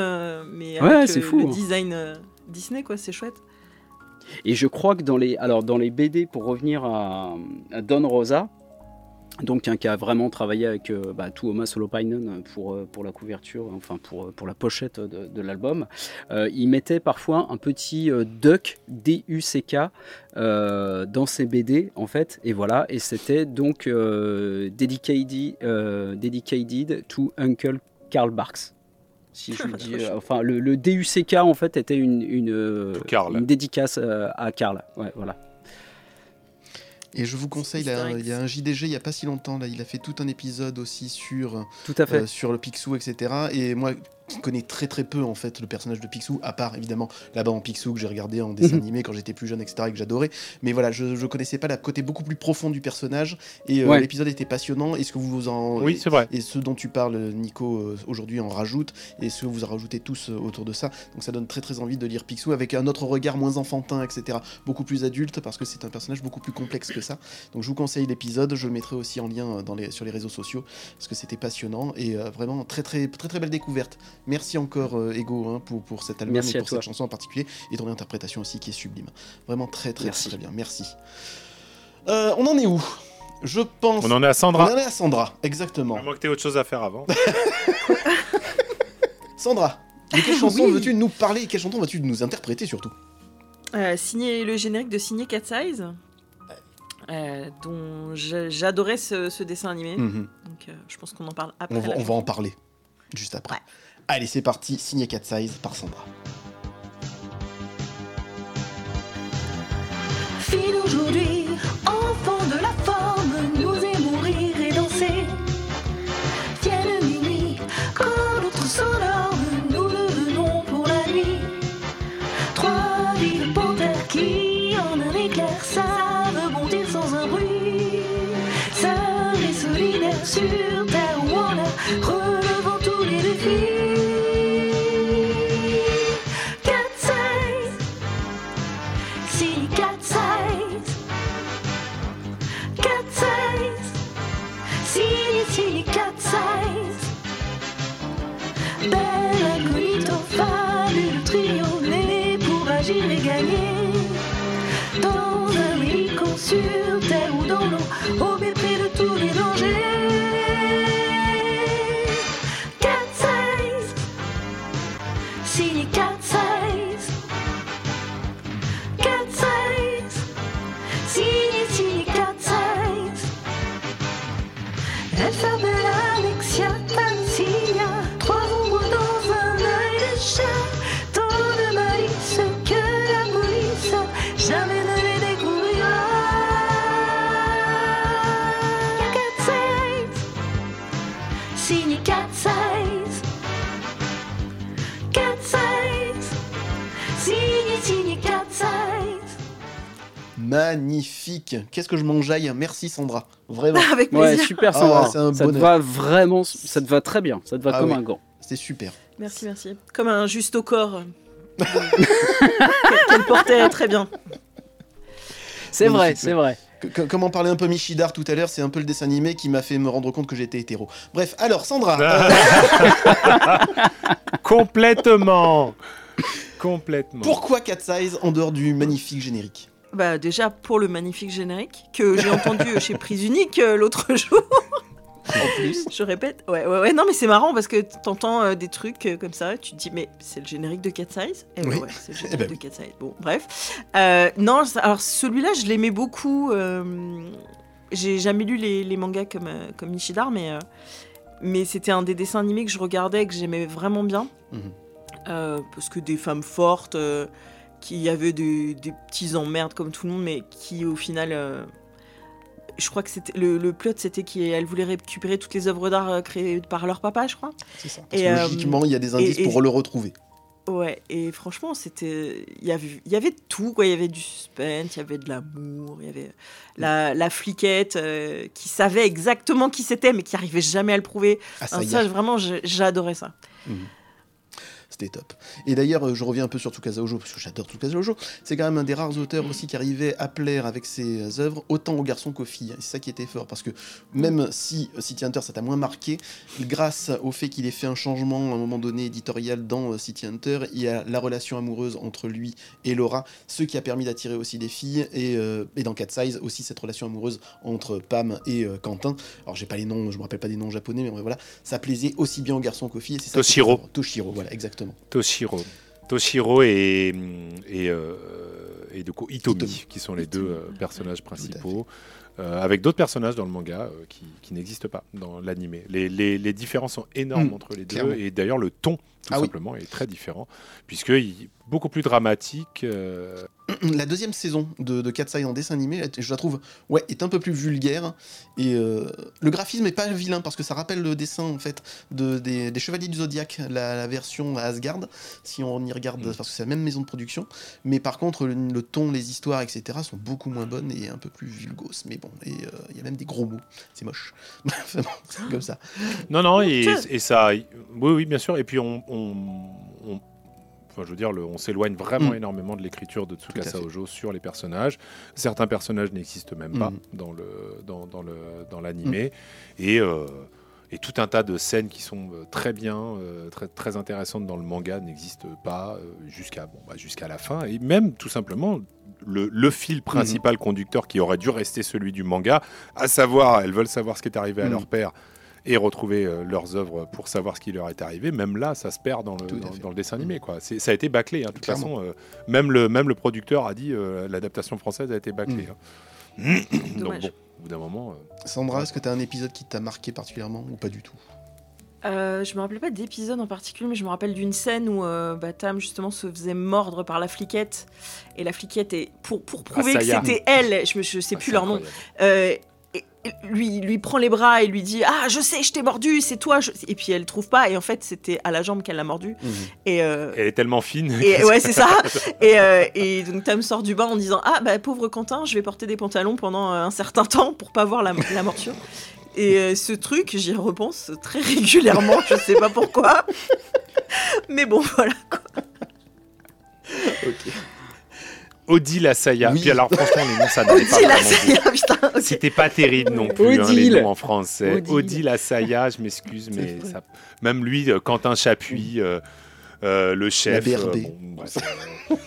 mais Ouais, avec c'est euh, fou, le hein. design euh, Disney, quoi, c'est chouette. Et je crois que dans les, alors dans les BD, pour revenir à, à Don Rosa, donc hein, qui a vraiment travaillé avec euh, bah, Tuomas Holopainen pour, euh, pour la couverture, enfin pour, euh, pour la pochette de, de l'album, euh, il mettait parfois un petit euh, duck, D-U-C-K, euh, dans ses BD, en fait, et voilà, et c'était donc dedicated, dedicated to Uncle Karl Barks. Si je le dis, enfin, le, le DUCK en fait était une, une, une dédicace à Karl. Ouais, voilà. Et je vous conseille, là, il y a un JDG il n'y a pas si longtemps, là, il a fait tout un épisode aussi sur, Tout à fait. euh, sur le Picsou, etc. Et moi, qui connais très très peu en fait le personnage de Picsou, à part évidemment là-bas en Picsou que j'ai regardé en dessin Mhm. animé quand j'étais plus jeune, etc. et que j'adorais. Mais voilà, je, je connaissais pas le côté beaucoup plus profond du personnage. Et euh, Ouais. l'épisode était passionnant. Est-ce que vous en. oui c'est vrai. Et ce dont tu parles, Nico, euh, aujourd'hui en rajoute, et ce que vous en rajoutez tous euh, autour de ça. Donc ça donne très très envie de lire Picsou avec un autre regard moins enfantin, etc. Beaucoup plus adulte parce que c'est un personnage beaucoup plus complexe que ça. Donc je vous conseille l'épisode, je le mettrai aussi en lien dans les, sur les réseaux sociaux parce que c'était passionnant et euh, vraiment très très très très belle découverte. Merci encore euh, Ego hein, pour, pour cet album Merci et pour toi. cette chanson en particulier et ton interprétation aussi qui est sublime. Vraiment très très Merci. très, très bien. Merci. Euh, on en est où? Je pense. On en est à Sandra. On en est à Sandra, exactement. À moins que tu aies autre chose à faire avant. Sandra, de quelle chanson Oui. veux-tu nous parler? Quelle chanson vas-tu nous interpréter surtout? Euh, signé le générique de Signé Cat Size, euh, dont j'a- j'adorais ce, ce dessin animé. Mhm. Donc euh, je pense qu'on en parle après. on, va, on en parler juste après. Ouais. Allez, c'est parti, signé Cat Size par Sandra. Fille d'aujourd'hui, enfant de la forme, nous aimons rire et danser. Vienne minuit, quand notre sonore, nous le venons pour la nuit. Trois villes panthères qui, en un éclair, savent bondir sans un bruit. Seuls et sur Magnifique. Qu'est-ce que je m'enjaille. Merci Sandra. Vraiment. Avec Ouais, plaisir. super Ah, Sandra. c'est un ça te va vraiment, ça te va très bien. Ça te va Ah comme oui. un gant. C'était super. Merci, merci. Comme un juste au corps. Qu'elle portait très bien. C'est vrai, c'est vrai. Que- que- Comme en parlait un peu Michidar tout à l'heure, c'est un peu le dessin animé qui m'a fait me rendre compte que j'étais hétéro. Bref, alors Sandra, euh, Complètement. Complètement. pourquoi Cat Size en dehors du magnifique générique? Bah déjà pour le magnifique générique que j'ai entendu chez Prise Unique euh, l'autre jour. En plus, Je répète. Ouais, ouais, ouais. Non, mais c'est marrant parce que t'entends euh, des trucs euh, comme ça. Tu te dis, mais c'est le générique de Cat Size? Eh ben Oui. ouais, c'est le Eh générique ben de. Cat Size. Bon, bref. Euh, non, alors celui-là, je l'aimais beaucoup. J'ai jamais lu les, les mangas comme, comme Nishidar, mais, mais c'était un des dessins animés que je regardais, que j'aimais vraiment bien. Mhm. Parce que des femmes fortes, euh, qui avaient des, des petits emmerdes comme tout le monde, mais qui au final. euh, je crois que c'était le, le plot, c'était qu'elle voulait récupérer toutes les œuvres d'art euh, créées par leur papa, je crois. c'est ça. Parce Et, que euh, logiquement, il y a des indices et- et- pour le retrouver. Ouais, et franchement, c'était. Il y avait, il y avait tout, quoi. Il y avait du suspense, il y avait de l'amour, il y avait la, la fliquette euh, qui savait exactement qui c'était, mais qui arrivait jamais à le prouver. Ah, ça Enfin, y ça, est, vraiment, j'adorais ça. C'était top. Et d'ailleurs, euh, je reviens un peu sur Tsukasa Ojo, parce que j'adore Tsukasa Ojo. C'est quand même un des rares auteurs aussi qui arrivait à plaire avec ses œuvres autant aux garçons qu'aux filles. C'est ça qui était fort, parce que même si euh, City Hunter ça t'a moins marqué, grâce au fait qu'il ait fait un changement à un moment donné éditorial dans euh, City Hunter, il y a la relation amoureuse entre lui et Laura, ce qui a permis d'attirer aussi des filles, et, euh, et dans Cat Size aussi cette relation amoureuse entre Pam et euh, Quentin. Alors j'ai pas les noms, je me rappelle pas des noms japonais, mais voilà, ça plaisait aussi bien aux garçons qu'aux filles. et ça Toshiro. Toshiro, voilà, exactement. Toshiro. Toshiro et, et, euh, et du coup Itomi, Itomi. qui sont les deux euh, personnages principaux, euh, avec d'autres personnages dans le manga qui, qui n'existent pas dans l'animé. Les, les, les différences sont énormes Mm, entre les deux, clairement. et d'ailleurs le ton, tout Ah oui. simplement, est très différent, puisque il, beaucoup plus dramatique. la deuxième saison de, de Cat Size en dessin animé, je la trouve, ouais, est un peu plus vulgaire. Et euh, le graphisme est pas vilain parce que ça rappelle le dessin en fait de, des, des Chevaliers du Zodiaque, la, la version Asgard, si on y regarde, Mm. parce que c'est la même maison de production. Mais par contre, le, le ton, les histoires, etc. sont beaucoup moins bonnes et un peu plus vulgos. Mais bon, et euh, il y a même des gros mots, c'est moche. Bref, bon, c'est comme ça. Non, non, et, ça. Oui, oui, bien sûr. Et puis, on. on- on- Enfin, je veux dire, le- on s'éloigne vraiment Mm. énormément de l'écriture de Tsukasa. Ojo sur les personnages. Certains personnages n'existent même pas Mm. dans le dans, dans le dans l'animé et euh, et tout un tas de scènes qui sont euh, très bien, euh, très très intéressantes dans le manga n'existent pas jusqu'à bon, bah, jusqu'à la fin et même tout simplement. Le, le fil principal conducteur qui aurait dû rester celui du manga, à savoir, elles veulent savoir ce qui est arrivé à Mm. leur père et retrouver euh, leurs œuvres pour savoir ce qui leur est arrivé. Même là, ça se perd dans le, dans, dans dessin animé. Quoi. C'est- Ça a été bâclé. hein. De toute façon, euh, même, le, même le producteur a dit euh, l'adaptation française a été bâclée. hein. Donc bon, au bout d'un moment. euh, Sandra, est-ce que tu as un épisode qui t'a marqué particulièrement ou pas du tout? Euh, je me rappelle pas d'épisode en particulier, mais je me rappelle d'une scène où euh, bah, Tam justement se faisait mordre par la fliquette. Et la fliquette, est, pour, pour prouver que c'était elle, je, me- je sais ah, plus leur nom, euh, lui, lui prend les bras et lui dit Ah, je sais, je t'ai mordu, c'est toi. je- Et puis elle trouve pas, et en fait, c'était à la jambe qu'elle l'a mordu. Et, euh, Elle est tellement fine. et ouais, c'est ça. Et, euh, et donc Tam sort du bain en disant Ah, bah pauvre Quentin, je vais porter des pantalons pendant euh, un certain temps pour pas voir la, la morsure. Et euh, ce truc, j'y repense très régulièrement, je sais pas pourquoi. Mais bon, voilà. Odile Asaya. Oui. Puis alors, franchement, les noms, ça n'allait pas beaucoup. putain. C'était pas terrible non plus, hein, les noms en français. Odile. Odile Asaya, je m'excuse, mais ça... même lui, euh, Quentin Chapuis, euh, euh, le chef. La BRD. euh, bon, bref.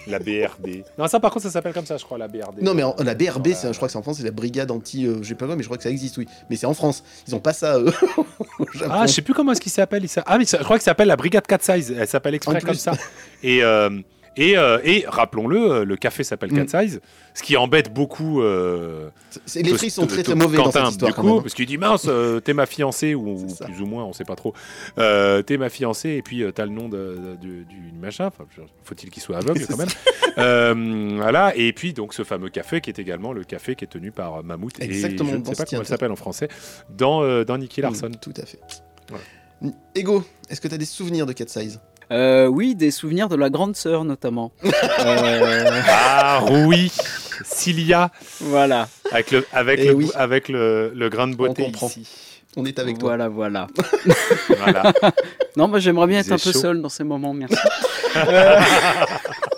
la BRD. Non, ça par contre, ça s'appelle comme ça, je crois, la BRD. Non, mais en- la BRB, je crois que c'est en France, c'est la brigade anti. je sais pas quoi, mais je crois que ça existe, oui. Mais c'est en France. Ils ont pas ça. Ah, je sais plus comment est-ce qu'il s'appelle. Ah, mais ça- je crois que ça s'appelle la Brigade 4 Size. Elle s'appelle exprès comme ça. Et, et, euh, et rappelons-le, euh, le café s'appelle Mm. 4 Size, ce qui embête beaucoup. euh, C'est- les frites sont très très mauvais dans Quentin, cette histoire du quand coup, même. hein. parce qu'il dit mince, euh, t'es ma fiancée ou, plus ou moins, on sait pas trop. Euh, t'es ma fiancée et puis euh, t'as le nom de, de- du, du machin. Faut-il qu'il soit aveugle quand même. Euh, voilà. Et puis donc ce fameux café qui est également le café qui est tenu par Mammouth Exactement, et je ne dans sais pas comment elle théâtre. s'appelle en français dans euh, dans Nicky Larson. Mm, tout à fait. Voilà. Ego, est-ce que tu as des souvenirs de Cat Size? Euh, oui, des souvenirs de la grande sœur notamment. Euh, Ah oui, Cilia voilà, avec le avec Eh le, oui. avec le, le grain de beauté comprend. ici. On est avec toi. voilà, voilà. Voilà. Non, moi j'aimerais bien Il être un peu seul dans ces moments, merci.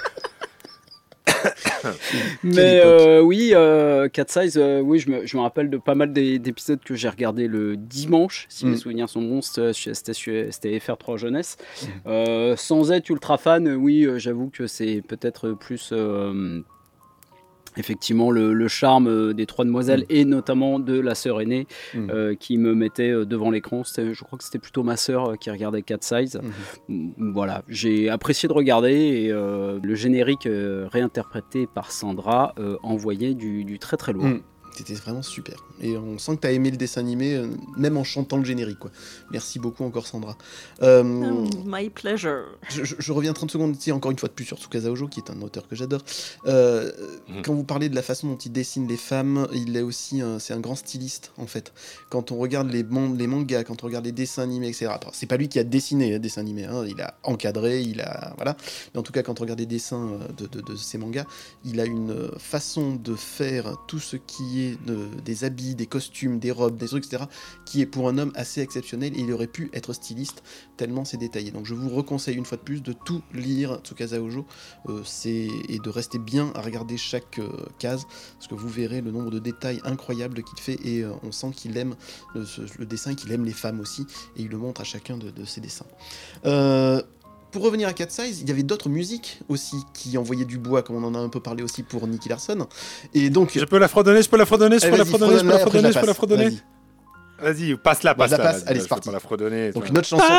Mais euh, oui, euh, Cat Size, euh, oui, je me, je me rappelle de pas mal des- d'épisodes que j'ai regardé le dimanche, si Mm. mes souvenirs sont bons, c'était c'était sur- c'était FR3 Jeunesse. Mm. Euh, sans être ultra fan, oui, j'avoue que c'est peut-être plus effectivement le, le charme euh, des trois demoiselles et notamment de la sœur aînée Mm. euh, qui me mettait euh, devant l'écran. Je crois que c'était plutôt ma sœur qui regardait Cat Size. Mhm. Mm, Voilà, j'ai apprécié de regarder et euh, le générique euh, réinterprété par Sandra envoyait du, du très très lourd. C'était vraiment super. Et on sent que tu as aimé le dessin animé, euh, même en chantant le générique. Quoi. Merci beaucoup encore, Sandra. Euh, Mm, My pleasure. je, je- je reviens 30 secondes ici, encore une fois de plus, sur Tsukasa Ojo, qui est un auteur que j'adore. Euh, Mm. Quand vous parlez de la façon dont il dessine les femmes, il est aussi un, c'est un grand styliste, en fait. Quand on regarde les, man- les mangas, quand on regarde les dessins animés, etc. C'est pas lui qui a dessiné les dessins animés, hein, il a encadré, il a. Voilà. Mais en tout cas, quand on regarde les dessins de, de, de ces mangas, il a une façon de faire tout ce qui est de- des habits, des costumes, des robes, des trucs, etc., qui est pour un homme assez exceptionnel et il aurait pu être styliste tellement c'est détaillé. Donc je vous reconseille une fois de plus de tout lire Tsukasa Ojo euh, et de rester bien à regarder chaque euh, case parce que vous verrez le nombre de détails incroyables qu'il fait et euh, on sent qu'il aime le, dessin, qu'il aime les femmes aussi et il le montre à chacun de ses dessins. Pour revenir à Cat Size, il y avait d'autres musiques aussi qui envoyaient du bois, comme on en a un peu parlé aussi pour Nicky Larson. Et donc, Je peux la fredonner, je peux la fredonner, je peux la vas-y, fredonner, je peux la fredonner, je peux la la fredonner. passe. Vas-y, passe-la, la passe-la. passe, allez, c'est parti. la fredonner. Donc une autre chanson.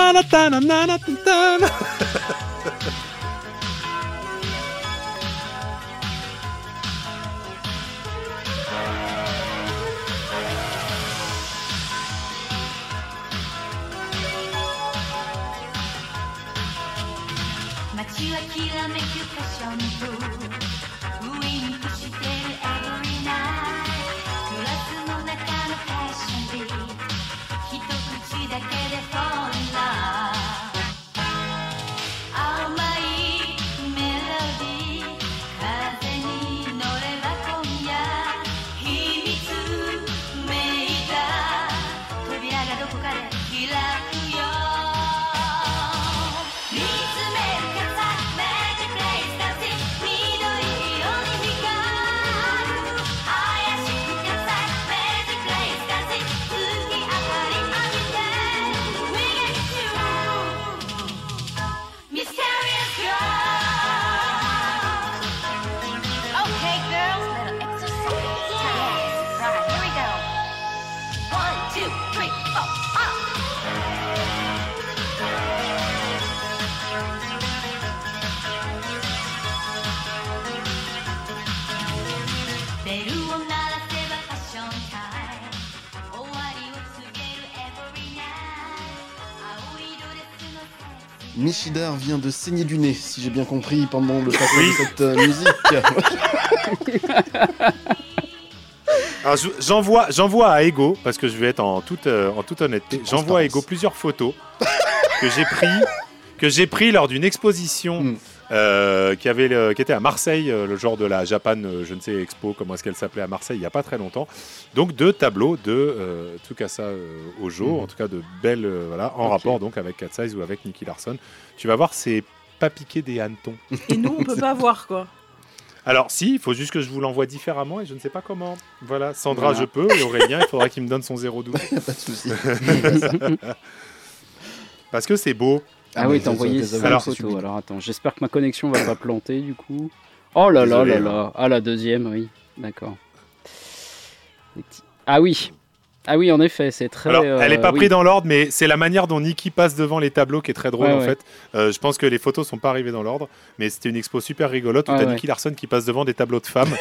Bachidar vient de saigner du nez, si j'ai bien compris, pendant le passage oui. de cette euh, musique. j'envoie, j'envoie à Ego, parce que je vais être en toute, euh, en toute honnêteté, j'envoie à Ego plusieurs photos que j'ai prises pris lors d'une exposition. Hmm euh, qui, avait le- qui était à Marseille, euh, le genre de la Japan, euh, je ne sais, Expo, comment est-ce qu'elle s'appelait à Marseille, il n'y a pas très longtemps. Donc deux tableaux de euh, Tsukasa euh, Ojo, Mhm. en tout cas de belles, euh, voilà, en rapport donc avec Cat Size ou avec Nicky Larson. Tu vas voir, c'est pas piqué des hannetons. Et nous, on peut pas voir quoi. Alors si, il faut juste que je vous l'envoie différemment et je ne sais pas comment. Voilà, Sandra, Voilà. je peux, et Aurélien, il faudra qu'il me donne son 012. pas de souci. Parce que c'est beau. Ah, Ah, oui, mais t'as envoyé ça, ça, 5 alors, photos. Alors attends, j'espère que ma connexion va pas planter du coup. Oh là là Désolé, là là. Ah la deuxième, oui. D'accord. Ah oui. Ah oui, en effet, c'est très. Alors, elle euh, n'est pas oui. prise dans l'ordre, mais c'est la manière dont Nikki passe devant les tableaux qui est très drôle Ouais, en ouais. fait. Euh, je pense que les photos sont pas arrivées dans l'ordre, mais c'était une expo super rigolote où Ouais, t'as ouais. Nicky Larson qui passe devant des tableaux de femmes.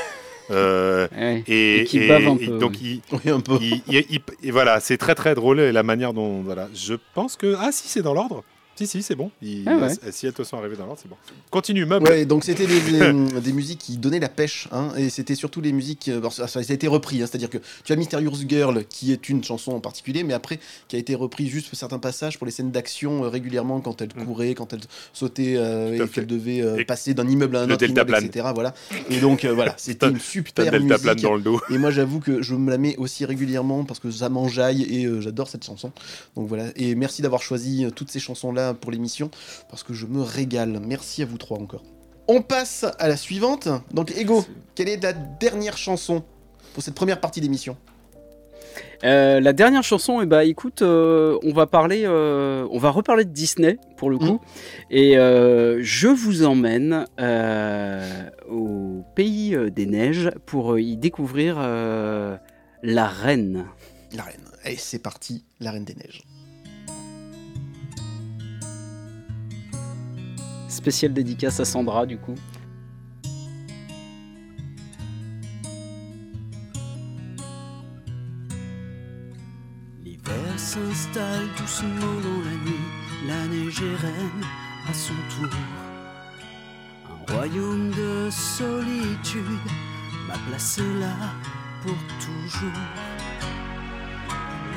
Euh, Ouais. et, Et qui bave un et peu, donc il, Oui, un peu. il- il- il- et voilà, c'est très très drôle et la manière dont voilà. Je pense que ah si c'est dans l'ordre. Si si c'est bon. Il- Ah ouais. Si elles te sont arrivées dans l'ordre, c'est bon. Continue meuble. Ouais, donc c'était des, des- des musiques qui donnaient la pêche, hein, et c'était surtout les musiques. euh, bon, ça, ça a été repris, hein, c'est-à-dire que tu as Mysterious Girl, qui est une chanson en particulier, mais après, qui a été repris juste pour certains passages pour les scènes d'action euh, régulièrement, quand elle Mm. courait, quand elle sautait, euh, et qu'elle devait euh, Et passer d'un immeuble à un autre immeuble, etc. Voilà. Et donc, euh, voilà, c'était une super musique. dans le dos. Et moi, j'avoue que je me la mets aussi régulièrement parce que ça m'enjaille et euh, j'adore cette chanson. Donc voilà. Et merci d'avoir choisi euh, toutes ces chansons-là pour l'émission parce que je me régale. Merci à vous trois encore. On passe à la suivante. Donc, Ego, quelle est la dernière chanson pour cette première partie d'émission? Euh, la dernière chanson, eh ben, écoute, euh, on va parler, euh, on va reparler de Disney pour le coup, et je vous emmène au pays des neiges pour y découvrir la reine. La reine. Allez, c'est parti, la reine des neiges. Spéciale dédicace à Sandra du coup. L'hiver s'installe doucement dans la nuit, la neige à son tour. Un royaume de solitude m'a placé là pour toujours.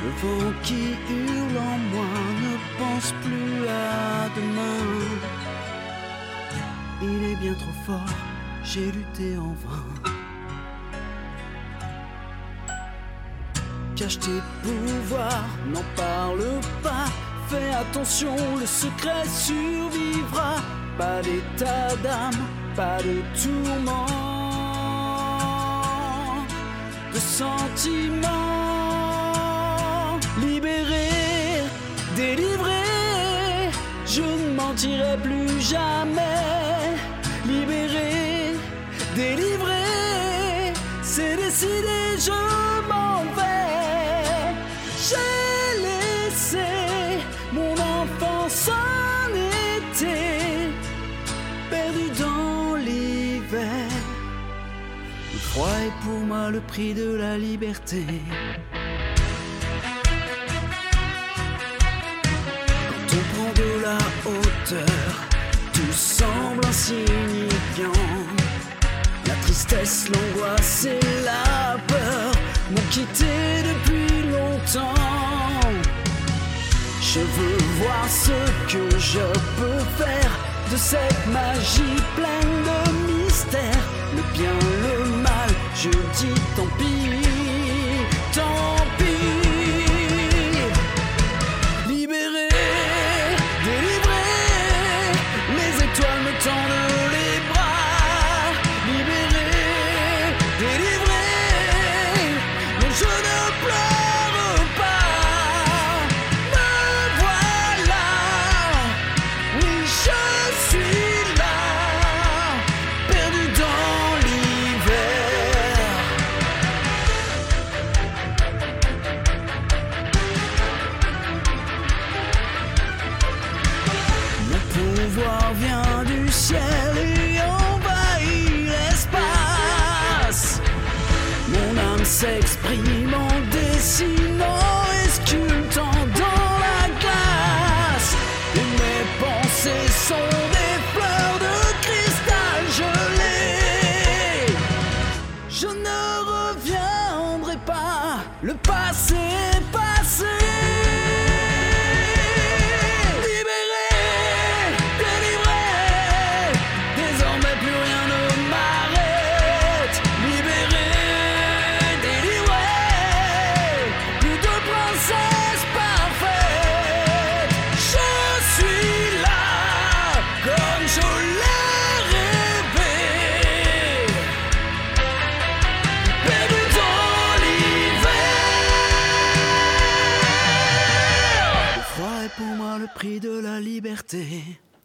Le vent qui hurle en moi ne pense plus à demain. Il est bien trop fort, j'ai lutté en vain. Cache tes pouvoirs, n'en parle pas. Fais attention, le secret survivra. Pas d'état d'âme, pas de tourment, de sentiments. Libéré, délivré, je ne mentirai plus jamais. Délivré, c'est décidé, je m'en vais. J'ai laissé mon enfance en été, perdu dans l'hiver. Le froid est pour moi le prix de la liberté. Quand prend de la hauteur, tout semble insignifiant. Tristesse, l'angoisse et la peur m'ont quitté depuis longtemps. Je veux voir ce que je peux faire de cette magie pleine de mystère. Le bien, le mal, je dis tant pis,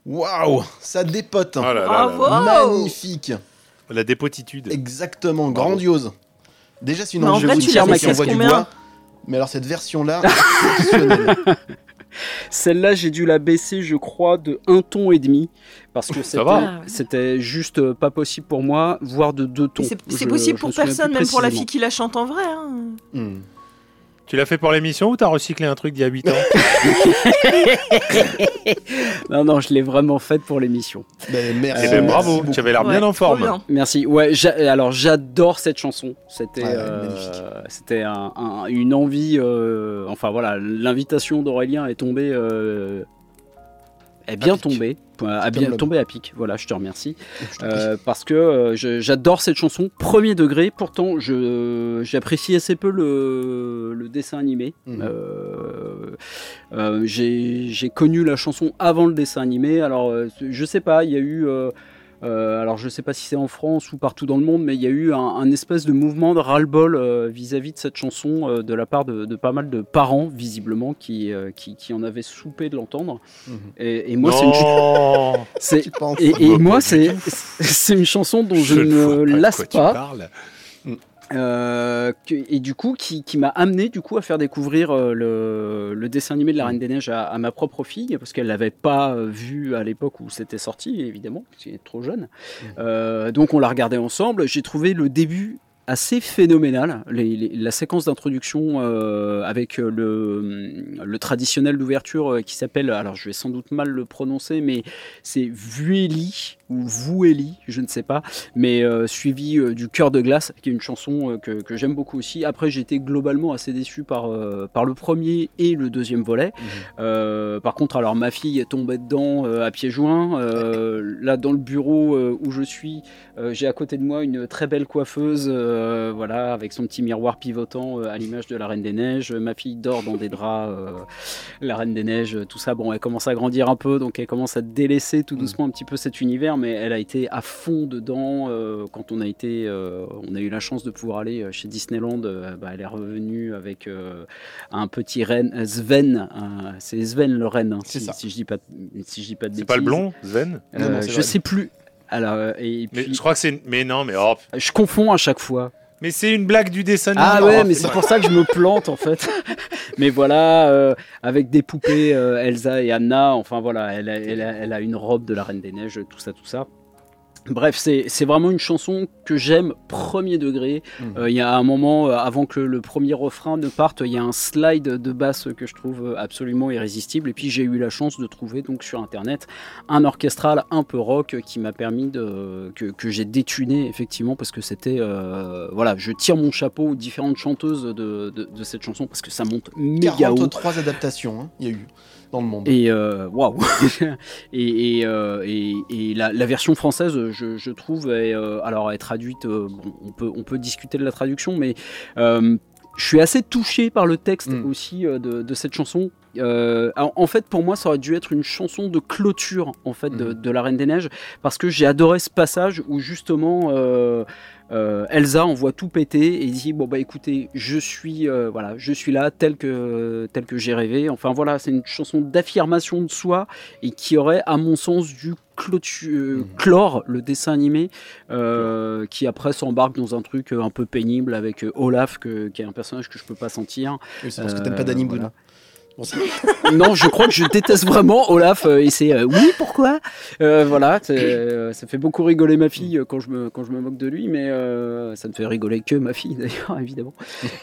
Waouh, ça dépote. Oh là là là Bravo. là. Magnifique. La dépotitude. Exactement, Bravo. grandiose. Déjà, c'est une Mais en vrai, tu vous l'as fait si on voit du combien bois. Mais alors, cette version-là, exceptionnelle. Celle-là, j'ai dû la baisser, je crois, de un ton et demi parce que c'était, va. c'était juste euh, pas possible pour moi, voire de deux tons. C'est c'est Je- possible je pour me souviens personne, plus même pour la précisément. fille qui la chante en vrai. hein. Hmm. Tu l'as fait pour l'émission ou t'as recyclé un truc d'il y a 8 ans Non, non, je l'ai vraiment faite pour l'émission. Ben, merci. Eh ben, Euh, bravo, merci tu avais l'air Ouais, bien en forme. bien. Merci. Ouais, alors j'adore cette chanson. C'était, Ouais, euh, magnifique. c'était un- un- une envie. euh, enfin voilà, l'invitation d'Aurélien est tombée. euh, est bien tombée. Comme bien tombée à pic. Voilà, je te remercie. Je. Euh, parce que euh, j'adore cette chanson, premier degré. Pourtant, je j'apprécie assez peu le, le dessin animé. Euh, J'ai connu la chanson avant le dessin animé. Alors, je sais pas, il y a eu. Euh, alors je sais pas si c'est en France ou partout dans le monde, mais il y a eu un, un espèce de mouvement de ras-le-bol euh, vis-à-vis de cette chanson euh, de la part de, de pas mal de parents, visiblement, qui, euh, qui, qui en avaient soupé de l'entendre. Mhm. Et, et moi, c'est une, et, et moi, c'est chanson dont je, Je ne ne lasse pas. Euh, et du coup, qui, qui m'a amené du coup à faire découvrir euh, le, le dessin animé de la Reine des Neiges à, à ma propre fille, parce qu'elle l'avait pas euh, vu à l'époque où c'était sorti, évidemment, parce qu'elle est trop jeune. Euh, donc on l'a regardé ensemble. J'ai trouvé le début assez phénoménal. Les- les- la séquence d'introduction euh, avec le, le traditionnel d'ouverture qui s'appelle, alors je vais sans doute mal le prononcer, mais c'est Vueli ou Vueli, je ne sais pas, mais euh, suivi euh, du Cœur de glace, qui est une chanson euh, que, que j'aime beaucoup aussi. Après, été globalement assez déçu par, par le premier et le deuxième volet. Euh, par contre, alors ma fille est tombée dedans à pieds joints. Là, dans le bureau où je suis, j'ai à côté de moi une très belle coiffeuse, voilà, avec son petit miroir pivotant à l'image de la Reine des Neiges. Ma fille dort dans des draps, la Reine des Neiges, tout ça. Bon, elle commence à grandir un peu, donc elle commence à délaisser tout doucement un petit peu cet univers, mais elle a été à fond dedans euh, quand on a été, euh, on a eu la chance de pouvoir aller euh, chez Disneyland. euh, bah, elle est revenue avec euh, un petit reine, euh, Sven. c'est Sven le reine, hein, si, je dis pas, de- si je dis pas de C'est pas le blond, Sven Euh, Non, non, c'est je vrai. sais plus. Alors, Mais je crois que c'est. Mais non, mais oh. je confonds à chaque fois. Mais c'est une blague du dessin animé. Ah ouais, Oh, mais c'est pour ça que je me plante en fait. mais voilà, euh, avec des poupées euh, Elsa et Anna, enfin voilà, elle a, elle, a, elle a une robe de la Reine des Neiges, tout ça, tout ça. Bref, c'est c'est vraiment une chanson que j'aime premier degré. Mhm. Euh, Il y a un moment, euh, avant que le, le premier refrain ne parte, il y a un slide de basse que je trouve euh, absolument irrésistible. Et puis j'ai eu la chance de trouver donc sur internet un orchestral un peu rock qui m'a permis de que, que j'ai détuné effectivement parce que c'était euh, voilà, je tire mon chapeau aux différentes chanteuses de, de, de cette chanson parce que ça monte méga haut. 43 adaptations, hein, il y a eu dans le monde. Et euh, waouh et, et, euh, et- et la, la version française, je, je trouve, est, euh, alors est traduite. euh, bon, on peut on peut discuter de la traduction, mais je suis assez touché par le texte Mm. aussi de, de cette chanson. Euh, en, fait, pour moi, ça aurait dû être une chanson de clôture en fait de, Mm. de la Reine des Neiges, parce que j'ai adoré ce passage où justement. euh, euh, Elsa envoie tout péter et dit bon bah écoutez je suis euh, voilà je suis là tel que tel que j'ai rêvé enfin voilà c'est une chanson d'affirmation de soi et qui aurait à mon sens dû euh, Mhm. clore le dessin animé euh, qui après s'embarque dans un truc euh, un peu pénible avec euh, Olaf que- qui est un personnage que je peux pas sentir Oui, c'est parce que t'aimes Euh, pas Danny voilà. Non, je crois que je déteste vraiment Olaf euh, et c'est euh, oui pourquoi? Euh, voilà ça fait beaucoup rigoler ma fille quand je me quand je me moque de lui mais ça ne fait rigoler que ma fille d'ailleurs évidemment.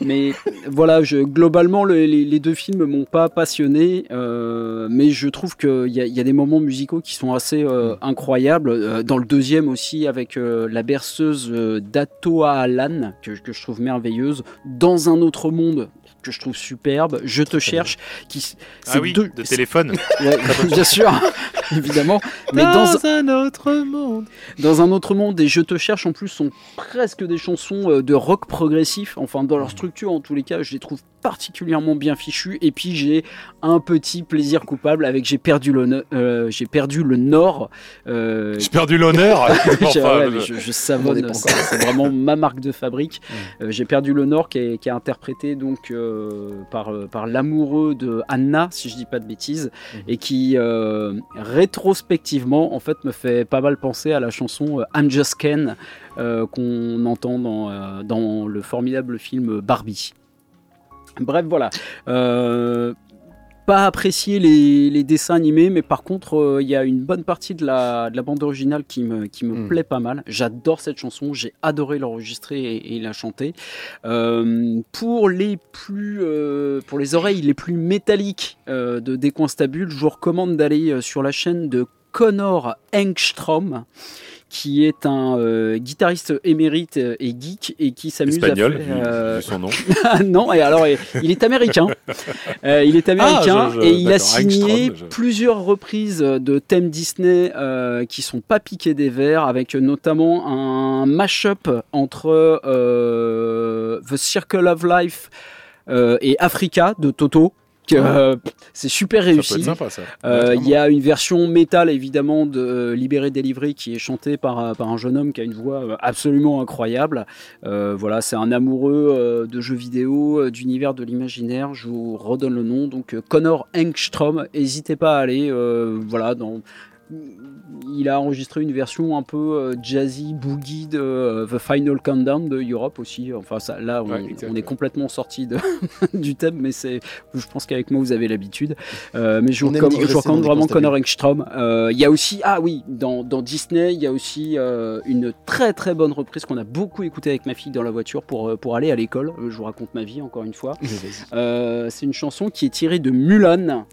Mais voilà globalement le- les, deux films m'ont pas passionné mais je trouve qu'il y a, y a des moments musicaux qui sont assez incroyables dans le deuxième aussi avec la berceuse d'Atoa Alan que, que je trouve merveilleuse dans un autre monde que je trouve superbe je te cherche qui Ah oui, deux- de téléphone. Ouais, bien sûr. évidemment. Mais dans, Dans un autre monde. dans un autre monde, et Je te cherche en plus sont presque des chansons euh, de rock progressif. Enfin, dans leur structure, en tous les cas, je les trouve particulièrement bien fichues. Et puis, j'ai un petit plaisir coupable avec J'ai perdu le, no- euh, j'ai perdu le Nord. Euh, J'ai perdu l'honneur. Enfin, ouais, je- je, savonne, c'est vraiment ma marque de fabrique. Euh, J'ai perdu le Nord qui est, qui est interprété donc euh, par, par l'amoureux de Anna, si je dis pas de bêtises, et qui euh, rétrospectivement en fait me fait pas mal penser à la chanson I'm Just Ken euh, qu'on entend dans, euh, dans le formidable film Barbie. Bref, voilà. Euh, pas apprécié les, les dessins animés, mais par contre, euh, il y a une bonne partie de la, de la bande originale qui me, qui me Mm. plaît pas mal. J'adore cette chanson, j'ai adoré l'enregistrer et, et la chanter. Euh, pour les plus, euh, pour les oreilles les plus métalliques de Décoinstabule, je vous recommande d'aller sur la chaîne de Connor Engstrom qui est un euh, guitariste émérite euh, et geek et qui s'amuse Espagnol, à faire, euh, son nom. ah non, et alors il est américain. Euh, il est américain Ah, je- je- et il a signé je- plusieurs reprises de thèmes Disney qui sont pas piqués des verres, avec notamment un mash-up entre The Circle of Life et Africa de Toto. Euh, c'est super réussi. Euh, Il y a une version métal évidemment de euh, Libéré délivré qui est chantée par, par un jeune homme qui a une voix absolument incroyable. Euh, voilà, c'est un amoureux de jeux vidéo, d'univers de l'imaginaire. Je vous redonne le nom. Donc Connor Engstrom. N'hésitez pas à aller. voilà, dans il a enregistré une version un peu euh, jazzy, boogie de euh, The Final Countdown de Europe aussi. Enfin, ça, là, on, Ouais, exact, on est complètement sorti du thème, mais c'est, je pense qu'avec moi, vous avez l'habitude. Euh, mais je vous recommande, vraiment Connor Engstrom. Euh, Il y a aussi, ah oui, dans, dans Disney, il y a aussi euh, une très très bonne reprise qu'on a beaucoup écoutée avec ma fille dans la voiture pour, pour aller à l'école. Je vous raconte ma vie encore une fois. Euh, c'est une chanson qui est tirée de Mulan.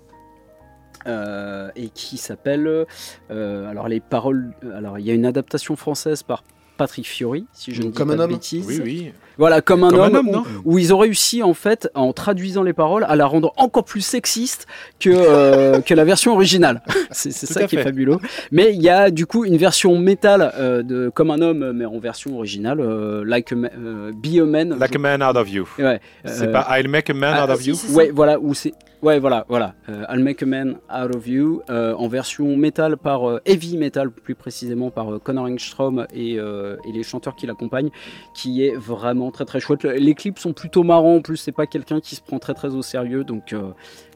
Euh, et qui s'appelle euh, alors les paroles alors il y a une adaptation française par Patrick Fiori si je ne dis Comme pas un de homme bêtises Oui, oui. voilà comme un Comme un homme, homme, où, non où ils ont réussi en fait en traduisant les paroles à la rendre encore plus sexiste que euh, que la version originale c'est ça qui est fabuleux mais il y a du coup une version métal euh, de comme un homme mais en version originale euh, like a Ma- euh, be a man Like a man out of you. Ouais, C'est euh, pas I'll make a man ah, out of si, you. Ouais, voilà, où c'est. Ouais, voilà, voilà. Euh, I'll Make a Man Out of You euh, en version metal par euh, heavy metal plus précisément par Connor Engstrom et, et les chanteurs qui l'accompagnent, qui est vraiment très très chouette. Le- Les clips sont plutôt marrants. En plus, c'est pas quelqu'un qui se prend très très au sérieux, donc.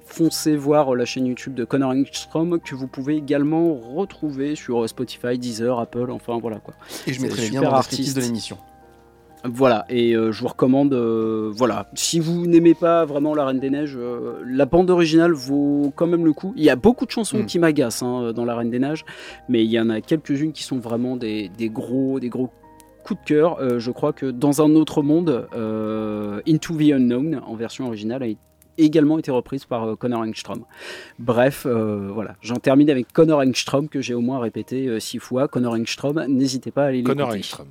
Foncez voir la chaîne YouTube de Connor Engstrom que vous pouvez également retrouver sur Spotify, Deezer, Apple, enfin voilà quoi. Et je mettrai les liens dans de l'émission. Voilà, et euh, je vous recommande, euh, voilà, si vous n'aimez pas vraiment La Reine des Neiges, euh, la bande originale vaut quand même le coup. Il y a beaucoup de chansons Mm. qui m'agacent hein, dans La Reine des Neiges, mais il y en a quelques-unes qui sont vraiment des, des gros, des gros coups de cœur. Je crois que Dans un autre monde, Into the Unknown, en version originale, a également été reprise par euh, Connor Engstrom. Bref, euh, voilà, j'en termine avec Connor Engstrom, que j'ai au moins répété euh, six fois. Connor Engstrom, n'hésitez pas à aller l'écouter. Connor Engstrom.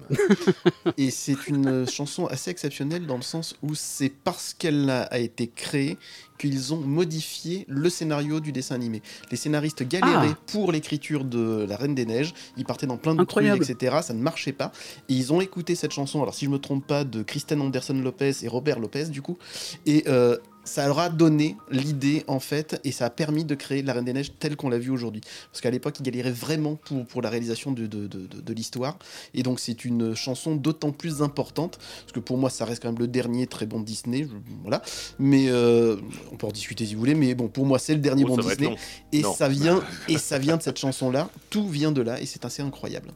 Et c'est une chanson assez exceptionnelle dans le sens où c'est parce qu'elle a, a été créée qu'ils ont modifié le scénario du dessin animé. Les scénaristes galéraient Ah. pour l'écriture de La Reine des Neiges, ils partaient dans plein de Incroyable. trucs, etc. Ça ne marchait pas. Et ils ont écouté cette chanson, alors si je me trompe pas, de Kristen Anderson Lopez et Robert Lopez, du coup. Et euh, ça leur a donné l'idée, en fait, et ça a permis de créer La Reine des Neiges telle qu'on l'a vue aujourd'hui. Parce qu'à l'époque, ils galéraient vraiment pour, pour la réalisation de, de, de- de- de l'histoire. Et donc, c'est une chanson d'autant plus importante, parce que pour moi, ça reste quand même le dernier très bon Disney. je- voilà. Mais euh, on peut en discuter si vous voulez, mais bon, pour moi, c'est le dernier Oh, bon Disney. Et Non. ça vient, et ça vient de cette chanson-là. Tout vient de là, et c'est assez incroyable.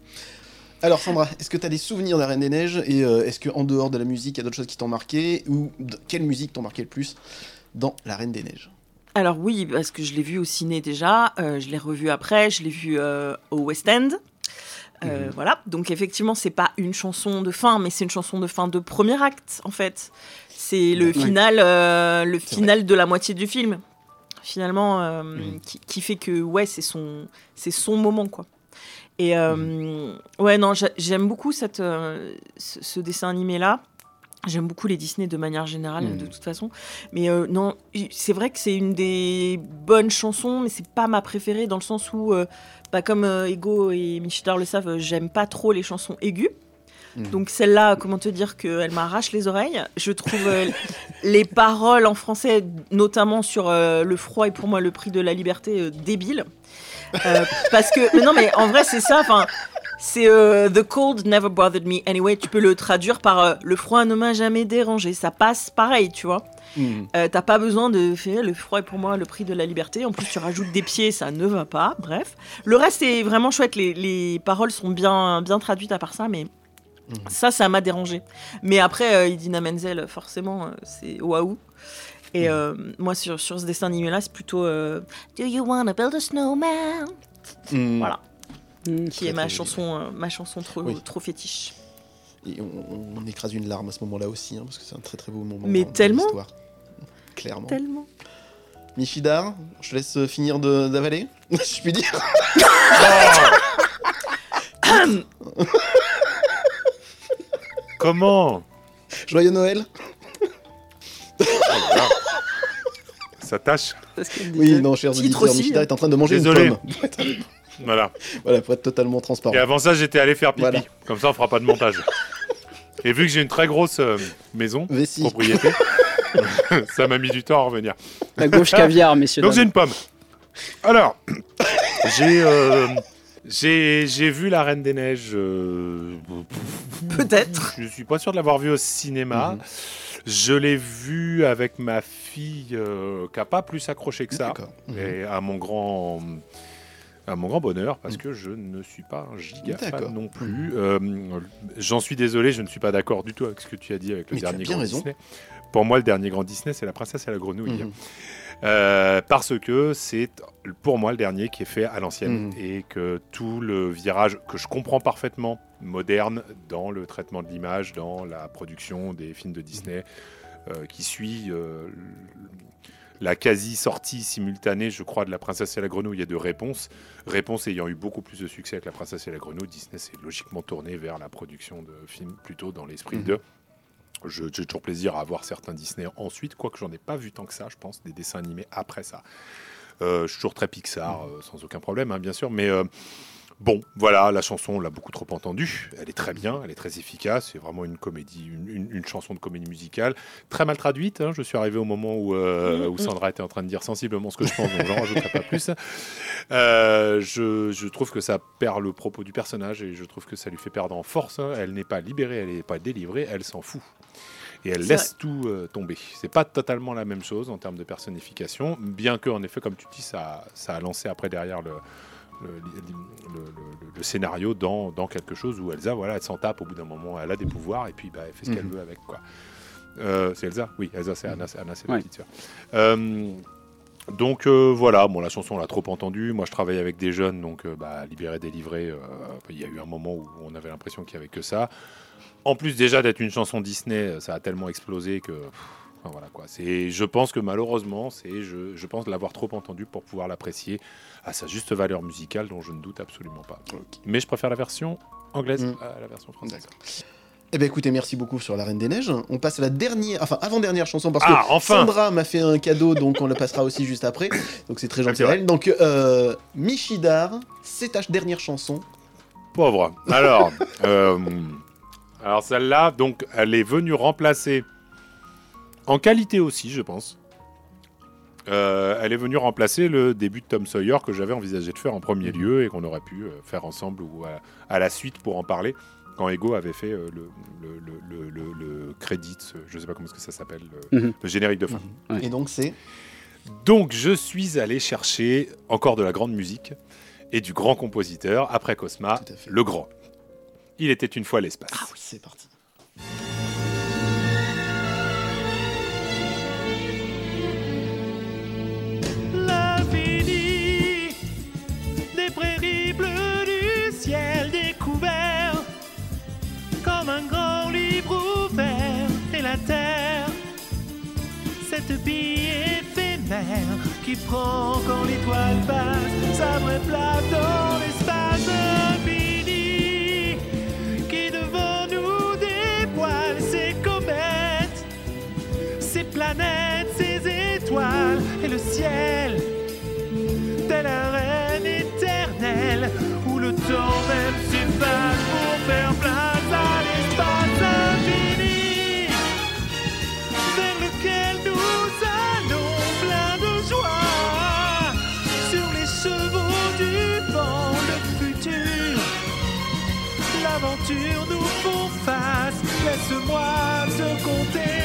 Alors Sandra, est-ce que tu as des souvenirs de la Reine des Neiges et euh, est-ce que en dehors de la musique, il y a d'autres choses qui t'ont marqué ou quelle musique t'ont marqué le plus dans la Reine des Neiges? Alors oui, parce que je l'ai vu au ciné déjà, euh, je l'ai revu après, je l'ai vu euh, au West End. Mhm. Voilà, donc effectivement, c'est pas une chanson de fin, mais c'est une chanson de fin de premier acte, en fait. C'est le Ouais. final, le final de la moitié du film, finalement, Mhm. qui, qui fait que ouais, c'est son, c'est son moment, quoi. Et euh, ouais, non, j'a- j'aime beaucoup cette, euh, ce, ce dessin animé là. J'aime beaucoup les Disney de manière générale, Mhm. de toute façon. Mais euh, non, c'est vrai que c'est une des bonnes chansons, mais c'est pas ma préférée dans le sens où, euh, bah, comme euh, Ego et Michidar le savent, j'aime pas trop les chansons aiguës. Mhm. Donc celle-là, comment te dire qu'elle m'arrache les oreilles. Je trouve les paroles en français, notamment sur le froid et pour moi le prix de la liberté, débiles. Euh, parce que, mais non, mais en vrai, c'est ça. Enfin, c'est euh, The cold never bothered me anyway. Tu peux le traduire par euh, le froid ne m'a jamais dérangé. Ça passe pareil, tu vois. Euh, T'as pas besoin de faire le froid est pour moi le prix de la liberté. En plus, tu rajoutes des pieds, ça ne va pas. Bref, le reste est vraiment chouette. Les, les paroles sont bien, bien traduites à part ça, mais ça, ça m'a dérangé. Mais après, Idina Menzel, forcément, c'est waouh. Et euh, moi, sur, sur ce dessin animé-là, c'est plutôt euh, Do you wanna build a snowman? Mhm. Voilà, Mm. qui est ma chanson, euh, ma chanson trop, Oui. trop fétiche. Et on, on écrase une larme à ce moment-là aussi, hein, parce que c'est un très très beau moment. Mais dans- tellement. Clairement. Tellement. Michidar, je te laisse finir de- d'avaler, si je puis dire. Comment? Joyeux Noël Ça tâche. Oui, non, chers Titre auditeurs, aussi, est en train de manger Désolé. une pomme. Voilà. voilà, pour être totalement transparent. Et avant ça, j'étais allé faire pipi. Voilà. Comme ça, on fera pas de montage. Et vu que j'ai une très grosse euh, maison, Vessie. propriété, ça m'a mis du temps à revenir. La gauche caviar, messieurs. Donc j'ai une pomme. Alors, j'ai euh, j'ai j'ai vu La Reine des Neiges. euh, Peut-être. Je suis pas sûr de l'avoir vu au cinéma. Mhm. Je l'ai vu avec ma fille euh, qui n'a pas plus accroché que ça. Mhm. Et à mon grand à mon grand bonheur parce que je ne suis pas un giga fan non plus. Euh, J'en suis désolé, je ne suis pas d'accord du tout avec ce que tu as dit avec le Mais tu as dernier bien grand raison. Disney. Pour moi, le dernier grand Disney, c'est La Princesse et la Grenouille. Mhm. Euh, parce que c'est pour moi le dernier qui est fait à l'ancienne Mhm. et que tout le virage que je comprends parfaitement moderne dans le traitement de l'image, dans la production des films de Disney, euh, qui suit euh, la quasi sortie simultanée, je crois, de La Princesse et la Grenouille et de Réponse. Réponse ayant eu beaucoup plus de succès avec La Princesse et la Grenouille, Disney s'est logiquement tourné vers la production de films plutôt dans l'esprit Mhm. de. J'ai toujours plaisir à voir certains Disney ensuite, quoique j'en ai pas vu tant que ça, je pense, des dessins animés après ça. Euh, je suis toujours très Pixar, euh, sans aucun problème, hein, bien sûr, mais euh, bon, voilà, la chanson, on l'a beaucoup trop entendue. Elle est très bien, elle est très efficace, c'est vraiment une comédie, une, une- une chanson de comédie musicale, très mal traduite. hein. Je suis arrivé au moment où, euh, où Sandra était en train de dire sensiblement ce que je pense, donc j'en rajouterai pas plus. Euh, je, je trouve que ça perd le propos du personnage et je trouve que ça lui fait perdre en force. hein. Elle n'est pas libérée, elle n'est pas délivrée, elle s'en fout. Et elle laisse tout euh, tomber. C'est pas totalement la même chose en termes de personnification, bien que en effet, comme tu dis, ça, ça a lancé après derrière le, le, le- le- scénario dans, dans quelque chose où Elsa, voilà, elle s'en tape au bout d'un moment, elle a des pouvoirs et puis bah, elle fait ce qu'elle Mhm. veut avec quoi. Euh, c'est Elsa? Oui, Elsa, c'est Anna, c'est Anna, c'est la Ouais. petite sœur. Euh, donc euh, voilà, bon, la chanson on l'a trop entendue. Moi je travaille avec des jeunes, donc euh, bah, libéré, délivré. euh, Il y a eu un moment où on avait l'impression qu'il n'y avait que ça. En plus déjà d'être une chanson Disney, ça a tellement explosé que. pff, enfin, voilà quoi. C'est, je pense que malheureusement, c'est, je, je pense l'avoir trop entendu pour pouvoir l'apprécier à sa juste valeur musicale, dont je ne doute absolument pas. Mais je préfère la version anglaise Mm. à la version française. D'accord. Eh bien écoutez, merci beaucoup sur la Reine des Neiges. On passe à la dernière, enfin avant-dernière chanson parce Ah, que enfin Sandra m'a fait un cadeau, donc on le passera aussi juste après. Donc c'est très gentil à elle. Donc euh, Michidar, c'est ta dernière chanson. Pauvre. Alors, euh, alors celle-là, donc, elle est venue remplacer, en qualité aussi, je pense. Euh, elle est venue remplacer le début de Tom Sawyer que j'avais envisagé de faire en premier lieu et qu'on aurait pu euh, faire ensemble ou à, à la suite pour en parler quand Ego avait fait euh, le, le, le, le, le- le credit, euh, je sais pas comment que ça s'appelle, le, Mhm. le générique de fin. Ouais. Et donc c'est Donc je suis allé chercher encore de la grande musique et du grand compositeur, après Cosma, le grand. Il était une fois l'espace. ah oui, c'est parti. Prend quand l'étoile laisse-moi te compter.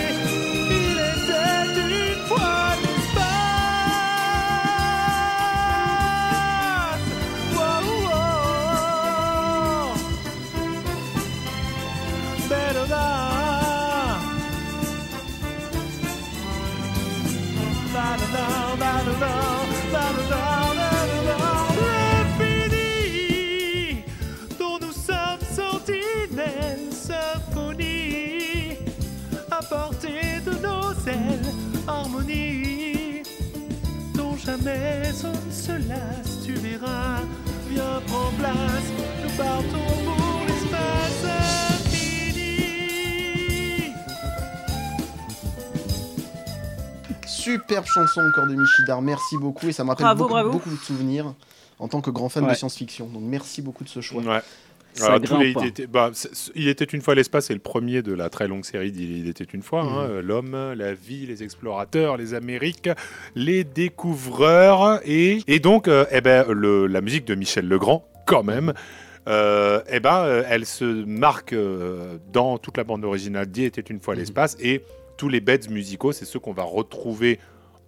Harmonie dont jamais on ne se lasse. Tu verras, viens prends place, nous partons pour l'espace infini. Superbe chanson encore de Michidar, merci beaucoup et ça me rappelle Bravo, beaucoup, bravo. beaucoup de souvenirs en tant que grand fan de science-fiction. Donc merci beaucoup de ce choix. Ouais. Ça Alors, tous grimpe, les- il, était, bah, il était une fois l'espace, c'est le premier de la très longue série d'Il il était une fois. hein. Mhm. L'homme, la vie, les explorateurs, les Amériques, les découvreurs. Et, et donc, euh, eh ben, le- la musique de Michel Legrand, quand même. euh, eh ben, euh, elle se marque euh, dans toute la bande originale d'Il était une fois Mhm. l'espace et tous les beds musicaux, c'est ceux qu'on va retrouver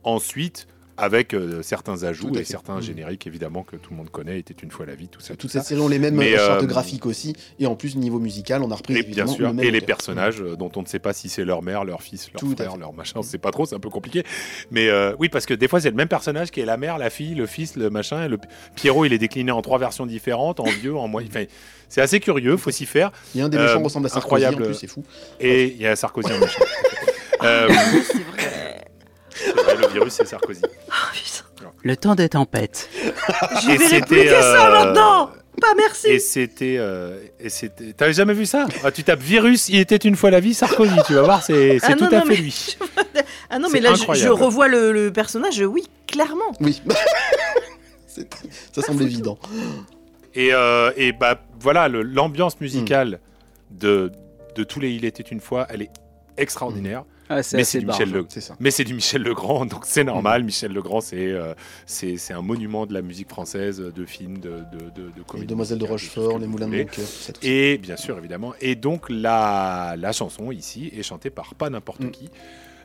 ensuite avec euh, certains ajouts et certains Mhm. génériques évidemment que tout le monde connaît, était une fois la vie, tout ça. tout Toutes ça. ces séries ont les mêmes Mais, euh, euh, chartes graphiques aussi, et en plus niveau musical, on a repris Et bien sûr, le même et les auteur. personnages euh, dont on ne sait pas si c'est leur mère, leur fils, leur Tout frère, leur machin, on sait pas trop, c'est un peu compliqué. Mais euh, oui, parce que des fois c'est le même personnage qui est la mère, la fille, le fils, le machin. Et le Pierrot, il est décliné en trois versions différentes, en vieux, en moyen. Enfin, c'est assez curieux, faut s'y faire. Il y a un des méchants Euh, ressemble à Sarkozy, incroyable. en plus c'est fou. Et il y a Sarkozy en méchant. Euh, C'est vrai. Vrai, le virus, c'est Sarkozy. Oh, putain. Le temps des tempêtes. Je vais répliquer ça euh, maintenant Pas merci Et c'était, euh, et c'était. T'avais jamais vu ça? Ah, Tu tapes virus, il était une fois la vie, Sarkozy. Tu vas voir, c'est Ah tout non, à non, fait mais- lui. Ah non, mais là, je, revois le, le personnage, oui, clairement. Oui. Ça semble évident. Et, euh, et bah voilà, l'ambiance musicale de, de tous les Il était une fois, elle est extraordinaire. Ah, c'est Mais c'est du barge. Michel Le-. Mais du Michel Legrand, donc c'est normal. Michel Legrand, c'est euh, c'est c'est un monument de la musique française, de films, de, de, de, de Les comédies Demoiselles de Rochefort, les Moulins de cœur. Et bien sûr, évidemment. Et donc la, la chanson ici est chantée par pas n'importe Mm. qui,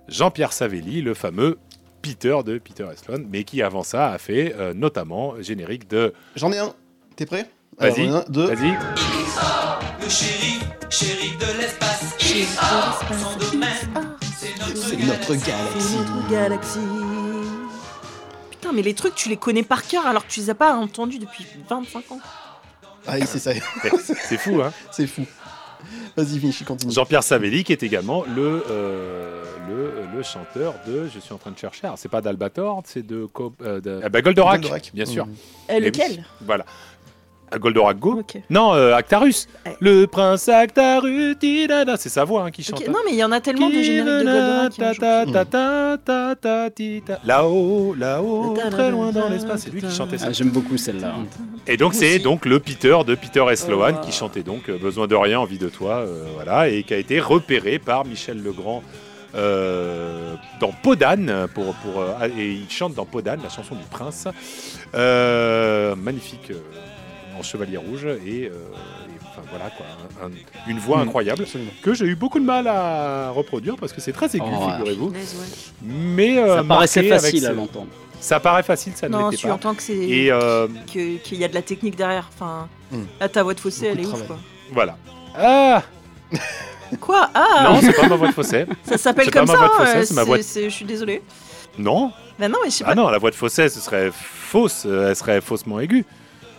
Jean-Pierre Savelli, le fameux Peter de Peter Sloan, mais qui avant ça a fait euh, notamment générique de. J'en ai un. T'es prêt? Vas-y, deux. Vas-y. Le shérif, shérif de l'espace. Shérif de l'espace, son domaine, c'est notre galaxie. notre galaxie. Putain, mais les trucs, tu les connais par cœur alors que tu les as pas entendus depuis 25 ans. Ah oui, c'est ça. C'est fou, hein c'est fou. Vas-y, Michi, continue. Jean-Pierre Savelli, qui est également le, euh, le, le chanteur de. Je suis en train de chercher. Alors, c'est pas d'Albator, c'est de, euh, de- ah bah, Goldorak, Goldorak. bien sûr. Mhm. Euh, Eh lequel? oui, Voilà. À Goldorak Go. Non, euh, Actarus. Ouais. Le prince Actarus, c'est sa voix hein, qui chante. Ok, hein. Non, mais il y en a tellement de génériques de Goldorak. ta. Là-haut, là-haut, très loin dans l'espace. C'est lui qui chantait ça. Ah, J'aime beaucoup celle-là. Et donc c'est donc le Peter de Peter S. Sloan Oh. qui chantait donc euh, Besoin de rien, envie de toi, euh, voilà, et qui a été repéré par Michel Legrand euh, dans Podane pour pour et il chante dans Podane la chanson du prince, Euh, magnifique en chevalier rouge et, euh, et, enfin voilà quoi, un- un- une voix Mm. incroyable Absolument. que j'ai eu beaucoup de mal à reproduire parce que c'est très aigu, Oh, figurez-vous, mais euh, Ça paraissait facile à l'entendre. Ça paraît facile, ça ne Non, l'était tu pas. entends que c'est Et euh, qu'il y a de la technique derrière. Enfin, là, ta voix de fossé, Beaucoup elle est ouf, quoi. voilà. Ah Quoi Ah Non, c'est pas ma voix de fausset. Ça s'appelle c'est pas comme ma ça voix de fausset, euh, c'est ma voix de- Je suis désolée. Non, Bah non, mais je sais ah pas. non, la voix de fausset, ce serait fausse, elle serait faussement aiguë.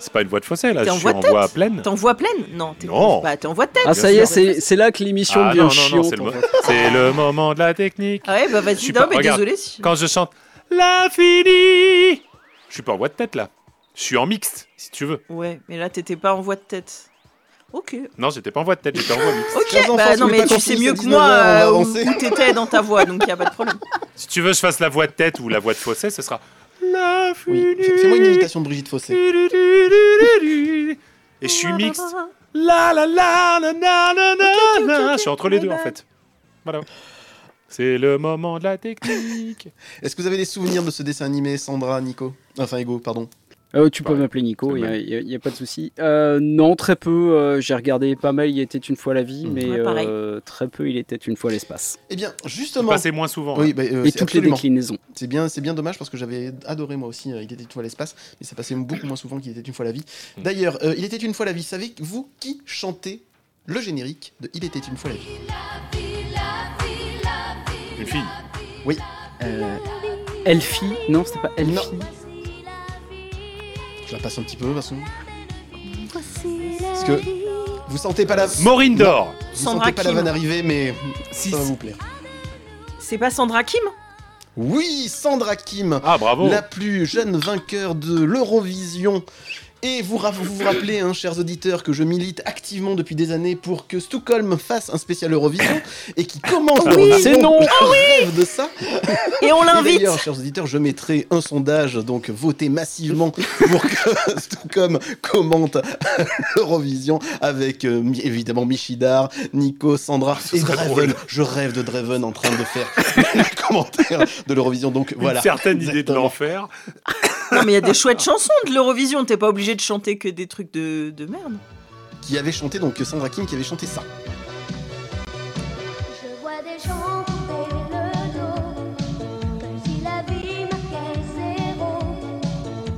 C'est pas une voix de fausset, là, je en suis en voix pleine. T'es en voix pleine? Non, t'es Non. bah, t'es en voix de tête. Ah, ça y est, c'est c'est là que l'émission Ah devient non, non, non, chiante. c'est le, moment de la technique. Ah ouais, bah Je vas-y, suis non, pas- mais regarde. désolé. si- Quand je chante l'infini, je suis pas en voix de tête, là. Je suis en mixte, si tu veux. Ouais, mais là, t'étais pas en voix de tête. Ok. Non, j'étais pas en voix de tête, j'étais en voix mixte. Ok, enfants, bah non, mais tu sais mieux que moi 19 heures, on va euh, où, t'étais dans ta voix, donc y a pas de problème. Si tu veux que je fasse la voix de tête ou la voix de fausset, ce sera l'infini. Oui. Fais- Fais-moi une imitation de Brigitte Fossé. Et je suis mixte. La la la la la la la la. Je suis entre les deux en fait. Voilà. C'est le moment de la technique. Est-ce que vous avez des souvenirs de ce dessin animé, Sandra, Nico? Enfin, Ego, pardon. Euh, tu peux m'appeler Nico, il n'y a, pas de souci. Euh, non, très peu. euh, J'ai regardé pas mal, il était une fois la vie, Mm. mais Ouais, euh, très peu, il était une fois l'espace. Eh bien, justement. passé moins souvent. Oui, hein. bah, euh, Et c'est toutes les déclinaisons. C'est bien, c'est bien dommage parce que j'avais adoré moi aussi. euh, il était une fois l'espace, mais ça passait beaucoup moins souvent qu'il était une fois la vie. Mm. D'ailleurs, euh, il était une fois la vie. Savez-vous qui chantait le générique de Il était une fois la vie? Une fille. Euh, Elfie Non, c'était pas Elfie. Non. Je la passe un petit peu, de toute façon. Parce que vous sentez pas la. Maureen d'or. Vous Sandra sentez pas la vanne arriver, mais Si, ça va si. vous plaire. C'est pas Sandra Kim? Oui, Sandra Kim, Ah bravo. la plus jeune vainqueur de l'Eurovision. Et vous ra- vous, vous rappelez, hein, chers auditeurs, que je milite activement depuis des années pour que Stockholm fasse un spécial Eurovision et qui commence Oui, l'Eurovision. c'est non. Je rêve de ça. Et on l'invite D'ailleurs, chers auditeurs, je mettrai un sondage, donc votez massivement pour que Stockholm commente l'Eurovision avec euh, évidemment Michidar, Nico, Sandra Ce et Draven. drôle. Je rêve de Draven en train de faire les commentaires de l'Eurovision. Donc voilà. Une certaine idée de l'enfer. Non, mais il y a des chouettes chansons de l'Eurovision. T'es pas obligé de chanter que des trucs de, de merde. Qui avait chanté donc Sandra Kim qui avait chanté ça. Je vois des gens tourner le dos, comme si la vie marquait zéro.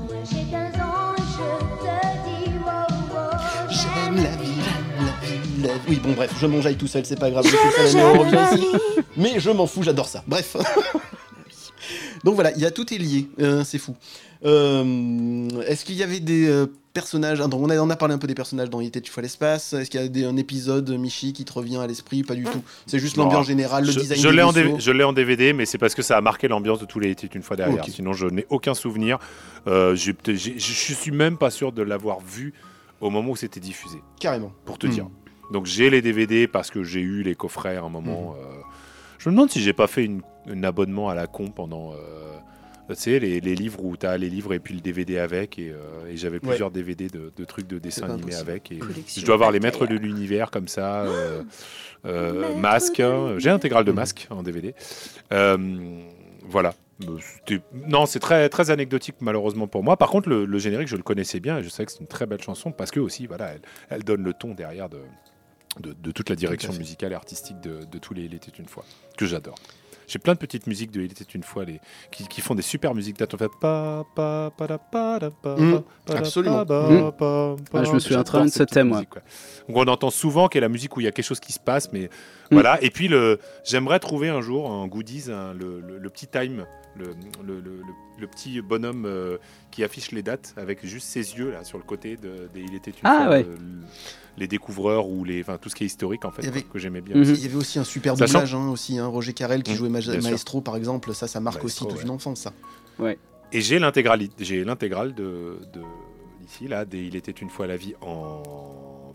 Moi j'ai 15 ans et je te dis wow wow. J'aime la vie, j'aime la vie, la vie. Oui, bon, bref, je m'enjaille tout seul, c'est pas grave. Je. Mais je m'en fous, j'adore ça. Bref. Donc voilà, il y a tout est lié, euh, c'est fou. Euh, Est-ce qu'il y avait des euh, personnages donc on, a, on a parlé un peu des personnages dans Il était une fois l'espace. Est-ce qu'il y a des- un épisode Michi qui te revient à l'esprit? Pas du tout. C'est juste l'ambiance générale, le je, design je l'ai en, vaisseaux. DV je l'ai en DVD, mais c'est parce que ça a marqué l'ambiance de tous les études une fois derrière. Sinon, je n'ai aucun souvenir. Euh, j'ai- je suis même pas sûr de l'avoir vu au moment où c'était diffusé, Carrément. pour te Hmm. dire. Donc j'ai les DVD parce que j'ai eu les coffrets à un moment. Euh, je me demande si j'ai pas fait une, un abonnement à la con pendant. euh, tu sais, les, les livres où tu as les livres et puis le DVD avec. Et, euh, et j'avais Ouais. plusieurs DVD de, de trucs de dessins animés avec. Et je dois avoir les maîtres de l'univers comme ça. euh, euh, masque. hein. J'ai l'intégrale de masque en DVD. Voilà. Non, c'est très, très anecdotique malheureusement pour moi. Par contre, le, le générique, je le connaissais bien et je sais que c'est une très belle chanson parce que aussi, voilà, elle, elle donne le ton derrière de, de, de toute la direction musicale et artistique de, de tous les Il était une fois, que j'adore. J'ai plein de petites musiques de Il était une fois les, qui, qui font des super musiques d'attente. Fait pa, pa, pa, da, pa, da, pa, absolument. pa, pa, pa. Je me souviens très bien de ce thème, ouais. musiques, ouais. Donc on entend souvent qu'il y a la musique où il y a quelque chose qui se passe, mais Mm. voilà. Et puis le, j'aimerais trouver un jour un goodies, un- le, le- le petit time, le, le- le- petit bonhomme euh, qui affiche les dates avec juste ses yeux là sur le côté de, des Il était une Ah, fois, ouais. le- les découvreurs ou les, enfin tout ce qui est historique en fait Il y avait- quoi, que j'aimais bien. Mhm. aussi. Il y avait aussi un super Sachant- doublage, hein, aussi, hein, Roger Carrel qui Mm, jouait Ma- bien sûr. Maestro par exemple, ça, ça marque Maestro, aussi toute ouais. une enfance, ça. Et j'ai l'intégralité, j'ai l'intégrale de, de ici là, des Il était une fois la vie en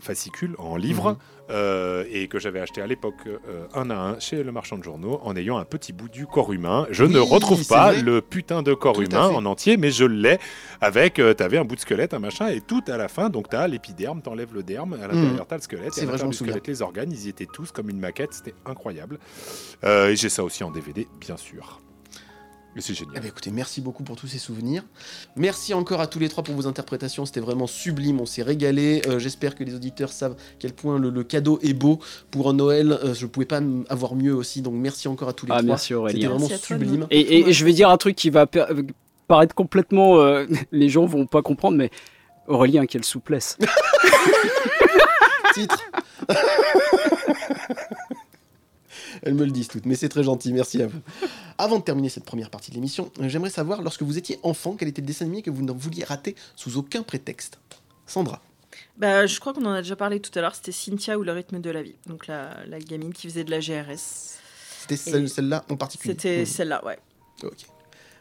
fascicule, en livre, Mhm. euh, et que j'avais acheté à l'époque euh, un à un chez le marchand de journaux, en ayant un petit bout du corps humain. Je ne retrouve pas vrai. le putain de corps Tout humain en entier, mais je l'ai avec. euh, T'avais un bout de squelette, un machin, et tout à la fin. Donc t'as l'épiderme, t'enlèves le derme, à l'intérieur t'as le squelette, C'est et à l'intérieur du squelette les organes. Ils y étaient tous comme une maquette, c'était incroyable. Et j'ai ça aussi en DVD, bien sûr. C'est génial. Eh ben, écoutez, merci beaucoup pour tous ces souvenirs. Merci encore à tous les trois pour vos interprétations. C'était vraiment sublime. On s'est régalé. Euh, J'espère que les auditeurs savent quel point le, le cadeau est beau pour un Noël. Euh, je ne pouvais pas avoir mieux aussi. Donc merci encore à tous les Ah, trois. merci C'était Aurélien. vraiment Merci à toi, sublime. Et, et- et je vais dire un truc qui va pa- paraître complètement. euh, les gens vont pas comprendre, mais Aurélien, quelle souplesse. Titre. Elles me le disent toutes, mais c'est très gentil, merci à vous. Avant de terminer cette première partie de l'émission, j'aimerais savoir, lorsque vous étiez enfant, quel était le dessin animé que vous ne vouliez rater sous aucun prétexte? Sandra. Bah, je crois qu'on en a déjà parlé tout à l'heure. C'était Cynthia ou le rythme de la vie. Donc la, la gamine qui faisait de la GRS. C'était celle- celle-là en particulier C'était Mhm. celle-là, ouais. Ok.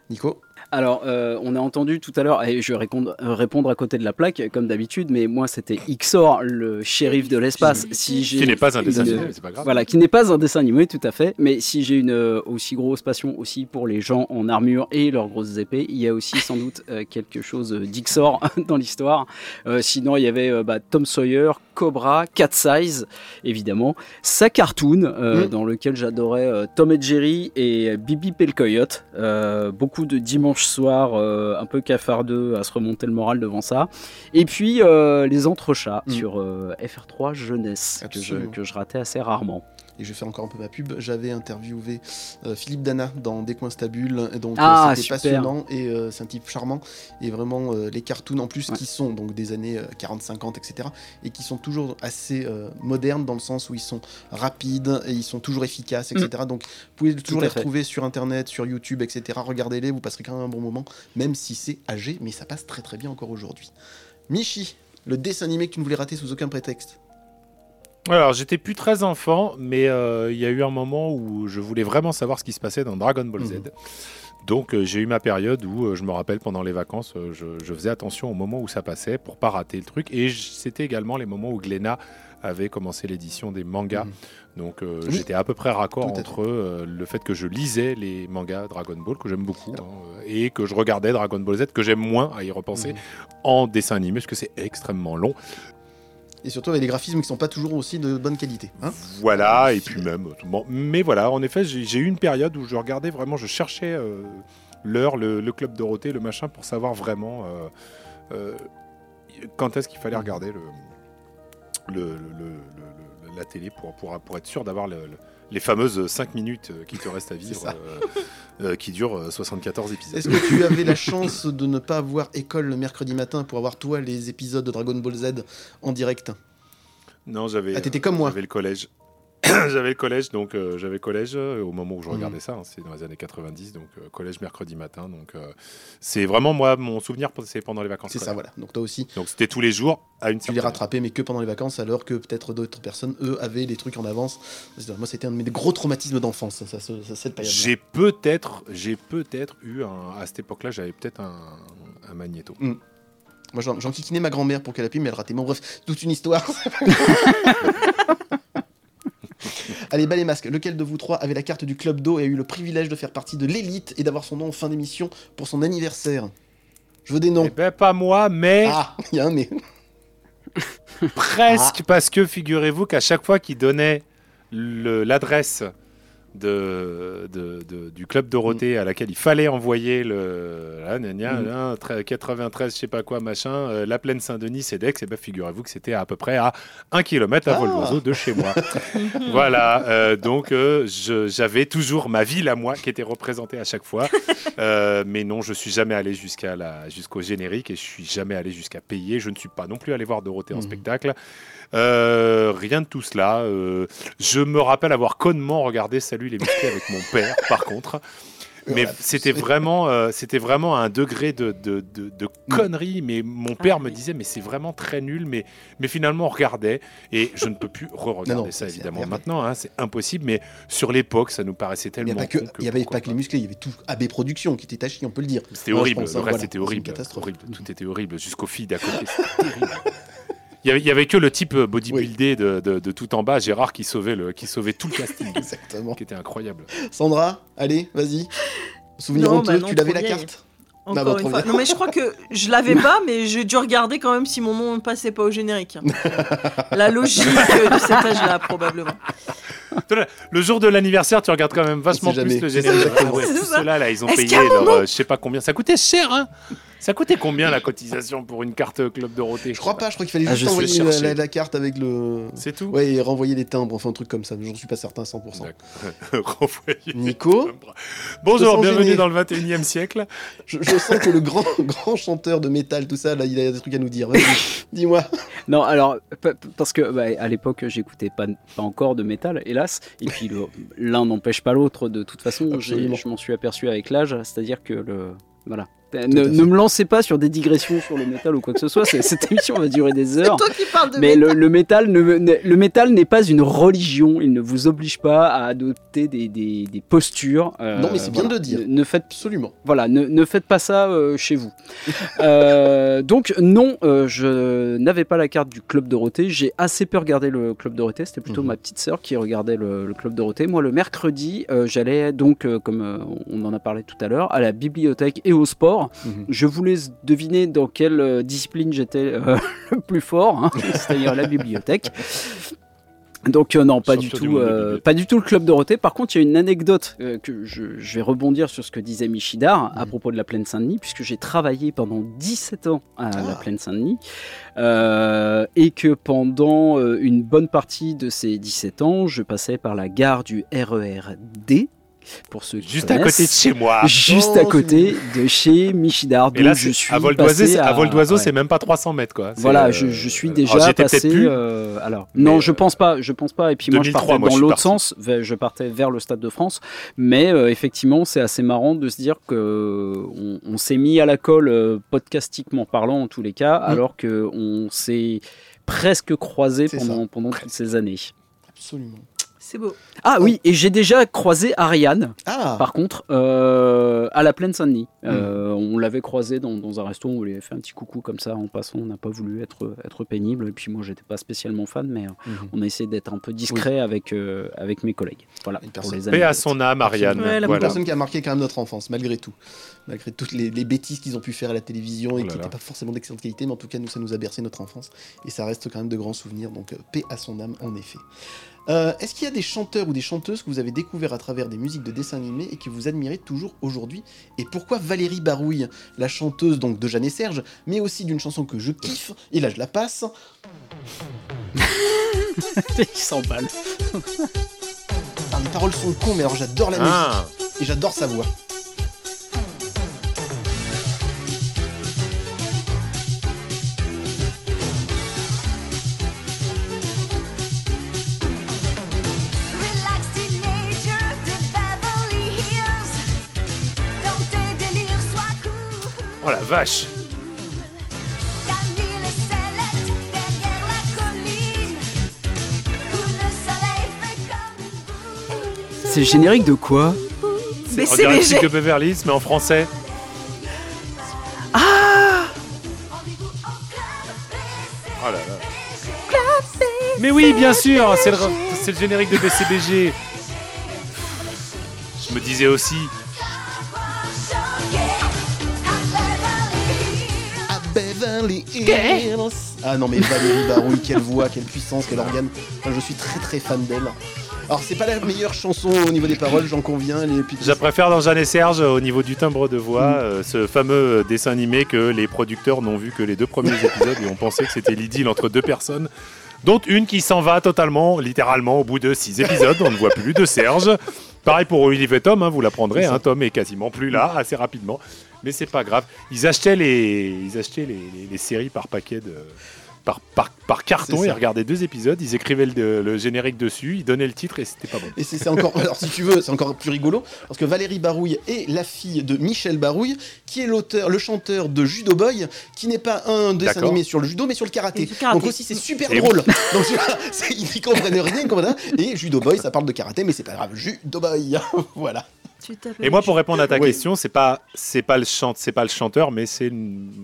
Nico? Alors, euh, on a entendu tout à l'heure, et je vais répondre, euh, répondre à côté de la plaque, comme d'habitude, mais moi c'était Ixor, le shérif de l'espace. Si j'ai Qui n'est pas un dessin animé, c'est pas grave. Voilà, qui n'est pas un dessin animé, tout à fait. Mais si j'ai une euh, aussi grosse passion aussi pour les gens en armure et leurs grosses épées, il y a aussi sans doute euh, quelque chose d'Ixor dans l'histoire. Euh, sinon, il y avait bah, Tom Sawyer, Cobra, Cat Size, évidemment, sa cartoon, euh, Mm. dans lequel j'adorais euh, Tom et Jerry et Bibi et le Coyote. Euh, beaucoup de dimanche soir, euh, un peu cafardeux à se remonter le moral devant ça. Et puis les entrechats Mm. sur euh, FR3 jeunesse que je, Absolument. que je ratais assez rarement. Et je vais faire encore un peu ma pub. J'avais interviewé euh, Philippe Dana dans Des coins stables. Donc euh, Ah, c'était super. passionnant et euh, c'est un type charmant. Et vraiment euh, les cartoons en plus Ouais. qui sont donc des années 40-50, etc. Et qui sont toujours assez euh, modernes dans le sens où ils sont rapides et ils sont toujours efficaces, etc. Donc vous pouvez toujours Mm. les retrouver sur internet, sur YouTube, etc. Regardez-les, vous passerez quand même un bon moment, même si c'est âgé, mais ça passe très très bien encore aujourd'hui. Michi, le dessin animé que tu ne voulais rater sous aucun prétexte. Alors, j'étais plus très enfant, mais euh, il y a eu un moment où je voulais vraiment savoir ce qui se passait dans Dragon Ball Z. Mhm. Donc, euh, j'ai eu ma période où euh, je me rappelle pendant les vacances, euh, je, je faisais attention au moment où ça passait pour pas rater le truc. Et c'était également les moments où Glénat avait commencé l'édition des mangas. Mhm. Donc, Oui. j'étais à peu près raccord Tout entre le fait que je lisais les mangas Dragon Ball, que j'aime beaucoup, hein, et que je regardais Dragon Ball Z, que j'aime moins à y repenser, Mhm. en dessin animé, parce que c'est extrêmement long. Et surtout avec des graphismes qui sont pas toujours aussi de bonne qualité. Hein Voilà, et puis même. Mais voilà, en effet, j'ai eu une période où je regardais vraiment, je cherchais euh, l'heure, le, le club Dorothée, le machin, pour savoir vraiment euh, euh, quand est-ce qu'il fallait regarder la télé pour, pour, être sûr d'avoir le- les fameuses 5 minutes euh, qui te restent à vivre, euh, euh, qui durent euh, 74 épisodes. Est-ce que tu avais la chance de ne pas avoir école le mercredi matin pour avoir toi les épisodes de Dragon Ball Z en direct? Non, j'avais. Ah, t'étais comme moi. J'avais le collège. j'avais le collège, donc euh, j'avais collège euh, au moment où je Mhm. regardais ça. hein, c'est dans les années 90, donc euh, collège mercredi matin. Donc euh, c'est vraiment moi mon souvenir, c'est pendant les vacances. C'est ça, voilà. Donc toi aussi, Donc c'était tous les jours à une tu les rattrapais, mais que pendant les vacances, alors que peut-être d'autres personnes, eux, avaient les trucs en avance. Moi, c'était un de mes gros traumatismes d'enfance, ça, ça, ça. J'ai peut-être, j'ai peut-être eu un, à cette époque-là, j'avais peut-être un, un magnéto. Moi, j'en ma grand-mère pour qu'elle appuie, mais elle ratait. Bon, bref, toute une histoire. Allez, bas les masques. Lequel de vous trois avait la carte du club d'eau et a eu le privilège de faire partie de l'élite et d'avoir son nom en fin d'émission pour son anniversaire? Je veux des noms. Eh ben pas moi, mais Ah, il y a un mais. presque parce que figurez-vous qu'à chaque fois qu'il donnait l'adresse de, de- de- du club Dorothée à laquelle il fallait envoyer le là, gna, gna, Mm. là, 93 je sais pas quoi machin euh, la plaine Saint-Denis Cedex et ben figurez-vous que c'était à peu près à 1 km à vol Ah. d'oiseau de chez moi voilà euh, donc euh, j'avais toujours ma ville à moi qui était représentée à chaque fois mais non je suis jamais allé jusqu'à la jusqu'au générique et je suis jamais allé jusqu'à payer je ne suis pas non plus allé voir Dorothée en Mhm. spectacle euh, rien de tout cela. euh, je me rappelle avoir connement regardé Salut les musclés avec mon père, par contre. Mais Ouais, c'était vraiment, euh, c'était vraiment à un degré de, de, de- de conneries. Mais mon père Ah, me oui. disait, mais c'est vraiment très nul. Mais, mais finalement, on regardait. Et je ne peux plus re-regarder ça, évidemment. Maintenant, hein, c'est impossible. Mais sur l'époque, ça nous paraissait Il n'y tellement. il y avait pas que les musclés, il y avait tout AB Productions qui était à chier, on peut le dire. C'était horrible, pense, le hein, reste voilà, était horrible, catastrophe. horrible, tout était horrible, jusqu'aux filles d'à côté, c'était terrible. Il y, avait, il y avait que le type bodybuildé de, de- de tout en bas, Gérard, qui sauvait, le, qui sauvait tout le casting, Exactement. qui était incroyable. Sandra, allez, vas-y. Souvenir Non, honteux, bah non, tu l'avais la carte Encore bah, une fois. Non mais je crois que je l'avais pas, mais j'ai dû regarder quand même si mon nom ne passait pas au générique. La logique de cet âge-là, probablement. Le jour de l'anniversaire, tu regardes quand même vachement plus jamais. le générique. Ah ouais, ceux-là, là, ils ont payé leur, euh, je sais pas combien. Ça coûtait cher, hein Ça coûtait combien la cotisation pour une carte Club Dorothée Je crois pas, je crois qu'il fallait Ah, juste je envoyer la, chercher. la- la carte avec le. C'est tout Ouais, et renvoyer des timbres, enfin un truc comme ça, mais j'en suis pas certain à 100%. D'accord. Renvoyer. Nico Bonjour, bienvenue gêné. dans le 21 e siècle. je, je sens que le grand, grand chanteur de métal, tout ça, là, il a des trucs à nous dire. Dis-moi. Non, alors, pa- pa- parce que bah, à l'époque, j'écoutais pas, pas encore de métal, hélas. Et puis, l'un n'empêche pas l'autre, de toute façon. Je m'en suis aperçu avec l'âge, c'est-à-dire que le. Voilà. Ne, me lancez pas sur des digressions sur le métal ou quoi que ce soit. c'est- Cette émission va durer des heures. Toi qui parles de Mais métal. le, le métal ne, ne- le métal n'est pas une religion. Il ne vous oblige pas à adopter des, des- des postures. euh, Non, mais c'est bien voilà. de le dire. Ne, ne faites Absolument. voilà, ne, ne faites pas ça euh, chez vous. Euh, donc non, euh, je n'avais pas la carte du club Dorothée. J'ai assez peu regardé le club Dorothée. C'était plutôt Mhm. ma petite sœur qui regardait le, le club Dorothée. Moi, le mercredi, euh, j'allais donc, euh, comme euh, on en a parlé tout à l'heure, à la bibliothèque et au sport. Mhm. Je voulais deviner dans quelle euh, discipline j'étais euh, le plus fort, hein, c'est-à-dire la bibliothèque. Donc euh, non, pas du tout, euh, pas du tout le club Dorothée. Par contre, il y a une anecdote euh, que je, je vais rebondir sur ce que disait Michidar à Mhm. propos de la plaine Saint-Denis, puisque j'ai travaillé pendant 17 ans à la Ah. plaine Saint-Denis, et que pendant une bonne partie de ces 17 ans, je passais par la gare du RERD. Pour ceux qui Juste à côté de chez moi. Juste Oh, à côté de chez Michidar. Et là, je suis à vol d'oiseau, à vol d'oiseau, ouais. c'est même pas 300 mètres, quoi. Voilà, euh, je, je suis alors, déjà passé. plus. euh, alors, non, je euh, pense pas, je pense pas. Et puis moi, je 2003, partais moi, dans l'autre sens. Je partais vers le Stade de France. Mais euh, effectivement, c'est assez marrant de se dire que on, on s'est mis à la colle euh, podcastiquement parlant en tous les cas, alors que on s'est presque croisé C'est pendant ça. pendant toutes ces années. Absolument. C'est beau. Ah oui, et j'ai déjà croisé Ariane. Ah Par contre, euh, à la plaine Saint-Denis, Euh, on l'avait croisé dans, dans un resto, on lui avait fait un petit coucou comme ça en passant. On n'a pas voulu être, être pénible. Et puis moi, j'étais pas spécialement fan, mais euh, Mhm. on a essayé d'être un peu discret avec, euh, avec mes collègues. Voilà, Une pour personne- les Paix à son âme, Ariane. Ouais, la voilà. personne qui a marqué quand même notre enfance, malgré tout. Malgré toutes les, les bêtises qu'ils ont pu faire à la télévision et Oh là qui là. n'étaient pas forcément d'excellente qualité, mais en tout cas, nous, ça nous a bercé notre enfance. Et ça reste quand même de grands souvenirs, donc paix à son âme, en effet. Euh, Est-ce qu'il y a des chanteurs ou des chanteuses que vous avez découverts à travers des musiques de dessins animés et que vous admirez toujours aujourd'hui? Et pourquoi Valérie Barouille, la chanteuse donc de Jeanne et Serge, mais aussi d'une chanson que je kiffe, et là je la passe, Il s'emballe. Ah, les paroles sont cons, mais alors j'adore la Ah. musique et j'adore sa voix. Comme une boule. C'est le générique de quoi Mais On c'est dirait le truc de Beverly Hills, mais en français. Ah Oh là là. Mais oui, bien sûr, c'est le, c'est le générique de BCBG. Je me disais aussi, Beverly Hills. Ah non mais Valérie Barouille, quelle voix, quelle puissance, quel organe. Enfin, je suis très très fan d'elle. Alors c'est pas la meilleure chanson au niveau des paroles, j'en conviens. Les... je préfère dans Jeanne et Serge, au niveau du timbre de voix, euh, ce fameux euh, dessin animé que les producteurs n'ont vu que les deux premiers épisodes et ont pensé que c'était l'idylle entre deux personnes, dont une qui s'en va totalement, littéralement, au bout de six épisodes. On ne voit plus de Serge. Pareil pour Olivier et Tom, hein, vous l'apprendrez. Hein, Tom est quasiment plus là, assez rapidement. Mais c'est pas grave. Ils achetaient les, ils achetaient les, les- les séries par paquet de. Par, par, par carton, ils regardaient deux épisodes, ils écrivaient le, le générique dessus, ils donnaient le titre et c'était pas bon. Et c'est encore, alors si tu veux, c'est encore plus rigolo, parce que Valérie Barouille est la fille de Michel Barouille, qui est l'auteur, le chanteur de Judo Boy, qui n'est pas un dessin animé sur le judo, mais sur le karaté. Donc aussi c'est super Et drôle. Donc tu vois, c'est- ils comprennent rien, ils comprennent rien. Et Judo Boy, ça parle de karaté, mais c'est pas grave, Judo Boy. voilà. Et moi, pour répondre à ta Oui. question, c'est pas c'est pas le chant, c'est pas le chanteur, mais c'est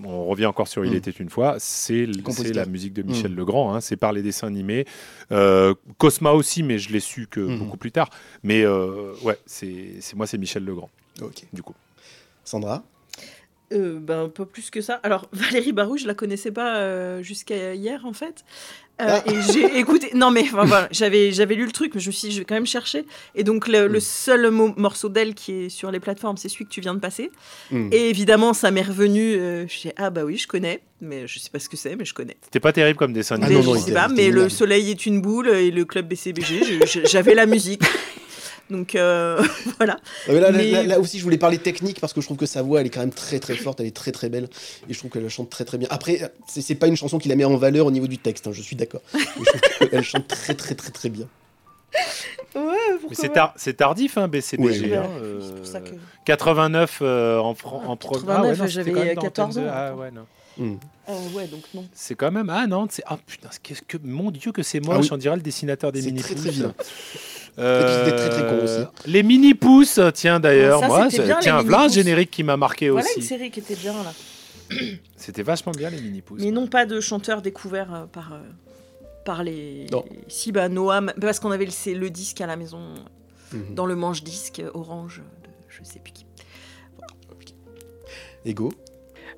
on revient encore sur Il Mm. était une fois. C'est la musique de Michel Mm. Legrand. hein, c'est par les dessins animés. Euh, Cosma aussi, mais je l'ai su que Mm. beaucoup plus tard. Mais euh, ouais, c'est c'est- moi, c'est Michel Legrand. Ok. Du coup, Sandra? Euh, ben, pas plus que ça. Alors, Valérie Barou, je la connaissais pas euh, jusqu'à hier, en fait. Euh, Ah. Et j'ai écouté. Non, mais enfin, voilà, j'avais, j'avais lu le truc, mais je me suis dit, je vais quand même chercher. Et donc, le, le seul mo- morceau d'elle qui est sur les plateformes, c'est celui que tu viens de passer. Mm. Et évidemment, ça m'est revenu. euh, je dis, ah bah oui, je connais. Mais je sais pas ce que c'est, mais je connais. c'était pas terrible comme dessin Ah animé. mais non, non, je il sais pas, mais le soleil est une boule et le club BCBG, je- je- j'avais la musique. Donc euh, voilà. Ah, mais là, là- Mais- là- là aussi, je voulais parler technique parce que je trouve que sa voix, elle est quand même très très forte, elle est très très belle et je trouve qu'elle chante très très bien. Après, c'est c'est pas une chanson qui la met en valeur au niveau du texte, hein, je suis d'accord. Mais je trouve qu'elle chante très très très très bien. Ouais, c'est tar- c'est tardif, hein, BCBG. Oui. hein, Ouais, euh, c'est pour ça que- 89 euh, en, en pro- 89, non, j'avais c'était quand même dans 14 Thème de- ans. Ah, ouais, non. Hmm. Euh, ouais, donc non. C'est quand même. Ah non, c'est. Ah putain, qu'est-ce que. Mon dieu, que c'est Ah moche, oui. on dirait le dessinateur des C'est mini très, très vilain. Euh, Et puis, c'était très, très con aussi. Les mini pouces, tiens d'ailleurs, Ça, moi, c'était bien, les tiens, voilà un générique qui m'a marqué Voilà une aussi. série qui était bien là. C'était vachement bien les mini pouces. Mais non pas de chanteurs découverts euh, par, euh, par les. Non. Si, bah Noam. Parce qu'on avait le, c'est le disque à la maison, Mhm. dans le manche-disque euh, orange de je sais plus qui. Ego.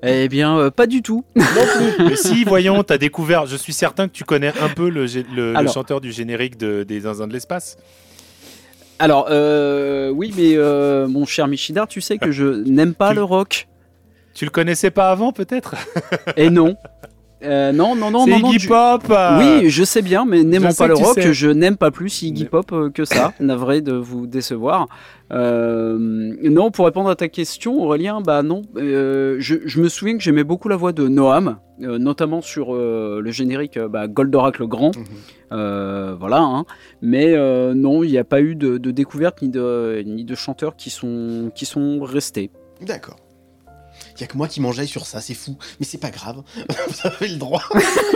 Eh bien, euh, pas du tout. Mais si, voyons, t'as découvert. Je suis certain que tu connais un peu le, gé- le- le Alors. chanteur du générique de, des Zinzins de l'espace. Alors, euh, oui, mais euh, mon cher Michidar, tu sais que je n'aime pas Tu- le rock. Tu le connaissais pas avant, peut-être? Et non. Euh, non, non, non, non, non. Iggy du- Pop. euh, Oui, je sais bien, mais n'aimant sais pas le rock, sais. je n'aime pas plus Iggy Mais- Pop euh, que ça. Navré de vous décevoir. Euh, non, pour répondre à ta question, Aurélien, bah non. Euh, je, je me souviens que j'aimais beaucoup la voix de Noam, euh, notamment sur euh, le générique bah, Goldorak le Grand. Mhm. Euh, voilà, hein. mais euh, non, il n'y a pas eu de, de découverte ni de, ni de chanteurs qui sont, qui sont restés. D'accord. Il y a que moi qui m'enjaille sur ça, c'est fou. Mais c'est pas grave. Vous avez le droit.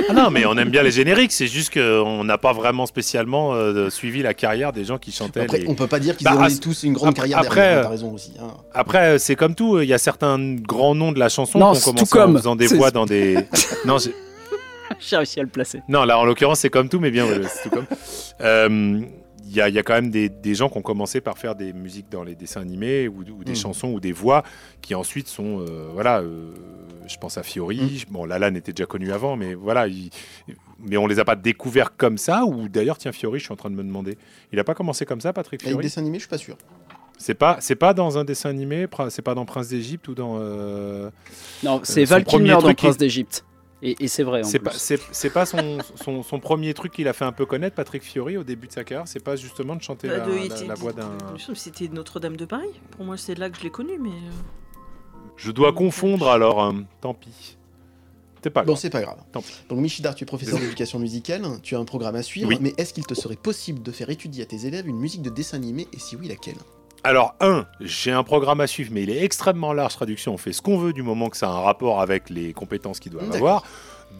Ah non, mais on aime bien les génériques. C'est juste qu'on n'a pas vraiment spécialement euh, suivi la carrière des gens qui chantaient. Après, les- on peut pas dire qu'ils Bah, ont as- eu tous une grande après- carrière après, derrière. euh, T'as raison aussi. hein. Après, euh, c'est comme tout. Il y a certains grands noms de la chanson tout commencé comme. en faisant des voix dans des. non, j'ai- J'ai réussi à le placer. non, là en l'occurrence, c'est comme tout, mais bien, ouais, c'est tout comme. Euh, Il y, a, il y a quand même des, des gens qui ont commencé par faire des musiques dans les dessins animés ou, ou des Mhm. chansons ou des voix qui ensuite sont. euh, voilà, euh, je pense à Fiori. Bon, Lalanne était déjà connu avant, mais voilà. il- mais on les a pas découverts comme ça. Ou d'ailleurs, tiens, Fiori, je suis en train de me demander. Il a pas commencé comme ça, Patrick Avec Fiori? dessin animé, je suis pas sûr. C'est pas, c'est pas dans un dessin animé, c'est pas dans Prince d'Égypte ou dans. euh, Non, c'est Val premier Kilmer dans truc, Prince d'Égypte. Et, et c'est vrai. en C'est pas, c'est, pas son, son, son premier truc qu'il a fait un peu connaître, Patrick Fiori, au début de sa carrière. C'est pas justement de chanter Bah, la, de- la- était- la voix d'un. C'était Notre-Dame de Paris. Pour moi, c'est là que je l'ai connu, mais. euh, Je dois confondre alors, hein, tant pis. C'est pas Bon, grave. c'est pas grave. Tant pis. Donc, Michidar, tu es professeur d'éducation musicale, tu as un programme à suivre, Oui. mais est-ce qu'il te serait possible de faire étudier à tes élèves une musique de dessin animé, et si oui, laquelle? Alors, un, j'ai un programme à suivre, mais il est extrêmement large, traduction. On fait ce qu'on veut du moment que ça a un rapport avec les compétences qu'ils doivent avoir.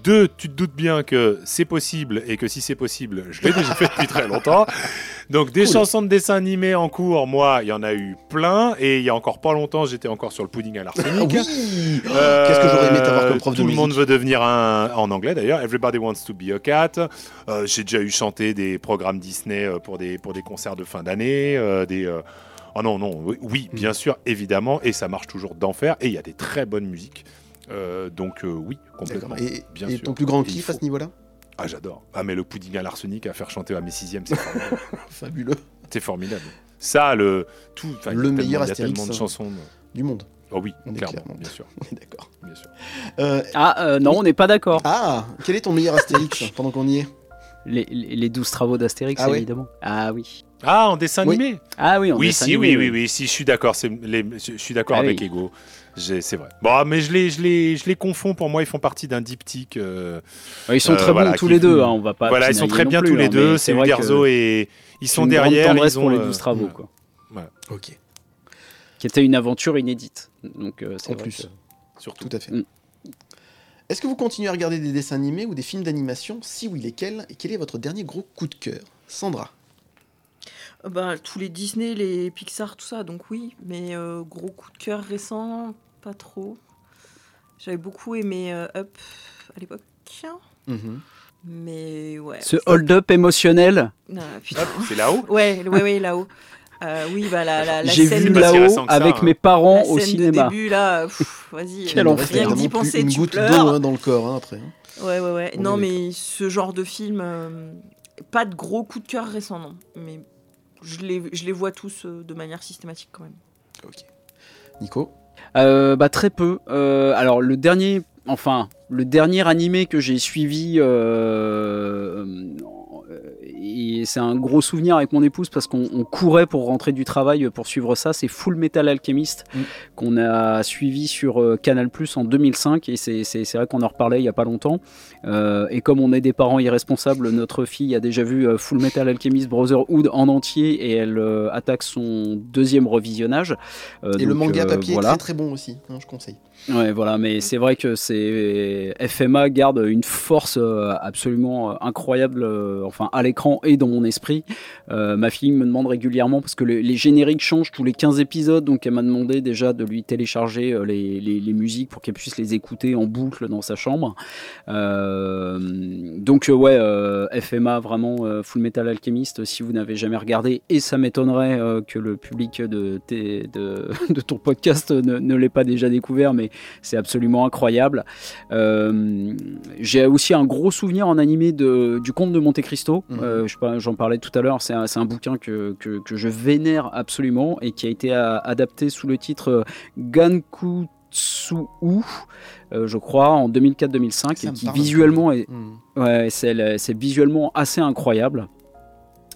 Deux, tu te doutes bien que c'est possible et que si c'est possible, je l'ai déjà fait depuis très longtemps. Donc des Cool. chansons de dessins animés en cours, moi, il y en a eu plein. Et il y a encore pas longtemps, j'étais encore sur le pudding à Ah l'arsenic. oui Euh, Qu'est-ce que j'aurais aimé t'avoir comme prof de Tout le musique monde veut devenir un en anglais d'ailleurs. Everybody wants to be a cat. Euh, J'ai déjà eu chanté des programmes Disney euh, pour des pour des concerts de fin d'année. euh, des oh non non oui, oui, Hmm. bien sûr évidemment et ça marche toujours d'enfer et il y a des très bonnes musiques. Euh, donc euh, oui complètement. Et, bien et sûr. ton plus grand kiff à ce niveau-là? Ah j'adore. Ah mais le pudding à l'arsenic à faire chanter à mes sixièmes c'est. Fabuleux. c'est formidable. Ça le tout. Le meilleur Il y a tellement Astérix, de euh, chansons. Du monde. Oh oui On est clairement bien sûr On est d'accord. bien sûr. Euh, Ah, euh, non, on n'est pas d'accord. ah, quel est ton meilleur Astérix pendant qu'on y est? Les, les, les 12 travaux d'Astérix, Ah ouais évidemment. Ah oui. Ah en dessin Oui. animé. Ah oui, on Oui, dessin si, animé, oui, oui, oui, si, je suis d'accord. c'est les- Je je suis d'accord Ah avec oui. Ego. C'est vrai. Bon, mais je les, je les, je les confonds. Pour moi, ils font partie d'un diptyque. euh, Ouais, Ils sont Euh, très voilà, bons tous les deux, hein, on va pas. voilà, ils sont très bien plus, tous les hein, deux. C'est Uderzo et ils sont une derrière. Ils ont pour les euh, 12 travaux, quoi. Ok, Qui était une aventure inédite. Donc, euh, c'est en plus. que- surtout. Tout à fait. Mm. Est-ce que vous continuez à regarder des dessins animés ou des films d'animation? Si oui, lesquels? Et quel est votre dernier gros coup de cœur? Sandra euh, bah, tous les Disney, les Pixar, tout ça, donc oui. Mais euh, gros coup de cœur récent, pas trop. J'avais beaucoup aimé euh, Up à l'époque. Mhm. Mais ouais. Ce hold-up émotionnel, Ah, c'est là-haut? Ouais, ouais, ouais, là-haut. Euh, oui, bah la, la, la j'ai scène, vu là-haut avec hein. mes parents la au cinéma. début là, pff, vas-y. Quel euh, Rien que d'y penser, une tu goutte d'eau hein, dans le corps hein, après. hein. Ouais, ouais, ouais. On non, mais ce genre de film, euh, pas de gros coup de cœur récent, non. Mais je les, je les vois tous euh, de manière systématique quand même. Ok. Nico Euh, bah, très peu. Euh, alors le dernier, enfin le dernier animé que j'ai suivi euh, et c'est un gros souvenir avec mon épouse parce qu'on on courait pour rentrer du travail pour suivre ça. C'est Full Metal Alchemist Mm. qu'on a suivi sur euh, Canal Plus en 2005 et c'est vrai qu'on en reparlait il y a pas longtemps. Euh, et comme on est des parents irresponsables, notre fille a déjà vu euh, Full Metal Alchemist Brotherhood en entier et elle euh, attaque son deuxième revisionnage. Euh, Et le manga papier voilà. est très très bon aussi, hein, je conseille. Ouais, voilà, mais c'est vrai que c'est FMA garde une force euh, absolument euh, incroyable, euh, enfin à l'écran et dans mon esprit. Ma fille me demande régulièrement parce que le- les génériques changent tous les 15 épisodes, donc elle m'a demandé déjà de lui télécharger les, musiques pour qu'elle puisse les écouter en boucle dans sa chambre. Donc ouais, FMA vraiment Full Metal Alchemist. Si vous n'avez jamais regardé, et ça m'étonnerait que le public de, tes- de, ton podcast ne l'ait pas déjà découvert, mais c'est absolument incroyable. Euh, J'ai aussi un gros souvenir en animé de, du Comte de Monte Cristo. Mhm. Euh, J'en parlais tout à l'heure. C'est un, bouquin que, que, que je vénère absolument et qui a été a- adapté sous le titre euh, Gankutsu, euh, je crois, en 2004-2005, Ça et me qui visuellement est. Ouais, c'est c'est visuellement assez incroyable.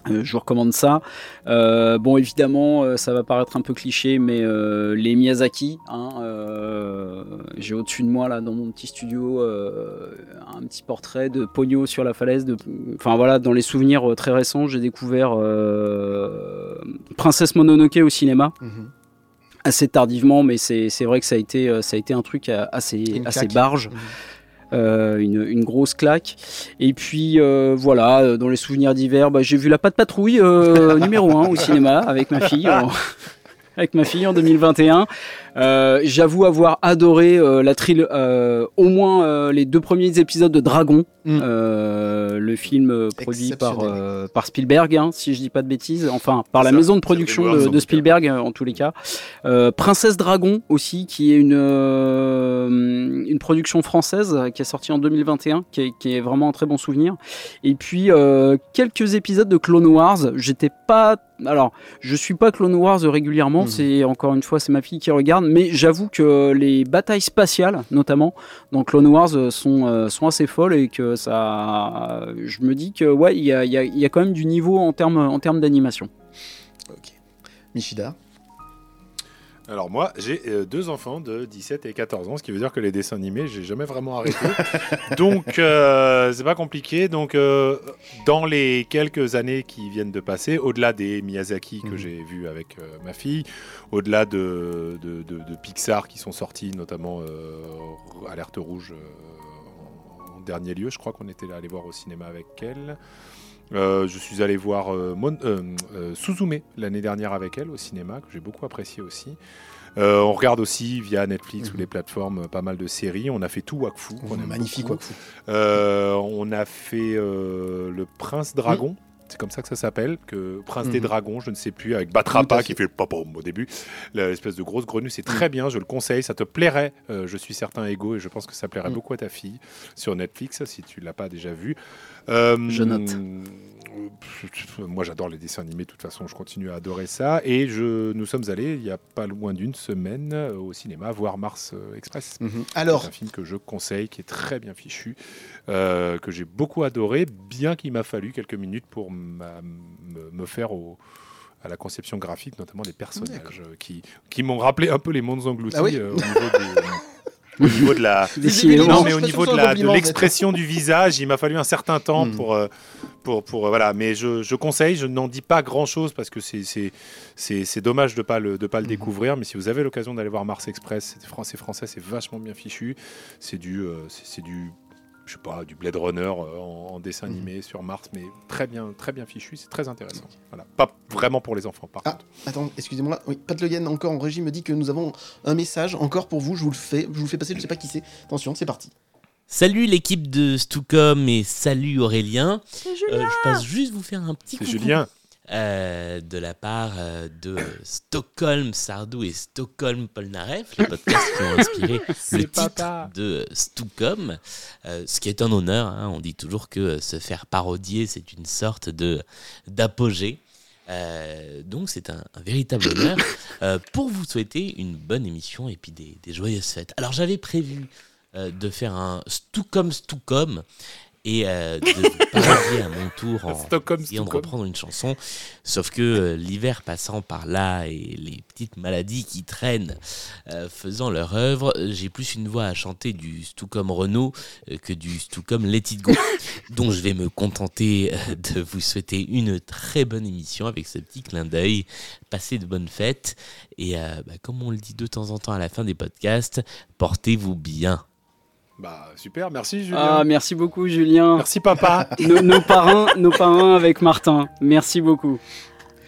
Euh, je vous recommande ça. Euh, bon, évidemment, euh, ça va paraître un peu cliché, mais euh, les Miyazaki, hein, euh, j'ai au-dessus de moi, là, dans mon petit studio, euh, un petit portrait de Pogno sur la falaise. De... Enfin, voilà, dans les souvenirs très récents, j'ai découvert euh, Princesse Mononoke au cinéma. Mhm. Assez tardivement, mais c'est c'est vrai que ça a été, ça a été un truc assez, Une assez barge. Mhm. Euh, une, une grosse claque. Et puis euh, voilà, euh, dans les souvenirs d'hiver, bah, j'ai vu la patte patrouille euh, numéro 1 au cinéma avec ma fille. Avec ma fille en 2021. Euh, J'avoue avoir adoré euh, la tril euh, au moins euh, les deux premiers épisodes de Dragon, Mm. euh, le film produit par, euh, par Spielberg, hein, si je dis pas de bêtises, enfin par la Ça, maison de production de, Spielberg en tous les cas. Euh, Princesse Dragon aussi, qui est une, euh, une production française qui est sortie en 2021, qui est, qui est vraiment un très bon souvenir. Et puis euh, quelques épisodes de Clone Wars. J'étais pas, alors je suis pas Clone Wars régulièrement. Mhm. C'est encore une fois c'est ma fille qui regarde, mais j'avoue que les batailles spatiales, notamment dans Clone Wars, euh, sont euh, sont assez folles et que ça, je me dis que ouais, il y a, y y a quand même du niveau en termes en termes d'animation. Ok. Michida? Alors moi, j'ai euh, deux enfants de 17 et 14 ans, ce qui veut dire que les dessins animés, j'ai jamais vraiment arrêté. Donc euh, c'est pas compliqué. Donc euh, dans les quelques années qui viennent de passer, au-delà des Miyazaki que Mhm. j'ai vus avec euh, ma fille, au-delà de, de, de- de Pixar qui sont sortis, notamment Alerte Rouge en dernier lieu, je crois qu'on était allé voir au cinéma avec elle. Euh, je suis allé voir euh, Mon- euh, euh, Suzume l'année dernière avec elle au cinéma, que j'ai beaucoup apprécié aussi. On regarde aussi via Netflix ou Mhm. les plateformes pas mal de séries. On a fait tout Wakfu. qu'on aime magnifique beaucoup. Wakfu. On a fait le Prince Dragon. C'est comme ça que ça s'appelle, que Prince des Mhm. Dragons, je ne sais plus, avec Batrapa qui fait le pom au début, l'espèce de grosse grenouille, c'est très bien, je le conseille, ça te plairait, je suis certain Ego, et je pense que ça plairait Mhm. beaucoup à ta fille sur Netflix, si tu l'as pas déjà vu. Euh, Je note. Moi j'adore les dessins animés, de toute façon je continue à adorer ça, et je, nous sommes allés, il y a pas loin d'une semaine, euh, au cinéma, voir Mars euh, Express. Mhm. C'est Alors, un film que je conseille, qui est très bien fichu, euh, que j'ai beaucoup adoré, bien qu'il m'a fallu quelques minutes pour me, faire au- à la conception graphique, notamment des personnages euh, qui, qui m'ont rappelé un peu les mondes engloutis Ah oui euh, au, niveau des- au niveau de la. Non, mais au niveau de l'expression du visage, il m'a fallu un certain temps Mm. pour, euh, pour, pour, euh, voilà. Mais je, je conseille, je n'en dis pas grand chose parce que c'est c'est c'est c'est dommage de pas le de pas le Mhm. découvrir. Mais si vous avez l'occasion d'aller voir Mars Express, c'est français français, c'est vachement bien fichu. C'est du euh, c'est du je sais pas, du Blade Runner euh, en, en dessin Mhm. animé sur Mars, mais très bien, très bien fichu, c'est très intéressant. Voilà, pas vraiment pour les enfants, par Ah. contre. attends, excusez-moi. Oui, Pat Le Guen, encore en régie, me dit que nous avons un message encore pour vous. Je vous le fais, je vous le fais passer. Je sais pas qui c'est. Attention, c'est parti. Salut l'équipe de Stucom et salut Aurélien. C'est Euh, Julien je passe juste vous faire un petit C'est coucou. Julien. Euh, de la part euh, de Stockholm Sardou et Stockholm Polnareff, les podcasts qui ont inspiré le titre papa. de Stucom, euh, ce qui est un honneur. hein. On dit toujours que se faire parodier, c'est une sorte de d'apogée. Donc c'est un, un véritable honneur pour vous souhaiter une bonne émission et puis des, des joyeuses fêtes. Alors j'avais prévu de faire un Stucom Stucom et euh, de vous parodier à mon tour en Stockholm, essayant de Stockholm. reprendre une chanson. Sauf que euh, l'hiver passant par là et les petites maladies qui traînent euh, faisant leur œuvre, j'ai plus une voix à chanter du Stucom Renault euh, que du Stucom Let It Go. Donc je vais me contenter de vous souhaiter une très bonne émission avec ce petit clin d'œil. Passez de bonnes fêtes et bah, comme on le dit de temps en temps à la fin des podcasts, portez-vous bien. Bah super, merci Julien. Ah, merci beaucoup, Julien. Merci papa. nos, nos parrains, nos parrains avec Martin. Merci beaucoup.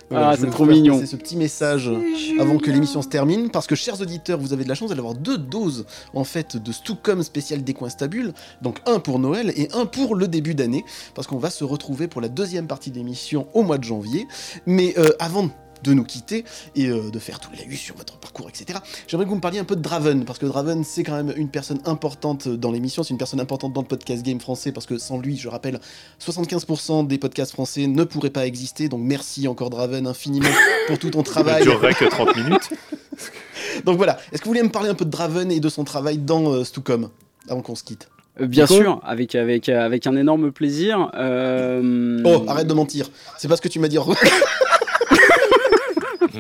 Voilà, ah, je c'est trop mignon. passer ce petit message avant que l'émission se termine, parce que chers auditeurs, vous avez de la chance d'avoir deux doses en fait de Stucom spécial Décoinstabule, donc un pour Noël et un pour le début d'année, parce qu'on va se retrouver pour la deuxième partie de l'émission au mois de janvier. Mais euh, avant de nous quitter et euh, de faire tout la sur votre parcours, etc. J'aimerais que vous me parliez un peu de Draven, parce que Draven, c'est quand même une personne importante dans l'émission, c'est une personne importante dans le podcast game français, parce que sans lui, je rappelle, 75% des podcasts français ne pourraient pas exister, donc merci encore Draven infiniment pour tout ton Ça travail. durerait que 30 minutes. Donc voilà, est-ce que vous voulez me parler un peu de Draven et de son travail dans euh, Stucom, avant qu'on se quitte? Euh, Bien Nico? sûr, avec, avec, euh, avec un énorme plaisir. Euh, Oh, arrête de mentir, c'est pas ce que tu m'as dit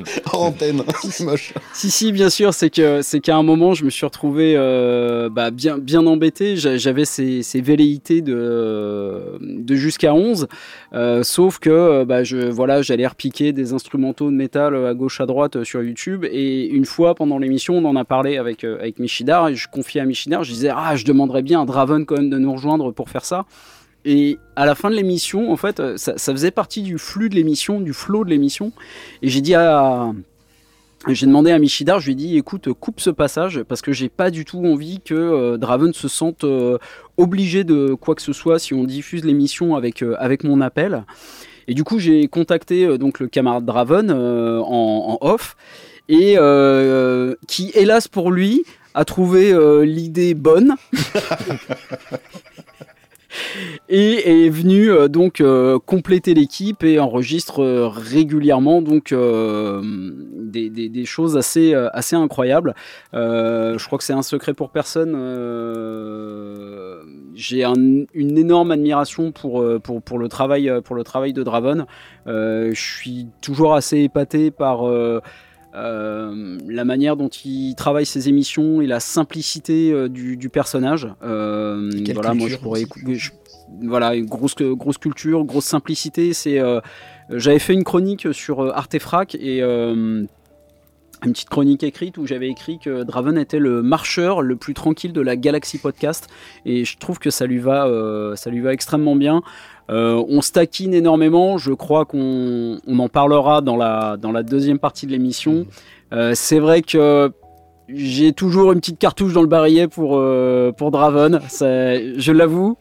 en... antenne, c'est moche. Si, si, bien sûr, c'est qu'à un moment, je me suis retrouvé euh, bah, bien, bien embêté. J'a- J'avais ces, ces velléités de, de jusqu'à 11, euh, sauf que euh, bah, je, voilà, j'allais repiquer des instrumentaux de métal à gauche à droite sur YouTube. Et une fois pendant l'émission, on en a parlé avec, avec Michidar, et je confiais à Michidar, je disais, ah, je demanderais bien à Draven quand même de nous rejoindre pour faire ça. Et à la fin de l'émission, en fait, euh, ça, faisait partie du flux de l'émission, du flow de l'émission. Et j'ai dit à, j'ai demandé à Michidar, je lui ai dit écoute, coupe ce passage parce que j'ai pas du tout envie que euh, Draven se sente euh, obligé de quoi que ce soit si on diffuse l'émission avec, avec mon appel. Et du coup, j'ai contacté donc le camarade Draven en, en off et qui, hélas pour lui, a trouvé l'idée bonne. et est venu euh, donc euh, compléter l'équipe et enregistre euh, régulièrement donc des, des- choses assez assez incroyables. Je crois que c'est un secret pour personne. J'ai un- une énorme admiration pour, pour pour le travail pour le travail de Draven. Euh, je suis toujours assez épaté par euh, la manière dont il travaille ses émissions et la simplicité euh, du, du personnage. Euh, voilà, moi je culture pourrais je- voilà, grosse, grosse culture, grosse simplicité. C'est, j'avais fait une chronique sur Artefrac et une petite chronique écrite où j'avais écrit que Draven était le marcheur le plus tranquille de la galaxie podcast et je trouve que ça lui va, euh, ça lui va extrêmement bien. Euh, on se taquine énormément, je crois qu'on on en parlera dans la, dans la deuxième partie de l'émission. Euh, c'est vrai que j'ai toujours une petite cartouche dans le barillet pour, euh, pour Draven, ça- je l'avoue.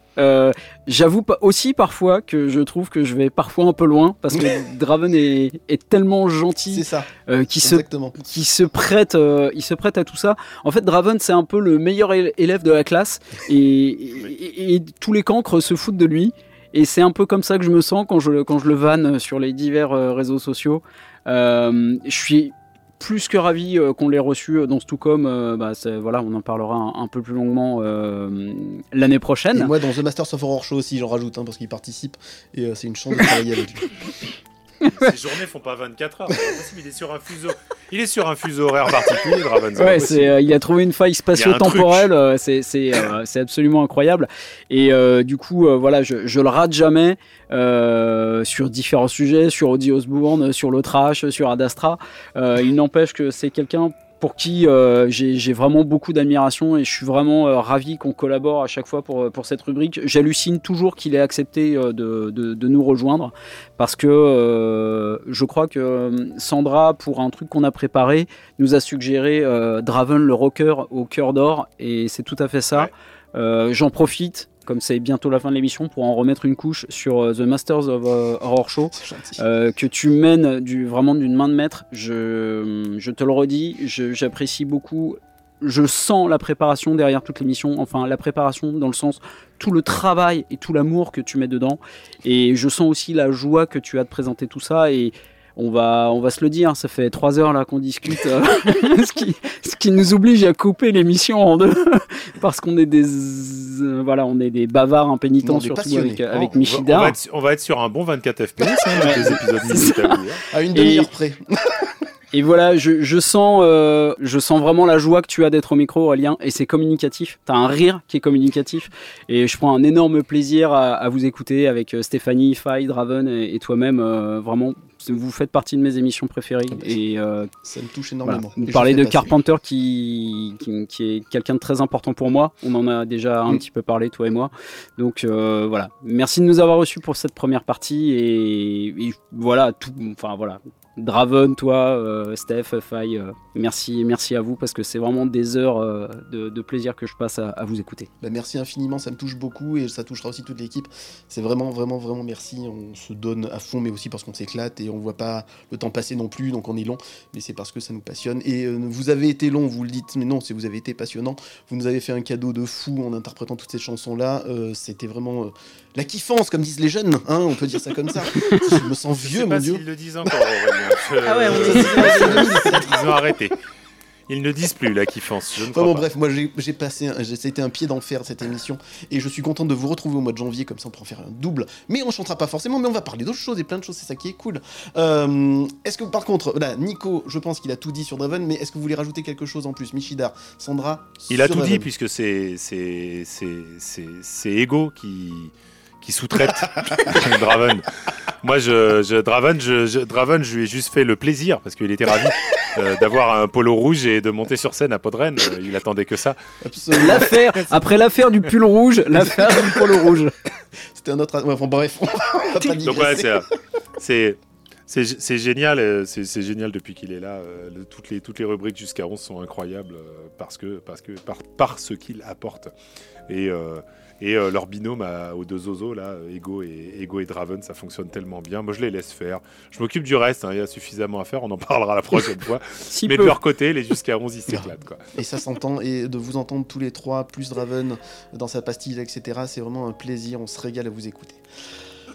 J'avoue aussi parfois que je trouve que je vais parfois un peu loin parce que Draven est, est tellement gentil C'est ça, qui se qui se prête, il se prête à tout ça. En fait, Draven, c'est un peu le meilleur élève de la classe et, et- et tous les cancres se foutent de lui. Et c'est un peu comme ça que je me sens quand je, le- quand je le vanne sur les divers euh, réseaux sociaux. Euh, je suis plus que ravi euh, qu'on l'ait reçu dans Stucom. Euh, bah, voilà, on en parlera un, un peu plus longuement euh, l'année Et prochaine. moi dans The Masters of Horror Show aussi, j'en rajoute, hein, parce qu'il participe, et euh, c'est une chance de travailler avec lui. Ces journées font pas 24 heures. c'est Il est sur un fuseau. Il est sur un fuseau horaire particulier, Ouais, c'est, euh, il a trouvé une faille spatio-temporelle, euh, c'est, c'est, euh, c'est absolument incroyable. Et du coup, voilà, je, je le rate jamais sur différents sujets, sur Audi Osbourne, sur le trash, sur Ad Astra. Euh, il n'empêche que c'est quelqu'un pour qui euh, j'ai, vraiment beaucoup d'admiration et je suis vraiment euh, ravi qu'on collabore à chaque fois pour, pour cette rubrique. J'hallucine toujours qu'il ait accepté euh, de, de, de nous rejoindre parce que euh, je crois que euh, Sandra, pour un truc qu'on a préparé, nous a suggéré euh, Draven le rocker au cœur d'or et c'est tout à fait ça. Euh, J'en profite, comme c'est bientôt la fin de l'émission, pour en remettre une couche sur euh, The Masters of euh, Horror Show euh, que tu mènes du, vraiment d'une main de maître. Je, je te le redis, j'apprécie beaucoup. Je sens la préparation derrière toute l'émission, enfin la préparation dans le sens tout le travail et tout l'amour que tu mets dedans. Et je sens aussi la joie que tu as de présenter tout ça. Et on va, on va se le dire, ça fait trois heures là qu'on discute, euh, ce, qui, ce qui nous oblige à couper l'émission en deux, parce qu'on est des, euh, voilà, on est des bavards impénitents surtout avec, avec On va- on, va être, on va être sur un bon 24 FPS hein. À une Et- demi-heure près. Et voilà, je, je sens, euh, je sens vraiment la joie que tu as d'être au micro, Aurélien, et c'est communicatif. T'as un rire qui est communicatif, et je prends un énorme plaisir à, à vous écouter avec Stéphanie, Faye, Draven et, et toi-même. euh, vraiment, vous faites partie de mes émissions préférées. Et euh, Ça me touche voilà. énormément. Vous parlez de passer. Carpenter qui, qui, qui est quelqu'un de très important pour moi. On en a déjà un Mm. petit peu parlé, toi et moi. Donc euh, voilà, merci de nous avoir reçus pour cette première partie et, et voilà tout. Enfin voilà, Draven, toi, euh, Steph, Faye, euh, merci, merci à vous parce que c'est vraiment des heures euh, de, plaisir que je passe à, vous écouter. Bah, merci infiniment, ça me touche beaucoup et ça touchera aussi toute l'équipe. C'est vraiment, vraiment, vraiment merci. On se donne à fond, mais aussi parce qu'on s'éclate et on voit pas le temps passer non plus, donc on est long, mais c'est parce que ça nous passionne. Et vous avez été long, vous le dites, mais non, c'est vous avez été passionnant. Vous nous avez fait un cadeau de fou en interprétant toutes ces chansons-là. Euh, C'était vraiment la kiffance, comme disent les jeunes, hein, on peut dire ça comme ça. Je me sens Je vieux, sais mon pas dieu. s'ils le disent encore, Aurélien. Je- Ah ouais, on Ils ont arrêté. Ils ne disent plus la kiffance. Je ne Enfin bon, pas. bref, moi j'ai passé, un- c'était un pied d'enfer cette émission et je suis content de vous retrouver au mois de janvier, comme ça on pourra faire un double. Mais on chantera pas forcément, mais on va parler d'autres choses et plein de choses, c'est ça qui est cool. Euh, est-ce que par contre, là, Nico, je pense qu'il a tout dit sur Draven, mais est-ce que vous voulez rajouter quelque chose en plus? Michidar, Sandra Il a tout dit puisque c'est c'est c'est c'est Ego qui qui sous-traite Draven. Moi, je, je Draven, je, je- Draven, je lui ai juste fait le plaisir parce qu'il était ravi euh, d'avoir un polo rouge et de monter sur scène à Podren. Euh, Il attendait que ça. L'affaire, après l'affaire du pull rouge, l'affaire du polo rouge. C'était un autre. ouais, enfin, bref, on va pas Donc ouais, c'est c'est c'est génial, euh, c'est génial depuis qu'il est là. euh, le- toutes les toutes les rubriques jusqu'à 11 sont incroyables euh, parce que parce que par par ce qu'il apporte et euh, et euh, leur binôme à- aux deux Zozo là, Ego et Ego et Draven, ça fonctionne tellement bien. Moi, je les laisse faire. Je m'occupe du reste. hein, Il y a suffisamment à faire. On en parlera la prochaine fois. Si Mais peu. de leur côté, les jusqu'à 11 ils s'éclatent quoi. Et ça s'entend, et de vous entendre tous les trois, plus Draven dans sa pastille, etc., c'est vraiment un plaisir, on se régale à vous écouter.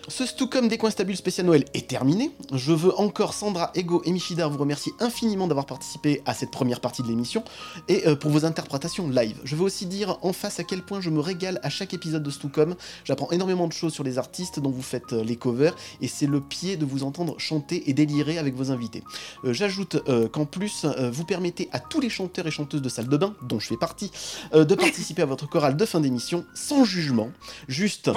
Ce Stucom des coins stables spécial Noël est terminé. Je veux encore Sandra, Ego et Michidar vous remercier infiniment d'avoir participé à cette première partie de l'émission et euh, pour vos interprétations live. Je veux aussi dire en face à quel point je me régale à chaque épisode de Stucom. J'apprends énormément de choses sur les artistes dont vous faites euh, les covers et c'est le pied de vous entendre chanter et délirer avec vos invités. Euh, J'ajoute qu'en plus, vous permettez à tous les chanteurs et chanteuses de salle de bain, dont je fais partie, de participer à votre chorale de fin d'émission sans jugement. Juste.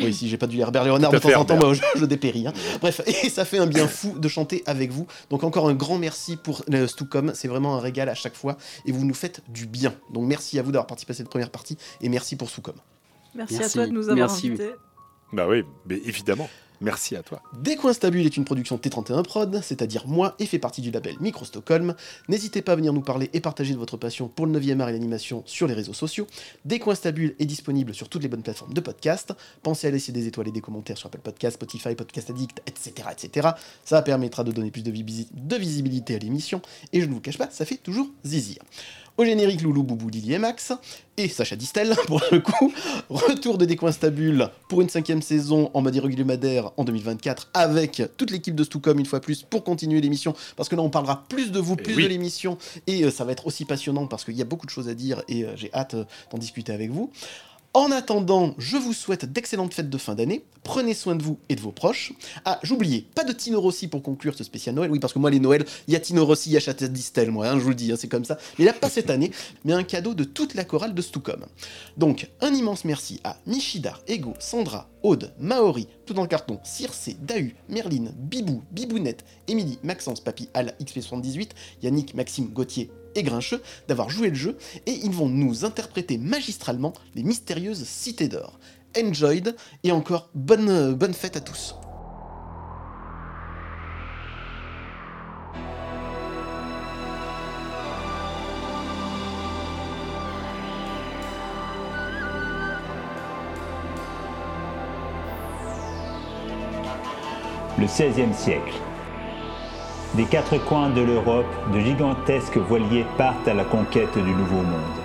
Oui, si j'ai pas dû les Herbert Léonard de temps en temps, moi, je, je dépéris. hein. Bref, et ça fait un bien fou de chanter avec vous. Donc encore un grand merci pour le Stucom, c'est vraiment un régal à chaque fois et vous nous faites du bien. Donc merci à vous d'avoir participé à cette première partie et merci pour Stucom. Merci, Merci, à toi de nous avoir merci. invités. Bah oui, mais évidemment. Merci à toi. Des Coins Stables est une production T31 Prod, c'est-à-dire moi, et fait partie du label Micro Stockholm. N'hésitez pas à venir nous parler et partager de votre passion pour le 9e art et l'animation sur les réseaux sociaux. Des Coins Stables est disponible sur toutes les bonnes plateformes de podcast. Pensez à laisser des étoiles et des commentaires sur Apple Podcast, Spotify, Podcast Addict, etc. etc. Ça permettra de donner plus de visibilité à l'émission, et je ne vous cache pas, ça fait toujours zizir. Au générique, Loulou, Boubou, Lily et Max, et Sacha Distel, pour le coup. Retour de Décoinstabule pour une cinquième saison en mode irrégulier en 2024, avec toute l'équipe de Stucom une fois plus pour continuer l'émission, parce que là on parlera plus de vous, plus oui. de l'émission, et euh, ça va être aussi passionnant parce qu'il y a beaucoup de choses à dire, et euh, j'ai hâte euh, d'en discuter avec vous. En attendant, je vous souhaite d'excellentes fêtes de fin d'année. Prenez soin de vous et de vos proches. Ah, j'oubliais, pas de Tino Rossi pour conclure ce spécial Noël. Oui, parce que moi, les Noëls, il y a Tino Rossi, il y a Château Distel, moi, hein, je vous le dis, hein, c'est comme ça. Mais là, pas cette année, mais un cadeau de toute la chorale de Stucom. Donc, un immense merci à Michidar, Ego, Sandra, Aude, Maori, tout dans le carton, Circe, Dahu, Merline, Bibou, Bibounette, Émilie, Maxence, Papy, Al, XP78, Yannick, Maxime, Gauthier et Grincheux d'avoir joué le jeu et ils vont nous interpréter magistralement les mystérieuses cités d'or. Enjoyed et encore bonne, bonne fête à tous. Le XVIe siècle. Des quatre coins de l'Europe, de gigantesques voiliers partent à la conquête du Nouveau Monde.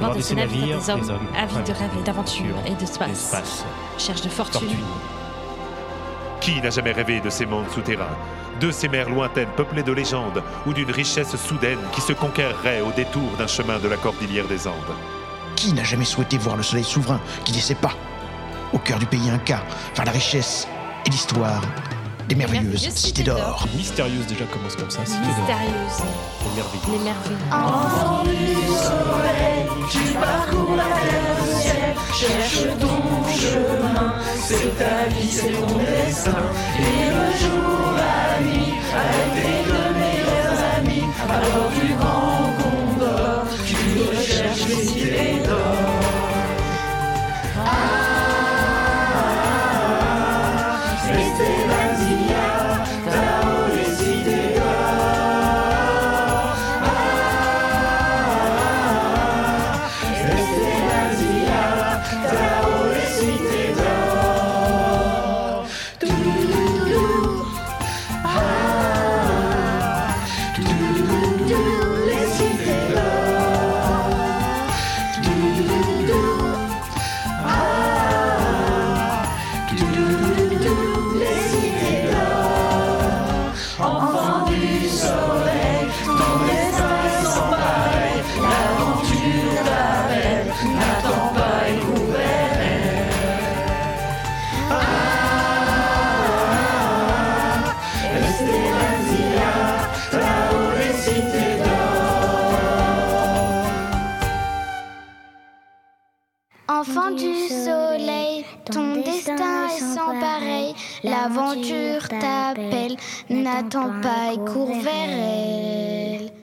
bord de ces navires, des hommes des hommes avides de rêve et d'aventure et d'espace. d'espace, Cherche de fortune. fortune. Qui n'a jamais rêvé de ces mondes souterrains De ces mers lointaines peuplées de légendes ou d'une richesse soudaine qui se conquerrait au détour d'un chemin de la cordillère des Andes? Qui n'a jamais souhaité voir le soleil souverain qui ne sait pas Au cœur du pays Inca, vers la richesse et l'histoire des merveilleuses cités d'or. Mystérieuse déjà commence comme ça, cité d'or. Mystérieuse. Les merveilles. Les merveilles. Enfant du soleil, tu parcours la terre, le ciel, cherche ton chemin. C'est ta vie, c'est ton destin. Et le jour, la nuit, avec tes deux meilleurs amis, bord du grand condor, tu recherches les cités L'aventure t'appelle, n'attends pas et cours vers elle.